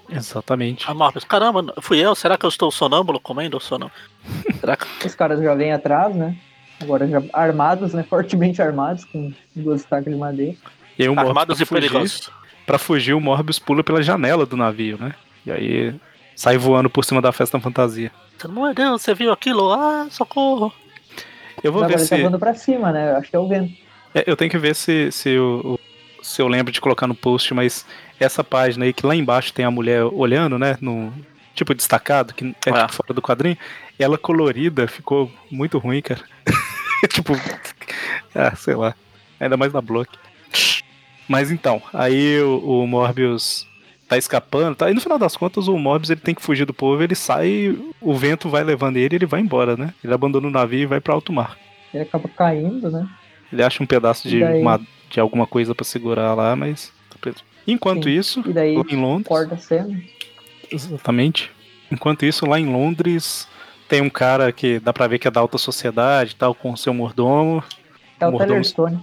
Exatamente. A Morbius, caramba, fui eu? Será que eu estou sonâmbulo comendo ou sonâmbulo? Será que... Os caras já vêm atrás, né? Agora já armados, né? Fortemente armados, com duas estacas de madeira. E aí o Morbius, Armados e fugir, perigosos. pra fugir, o Morbius pula pela janela do navio, né? E aí sai voando por cima da festa fantasia. Meu Deus, você viu aquilo? Ah, socorro. Eu vou Agora ver ele tá se. voando pra cima, né? Acho que é o vento. É, eu tenho que ver se, se, eu, se eu lembro de colocar no post, mas essa página aí que lá embaixo tem a mulher olhando, né? No, tipo destacado, que é Ah. tipo fora do quadrinho. Ela colorida ficou muito ruim, cara. tipo. Ah, sei lá. Ainda mais na block. Mas então, aí o, o Morbius tá escapando, tá? E no final das contas, o Morbius ele tem que fugir do povo, ele sai, o vento vai levando ele, ele vai embora, né? Ele abandona o navio e vai pra alto mar. Ele acaba caindo, né? Ele acha um pedaço de, daí? De alguma coisa pra segurar lá, mas tá preso. Enquanto Sim. isso, E daí em Londres, cena. exatamente. Enquanto isso, lá em Londres, tem um cara que dá pra ver que é da alta sociedade, e tal, com o seu mordomo. É o Mordomo- Tellerstone.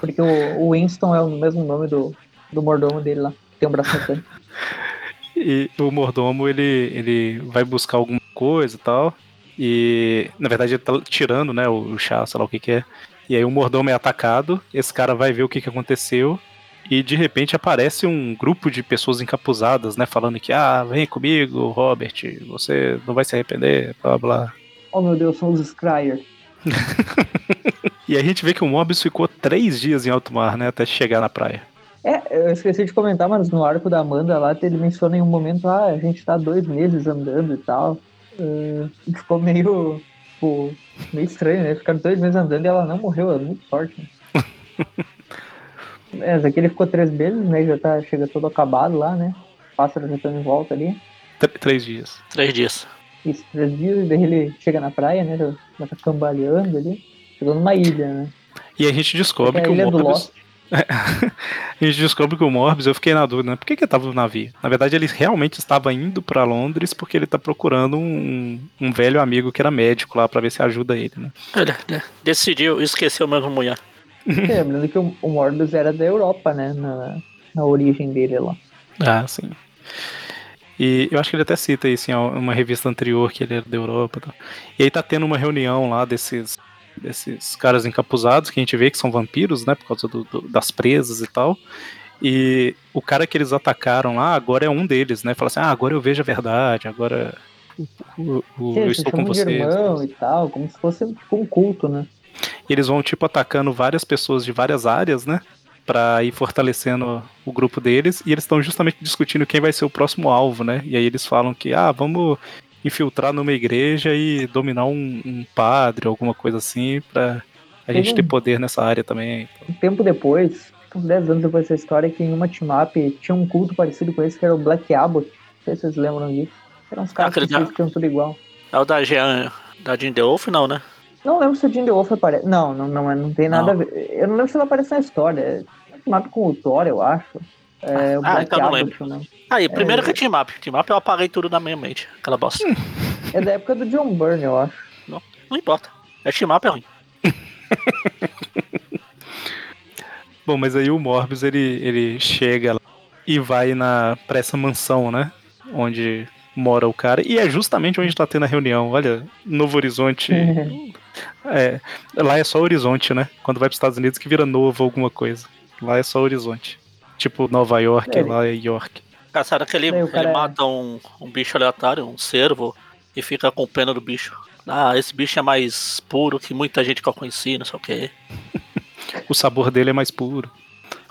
Porque o, Winston é o mesmo nome do, do mordomo dele lá. Tem um braço mecânico. E o mordomo, ele, ele vai buscar alguma coisa e tal. E, na verdade, ele tá tirando, né, o, o chá, sei lá o que que é. E aí o mordomo é atacado, esse cara vai ver o que que aconteceu. E de repente aparece um grupo de pessoas encapuzadas, né, falando que, ah, vem comigo, Robert, você não vai se arrepender, blá blá. Oh meu Deus, são os Scryer. E a gente vê que o Mobius ficou três dias em alto mar, né, até chegar na praia. É, eu esqueci de comentar, mas no arco da Amanda lá, ele menciona em um momento, ah, a gente tá dois meses andando e tal. E ficou meio, pô, meio estranho, né? Ficaram dois meses andando e ela não morreu, é muito sorte. Né? é, ele ficou três meses, né? Já tá, chega todo acabado lá, né? Pássaros já estão em volta ali. Tr- três dias. Três dias. Isso, três dias, e daí ele chega na praia, né? Já, tá cambaleando ali. Chegou numa ilha, né? E a gente descobre É a que o. Lost. a gente descobre que o Morbius, eu fiquei na dúvida, né? Por que, que ele tava no navio? Na verdade, ele realmente estava indo pra Londres porque ele tá procurando um, um velho amigo que era médico lá pra ver se ajuda ele, né? Ele né, decidiu esquecer o mesmo mulher. É, Lembrando que o, o Morbius era da Europa, né? Na, na origem dele lá. Ah, sim. E eu acho que ele até cita isso em uma revista anterior que ele era da Europa. e tal. E aí tá tendo uma reunião lá desses, desses caras encapuzados que a gente vê que são vampiros, né? Por causa do- do- das presas e tal. E o cara que eles atacaram lá agora é um deles, né? Fala assim: ah, agora eu vejo a verdade, agora o- o- eu estou com vocês. irmão e tal, como se fosse tipo um culto, né? E eles vão, tipo, atacando várias pessoas de várias áreas, né? Pra ir fortalecendo o grupo deles. E eles estão justamente discutindo quem vai ser o próximo alvo, né? E aí eles falam que, ah, vamos infiltrar numa igreja e dominar um, um padre, alguma coisa assim, pra a Teve gente um- ter poder nessa área também. Um tempo depois, uns 10 anos depois dessa história, que em uma team-up tinha um culto parecido com esse, que era o Black Abbott. Não sei se vocês lembram disso. Eram uns caras que da- vestiam tudo igual. É o da Jean, da Jean The Wolf, não, né? Não lembro se o Jim The Wolf aparece. Não, não, não, não tem nada Não. a ver. Eu não lembro se ele aparece na história. É team-up com o Thor, eu acho. É, o Ah, Black então não Abbott, né? Aí, primeiro É. que é Team Up. Team Up eu apaguei tudo na minha mente. Aquela bosta. É da época do John Byrne, eu acho. Não importa. É Team Up é ruim. Bom, mas aí o Morbius, ele, ele chega lá e vai na, pra essa mansão, né? Onde mora o cara. E é justamente onde tá tendo a reunião. Olha, Novo Horizonte. É, lá é só horizonte, né? Quando vai pros Estados Unidos que vira novo alguma coisa. Lá é só horizonte. Tipo Nova York, É. lá é York. Caçaram que ele, cara ele é- mata um, um bicho aleatório, um cervo, e fica com pena do bicho. Ah, esse bicho é mais puro que muita gente que eu conheci, não sei o quê. O sabor dele é mais puro.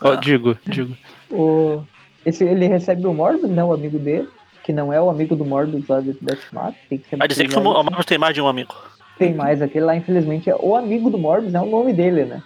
Ó, Ah. digo, digo. O, esse, ele recebe o Morbius, né? O amigo dele, que não é o amigo do Morbius lá do Death Mask. Tem que Vai dizer que o Marvel tem mais de um amigo. Tem mais, aquele lá, infelizmente, é o amigo do Morbius, é o nome dele, né?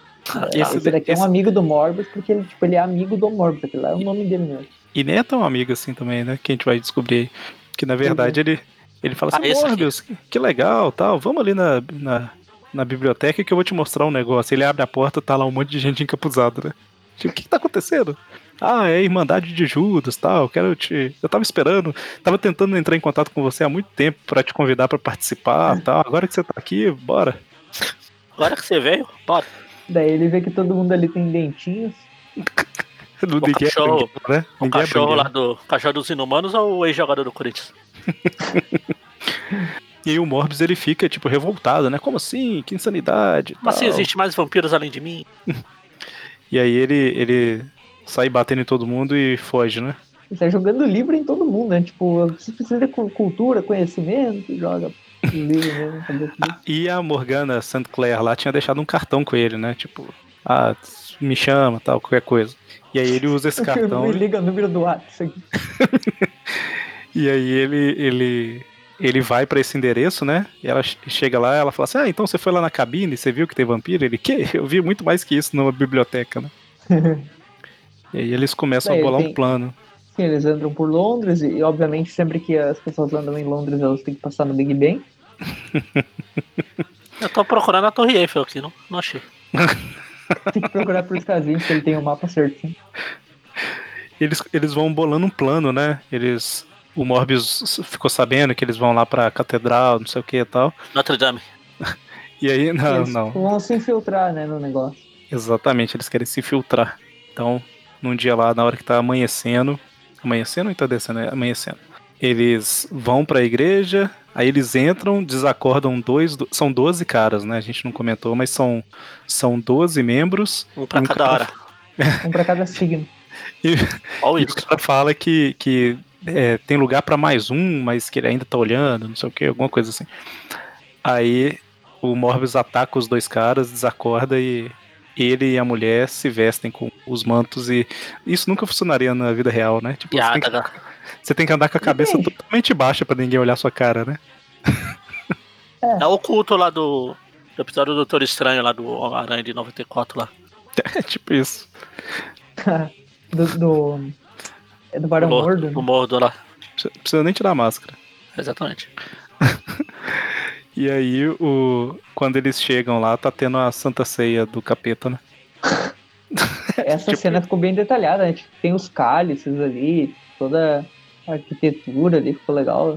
Esse Esse, daqui é esse- um amigo do Morbius, porque ele, tipo, ele é amigo do Morbius, aquele lá é o nome dele mesmo. E nem é tão amigo assim também, né? Que a gente vai descobrir aí. Que na verdade ele, ele fala Ah, assim, esse aqui. Morbius, que, que legal, tal, vamos ali na, na, na biblioteca que eu vou te mostrar um negócio. Ele abre a porta, tá lá um monte de gente encapuzada, né? Tipo, o que, que tá acontecendo? Ah, é a Irmandade de Judas, tal, quero te... Eu tava esperando, tava tentando entrar em contato com você há muito tempo pra te convidar pra participar, tal. Agora que você tá aqui, bora. Agora que você veio, bora. Daí ele vê que todo mundo ali tem dentinhos. É cachorro- banguelo, né? O é cachorro banguelo. lá do cachorro dos inumanos ou o ex-jogador do Corinthians? E aí o Morbius ele fica, tipo, revoltado, né? Como assim? Que insanidade. Mas assim, tal. existe mais vampiros além de mim? E aí ele, ele sai batendo em todo mundo e foge, né? Ele tá jogando livro em todo mundo, né? Tipo, você precisa de cu- cultura, conhecimento, joga esse livro? E a Morgana St. Clair lá tinha deixado um cartão com ele, né? Tipo, ah, me chama, tal, qualquer coisa. E aí ele usa esse cartão Me liga o número do WhatsApp. e aí ele ele ele vai pra esse endereço, né? E ela che- chega lá, ela fala assim: "Ah, então você foi lá na cabine, você viu que tem vampiro?" Ele: "Que? Eu vi muito mais que isso numa biblioteca, né?" E aí eles começam Daí a bolar tem- um plano. Sim, eles andam por Londres e, obviamente, sempre que as pessoas andam em Londres, elas têm que passar no Big Ben. Eu tô procurando a Torre Eiffel aqui, não, não achei. Tem que procurar por casinhos, que ele tem o mapa certinho. Eles, eles vão bolando um plano, né? Eles o Morbius ficou sabendo que eles vão lá pra catedral, não sei o que e tal. Notre Dame. E aí, não, eles não. vão se infiltrar, né, no negócio. Exatamente, eles querem se infiltrar. Então, num dia lá, na hora que tá amanhecendo. Amanhecendo ou entardecendo? É amanhecendo. Eles vão pra igreja, aí eles entram, desacordam dois. do- São 12 caras, né? A gente não comentou, mas são, são 12 membros. Um pra Um cada cara- hora. Um pra cada signo. E, Olha e o isso. cara fala que, que é, tem lugar pra mais um, mas que ele ainda tá olhando, não sei o que, alguma coisa assim. Aí o Morbius ataca os dois caras, desacorda e ele e a mulher se vestem com os mantos e isso nunca funcionaria na vida real, né? Tipo, E você tem, que, Adaga. você tem que andar com a cabeça Sim. totalmente baixa pra ninguém olhar sua cara, né? É o culto lá do, do episódio do Doutor Estranho lá do Homem-Aranha de 94 lá. É tipo isso. Do. do é do Barão o Mordo. O Mordo lá. Precisa- Precisa nem tirar a máscara. Exatamente. E aí, o, quando eles chegam lá, tá tendo a Santa Ceia do capeta, né? Essa Tipo- cena ficou bem detalhada, né? Tipo, tem os cálices ali, toda a arquitetura ali ficou legal.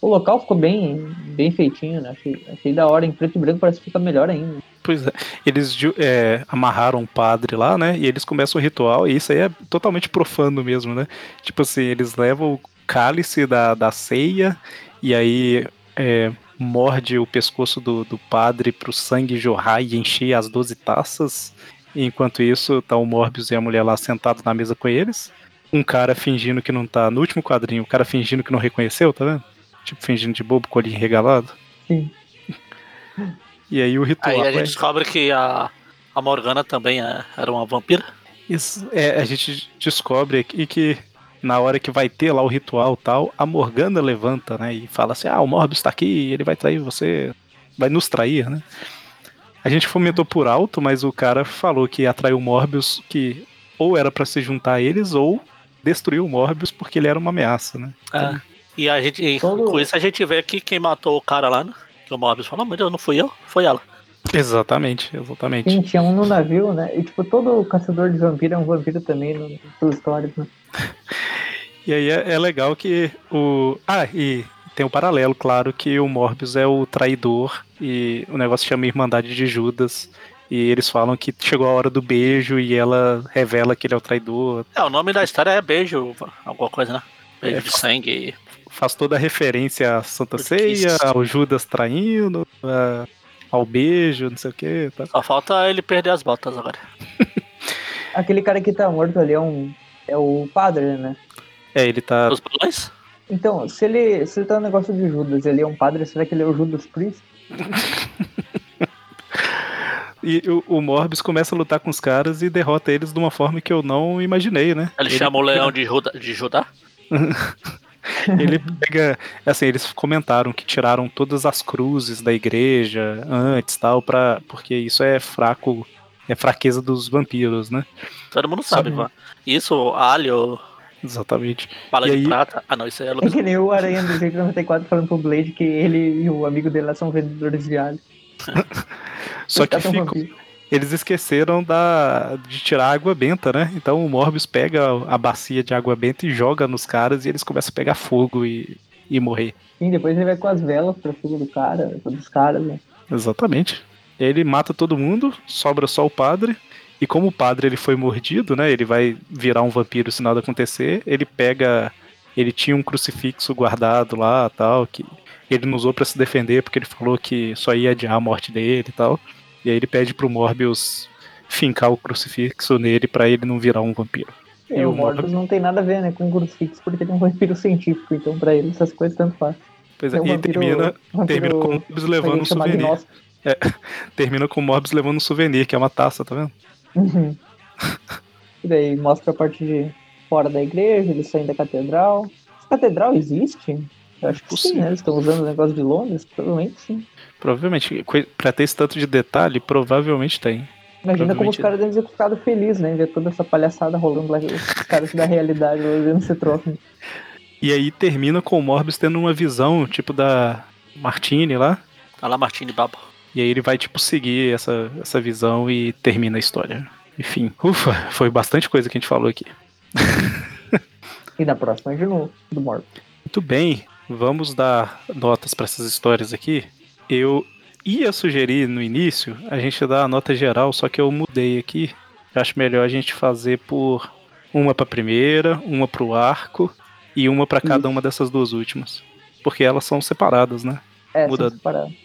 O local ficou bem, bem feitinho, né? Achei, achei da hora. Em preto e branco parece que fica melhor ainda. Pois é. Eles é, amarraram um padre lá, né? E eles começam o ritual, e isso aí é totalmente profano mesmo, né? Tipo assim, eles levam o cálice da, da ceia, e aí é, morde o pescoço do, do padre pro sangue jorrar e encher as 12 taças. E enquanto isso, tá o Morbius e a mulher lá sentados na mesa com eles. Um cara fingindo que não tá. No último quadrinho, o cara fingindo que não reconheceu, tá vendo? Tipo, fingindo de bobo com o olhinho regalado. Sim. E aí o ritual. Aí a é- gente descobre que a, a Morgana também é- era uma vampira. Isso, é, a gente descobre aqui que na hora que vai ter lá o ritual e tal, a Morgana levanta, né? E fala assim: ah, o Morbius tá aqui, ele vai trair você, vai nos trair, né? A gente fomentou por alto, mas o cara falou que atraiu o Morbius que ou era pra se juntar a eles ou destruir o Morbius porque ele era uma ameaça, né? É. E a gente, e Todo- com isso a gente vê que quem matou o cara lá, né? Que o Morbius falou, meu Deus, não fui eu, foi ela. Exatamente, exatamente. Sim, tinha um no navio, né? E tipo, todo caçador de vampiro é um vampiro também, no, pelas histórias, né? E aí é, é legal que o. Ah, e tem um paralelo, claro, que o Morbius é o traidor e o negócio chama Irmandade de Judas. E eles falam que chegou a hora do beijo e ela revela que ele é o traidor. É, o nome da história é beijo, alguma coisa, né? Beijo É, de sangue. Faz toda a referência à Santa Porque Ceia, isso- ao Judas traindo, a- ao beijo, não sei o que. Tá. Só falta ele perder as botas agora. Aquele cara que tá morto ali é um. É o padre, né? É, ele tá. Os balões? Então, se ele, se ele tá no negócio de Judas, ele é um padre, será que ele é o Judas Priest? E o, o Morbius começa a lutar com os caras e derrota eles de uma forma que eu não imaginei, né? Ele, chama o leão de, Juda, de Judá? Ele pega. Assim, eles comentaram que tiraram todas as cruzes da igreja antes tal, pra, porque isso é fraco. É fraqueza dos vampiros, né? Todo mundo sabe, mano. Isso, alho, Exatamente. bala E de aí- prata. Ah, não, isso aí é É que nem o Aranha do Jeito 94 falando pro Blade que ele e o amigo dele lá são vendedores de alho. Só que ficam, eles esqueceram da, de tirar a água benta, né? Então o Morbius pega a bacia de água benta e joga nos caras e eles começam a pegar fogo e, e morrer. Sim, depois ele vai com as velas pra cima do cara, dos caras, né? Exatamente. Ele mata todo mundo, sobra só o padre. E como o padre ele foi mordido, né? Ele vai virar um vampiro se nada acontecer. Ele pega. Ele tinha um crucifixo guardado lá, tal, que ele não usou pra se defender porque ele falou que só ia adiar a morte dele e tal. E aí ele pede pro Morbius fincar o crucifixo nele pra ele não virar um vampiro. E, E o o Morbius não tem nada a ver, né, com o crucifixo, porque ele é um vampiro científico, então pra ele essas coisas tanto faz. Pois é, É um e vampiro- termina, vampiro- termina com o Morbius levando um souvenir. agnóstico. Termina com o Morbius levando um souvenir, que é uma taça, tá vendo? Uhum. E daí mostra a parte de fora da igreja, eles saem da catedral. Essa catedral existe? Eu acho que sim, né? Eles estão usando o negócio de Londres, provavelmente sim. Provavelmente, pra ter esse tanto de detalhe, provavelmente tem. Imagina como os caras devem ter ficado felizes, né? Ver toda essa palhaçada rolando lá, os caras da realidade lá vendo esse troço. E aí termina com o Morbius tendo uma visão, tipo da Martini lá. Tá lá Martini Baba. E aí ele vai, tipo, seguir essa, essa visão e termina a história. Enfim, ufa, foi bastante coisa que a gente falou aqui. E na próxima de novo, do Morbius. Muito bem, vamos dar notas para essas histórias aqui. Eu ia sugerir no início a gente dar a nota geral, só que eu mudei aqui. Eu acho melhor a gente fazer por uma pra primeira, uma pro arco e uma pra cada uma dessas duas últimas. Porque elas são separadas, né? É, Muda-.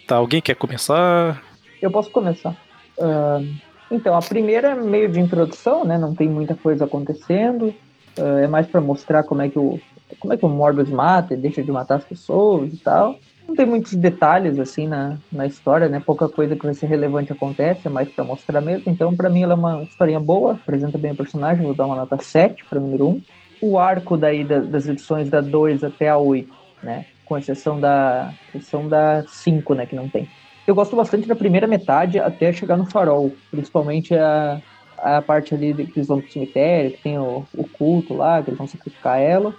Tá, alguém quer começar? Eu posso começar. Ahn, então, a primeira é meio de introdução, né? Não tem muita coisa acontecendo. Ah, é mais pra mostrar como é que o como é que o Morbius mata e deixa de matar as pessoas e tal. Não tem muitos detalhes assim na, na história, né? Pouca coisa que vai ser relevante acontece, é mais pra mostrar mesmo. Então, pra mim ela é uma historinha boa, apresenta bem o personagem, vou dar uma nota 7 para número 1. O arco daí da- das edições da 2 até a 8, né? Com exceção da exceção da 5, né, que não tem. Eu gosto bastante da primeira metade até chegar no farol, principalmente a, a parte ali de- que eles vão pro cemitério, que tem o, o culto lá, que eles vão sacrificar ela.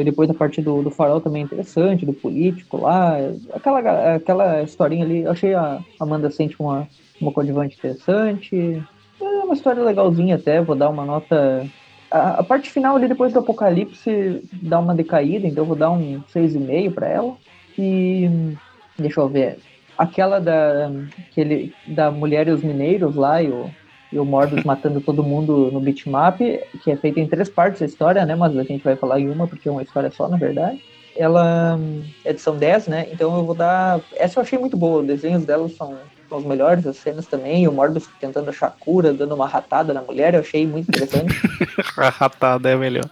E depois a parte do, do farol também é interessante, do político lá. Aquela, aquela historinha ali, eu achei a Amanda Sente uma, uma coadjuvante interessante. É uma história legalzinha até, vou dar uma nota. A, a parte final ali depois do apocalipse dá uma decaída, então eu vou dar um 6,5 para ela. E deixa eu ver. Aquela da, que ele, da mulher e os mineiros lá e o, e o Morbius matando todo mundo no bitmap, que é feita em três partes a história, né? Mas a gente vai falar em uma porque é uma história só, na verdade. Ela é edição 10, né? Então eu vou dar. Essa eu achei muito boa, os desenhos dela são, são os melhores, as cenas também. E o Morbius tentando achar cura, dando uma ratada na mulher, eu achei muito interessante. A ratada é melhor.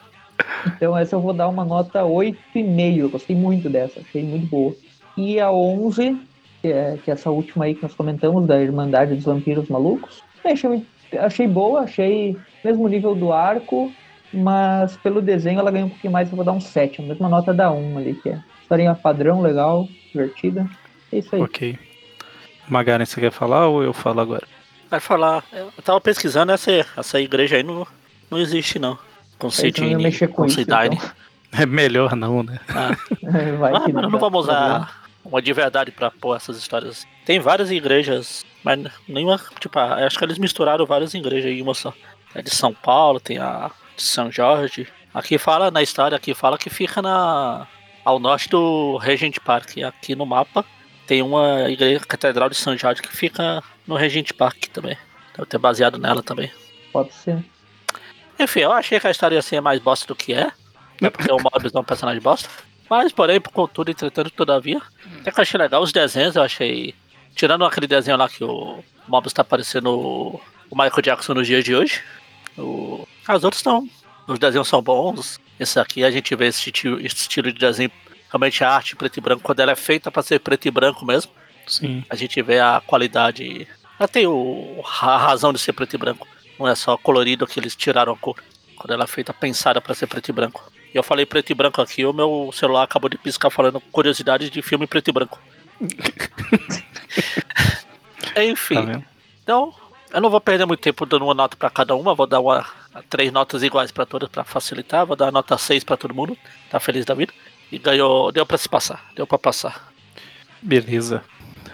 Então essa eu vou dar uma nota 8,5. Eu gostei muito dessa, achei muito boa. E a 11, que é, que é essa última aí que nós comentamos, da Irmandade dos Vampiros Malucos, achei, achei boa, achei mesmo nível do arco, mas pelo desenho ela ganhou um pouquinho mais, eu vou dar um 7, a mesma nota da 1 ali, que é historinha padrão, legal, divertida. É isso aí. Ok. Magaren, você quer falar ou eu falo agora? Vai falar. Eu tava pesquisando essa, essa igreja aí, não, não existe não. Com Aí não Sidney, mexer com com isso, então. É melhor não, né? Ah, Vai ah, que mas dá não vamos problema. usar uma de verdade pra pôr essas histórias. Tem várias igrejas, mas nenhuma. Tipo, ah, acho que eles misturaram várias igrejas em uma só. É de São Paulo, tem a de São Jorge. Aqui fala, na história, aqui fala que fica na ao norte do Regent Park. Aqui no mapa tem uma igreja, Catedral de São Jorge, que fica no Regent Park também. Deve ter baseado nela também. Pode ser. Enfim, eu achei que a história ia ser mais bosta do que é. Né, porque o Morbius é um personagem bosta. Mas, porém, contudo, entretanto, todavia, até que eu achei legal os desenhos, eu achei. Tirando aquele desenho lá que o Morbius tá parecendo o Michael Jackson nos dias de hoje. O... As outras estão. Os desenhos são bons. Esse aqui a gente vê esse, esse estilo de desenho, realmente a arte preto e branco, quando ela é feita para ser preto e branco mesmo, Sim. a gente vê a qualidade. Ela tem o, a razão de ser preto e branco. Não é só colorido que eles tiraram a cor. Quando ela é feita pensada para ser preto e branco. E eu falei preto e branco aqui, o meu celular acabou de piscar falando curiosidades de filme preto e branco. Enfim. Tá? Então, eu não vou perder muito tempo dando uma nota pra cada uma, vou dar uma, três notas iguais pra todas pra facilitar, vou dar a nota 6 pra todo mundo, tá feliz da vida. E ganhou, deu pra se passar, deu pra passar. Beleza.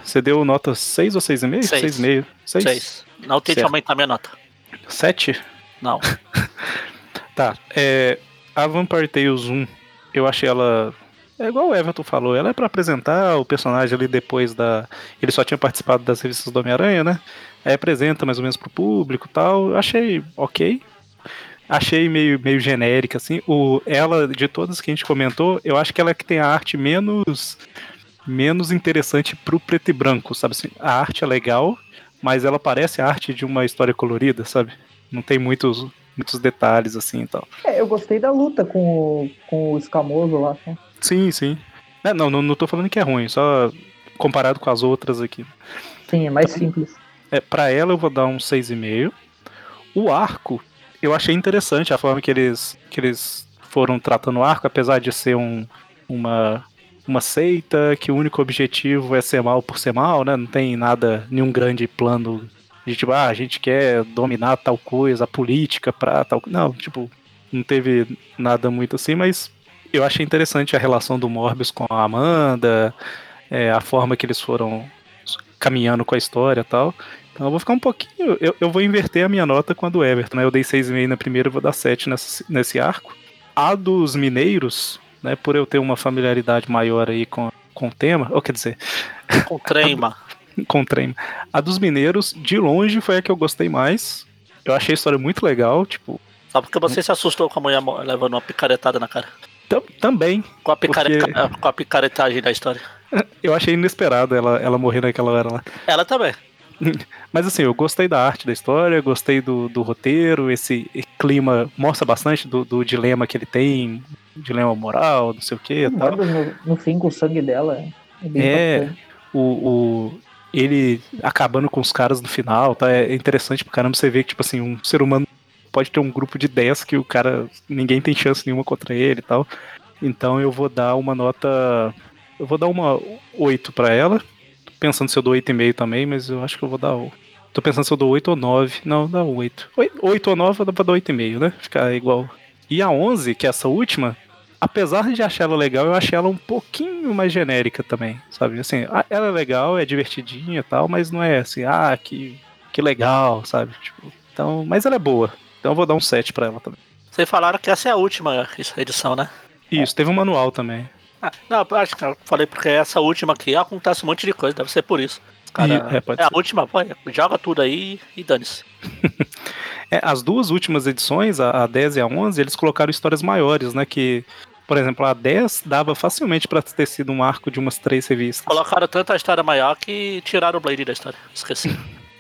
Você deu nota 6 ou 6,5? Seis. 6,5. 6? 6. Não tente Certo. aumentar minha nota. 7? Não. Tá. É, a Vampire Tales 1, eu achei ela. É igual o Everton falou, ela é pra apresentar o personagem ali depois da. Ele só tinha participado das revistas do Homem-Aranha, né? Aí apresenta mais ou menos pro público e tal. Eu achei ok. Achei meio, meio genérica, assim. O, ela, de todas que a gente comentou, eu acho que ela é que tem a arte menos menos interessante pro preto e branco, sabe assim? A arte é legal, mas ela parece a arte de uma história colorida, sabe? Não tem muitos, muitos detalhes assim e tal. É, eu gostei da luta com o, com o escamoso lá. né? Sim, sim. É, não, não, não tô falando que é ruim, só comparado com as outras aqui. Sim, é mais simples. É, para ela eu vou dar um 6,5. O arco, eu achei interessante a forma que eles, que eles foram tratando o arco, apesar de ser um, uma, uma seita que o único objetivo é ser mal por ser mal, né? Não tem nada, nenhum grande plano de tipo, ah, a gente quer dominar tal coisa, a política pra tal. Não, tipo, não teve nada muito assim, mas eu achei interessante a relação do Morbius com a Amanda, é, a forma que eles foram caminhando com a história e tal. Então eu vou ficar um pouquinho. Eu, eu vou inverter a minha nota com a do Everton, né? Eu dei 6,5 na primeira, vou dar 7 nessa, nesse arco. A dos mineiros, né? Por eu ter uma familiaridade maior aí com, com o tema, ou quer dizer, Com trema. com o trem. A dos mineiros, de longe, foi a que eu gostei mais. Eu achei a história muito legal, tipo, Só porque você se assustou com a mulher levando uma picaretada na cara. tam- também. Com a, picare... Porque- com a picaretagem da história. Eu achei inesperado ela, ela morrer naquela hora lá. Ela também. Mas assim, eu gostei da arte da história, gostei do, do roteiro, esse clima mostra bastante do, do dilema que ele tem, dilema moral, não sei o que tal. No, no fim, com o sangue dela, é É. O, o- ele acabando com os caras no final, tá? É interessante pra caramba você ver que, tipo assim, um ser humano pode ter um grupo de 10 que o cara. ninguém tem chance nenhuma contra ele e tal. Então eu vou dar uma nota. Eu vou dar uma 8 pra ela. Pensando se eu dou 8,5 também, mas eu acho que eu vou dar. o- Tô pensando se eu dou 8 ou 9. Não, dá 8. 8 ou 9 dá pra dar 8,5, né? Ficar igual. E a 11, que é essa última, apesar de achar ela legal, eu achei ela um pouquinho mais genérica também, sabe? Assim, ela é legal, é divertidinha e tal, mas não é assim, ah, que, que legal, sabe? Tipo, então, mas ela é boa. Então eu vou dar um 7 pra ela também. Vocês falaram que essa é a última edição, né? Isso, teve um manual também. Não, eu acho que eu falei porque essa última aqui acontece um monte de coisa, deve ser por isso. Cara, E- é, pode é a última, pô, joga tudo aí e dane-se. É, as duas últimas edições, a, a 10 e a 11, eles colocaram histórias maiores, né? Que, por exemplo, a 10 dava facilmente pra ter sido um arco de umas três revistas. Colocaram tanta história maior que tiraram o Blade da história. Esqueci.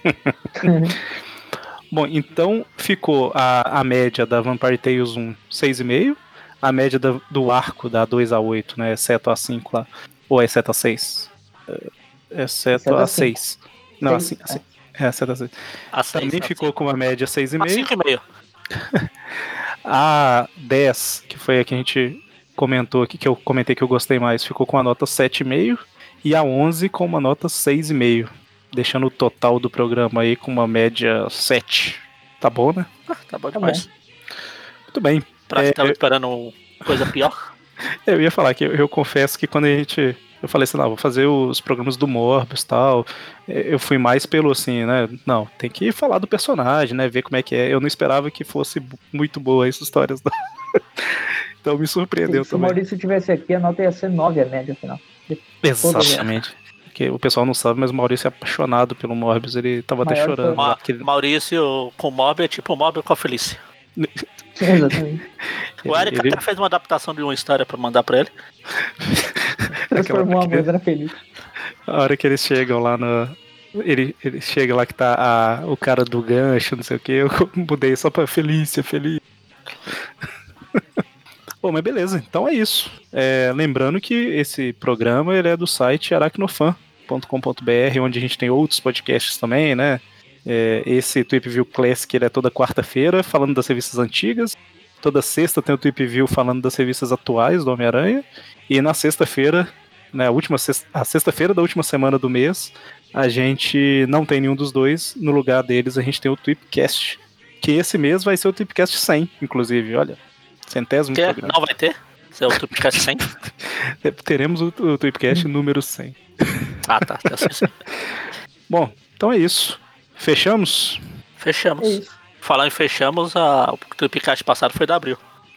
Bom, então ficou a, a média da Vampire Tales 1, 6,5. A média da- do arco da 2 a 8, né? Exceto a 5 lá. Ou exceto a 6? É, exceto Exceto a a 6. Não, a Seis, 5. É, exceto a 6. A seis, Também a ficou com uma média A 6,5. 5,5. A 10, que foi a que a gente comentou aqui, que eu comentei que eu gostei mais, ficou com a nota 7,5. E a 11 com uma nota 6,5. Deixando o total do programa aí com uma média 7. Tá bom, né? Ah, tá bom Tá demais. Muito bem. Pra É, eu- esperando coisa pior. Eu ia falar que eu, eu confesso que quando a gente. Eu falei assim, não, vou fazer os programas do Morbius e tal. eh, Eu fui mais pelo assim, né? Não, tem que falar do personagem, né? Ver como é que é. Eu não esperava que fosse muito boa essas histórias. não. então me surpreendeu Se o também. Maurício tivesse aqui, a nota ia ser 9 a média final. Exatamente. Porque o pessoal não sabe, mas o Maurício é apaixonado pelo Morbius. Ele tava até Maior chorando. Ma porque ele- Maurício com Mob é tipo Mob com a Felícia. Exatamente. O Eric ele- até fez uma adaptação de uma história pra mandar pra ele. Transformou a porque- Amanda feliz. A hora que eles chegam lá no. Ele, ele chega lá que tá a- o cara do gancho, não sei o que. Eu mudei só pra Felícia, Felícia. Bom, mas beleza, então é isso. É, lembrando que esse programa ele é do site aracnofan.com.br, onde a gente tem outros podcasts também, né? É, esse Tweep View Classic ele é toda quarta-feira, falando das revistas antigas. Toda sexta tem o Tweep View falando das revistas atuais do Homem-Aranha. E na sexta-feira, né, a última sexta, a sexta-feira da última semana do mês, a gente não tem nenhum dos dois. No lugar deles, a gente tem o Tweepcast. Que esse mês vai ser o Tweepcast 100, inclusive, olha. Centésimo Que? programa. Não vai ter? É o Tupcast 100? Teremos o, o Tweepcast número 100. Ah, tá. tá. Bom, então é isso. Fechamos? É Fechamos. isso. Falar em fechamos, a... o Tupcast passado foi da Abril.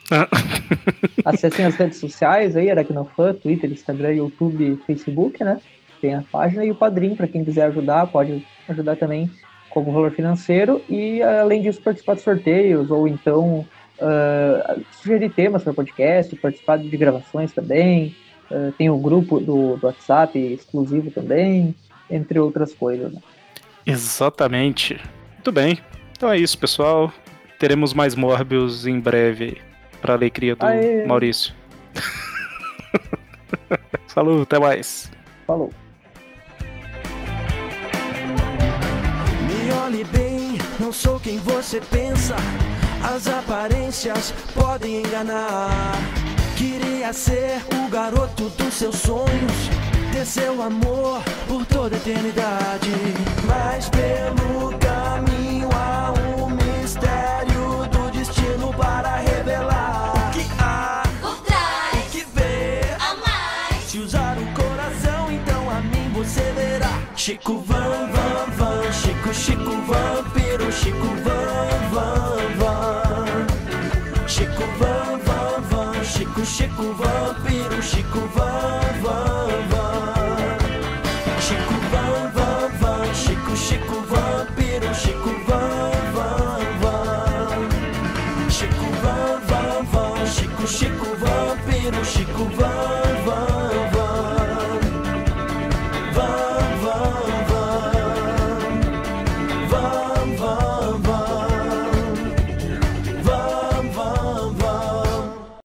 Acessem as redes sociais aí, Aracnofan, Twitter, Instagram, YouTube, Facebook, né? Tem a página e o padrinho, para quem quiser ajudar, pode ajudar também como valor financeiro e, além disso, participar de sorteios ou então ah, sugerir temas para podcast, participar de gravações também. Ah, tem o grupo do, do WhatsApp exclusivo também, entre outras coisas. Né? Exatamente. Muito bem. Então é isso, pessoal. Teremos mais Morbius em breve para alegria do Aê. Maurício. Falou, até mais. Falou. Me olhe bem, não sou quem você pensa. As aparências podem enganar. Queria ser o garoto dos seus sonhos, ter seu amor por toda a eternidade. Mas pelo caminho há um mistério do destino para revelar. O que há, Por trás, o que ver. a mais. Se usar o coração, então a mim você verá. Chico Van Van Van, Chico Chico Vampiro, Chico Van Van Van. Chico Van Van Van, Chico Chico Vampiro, Chico Van Van.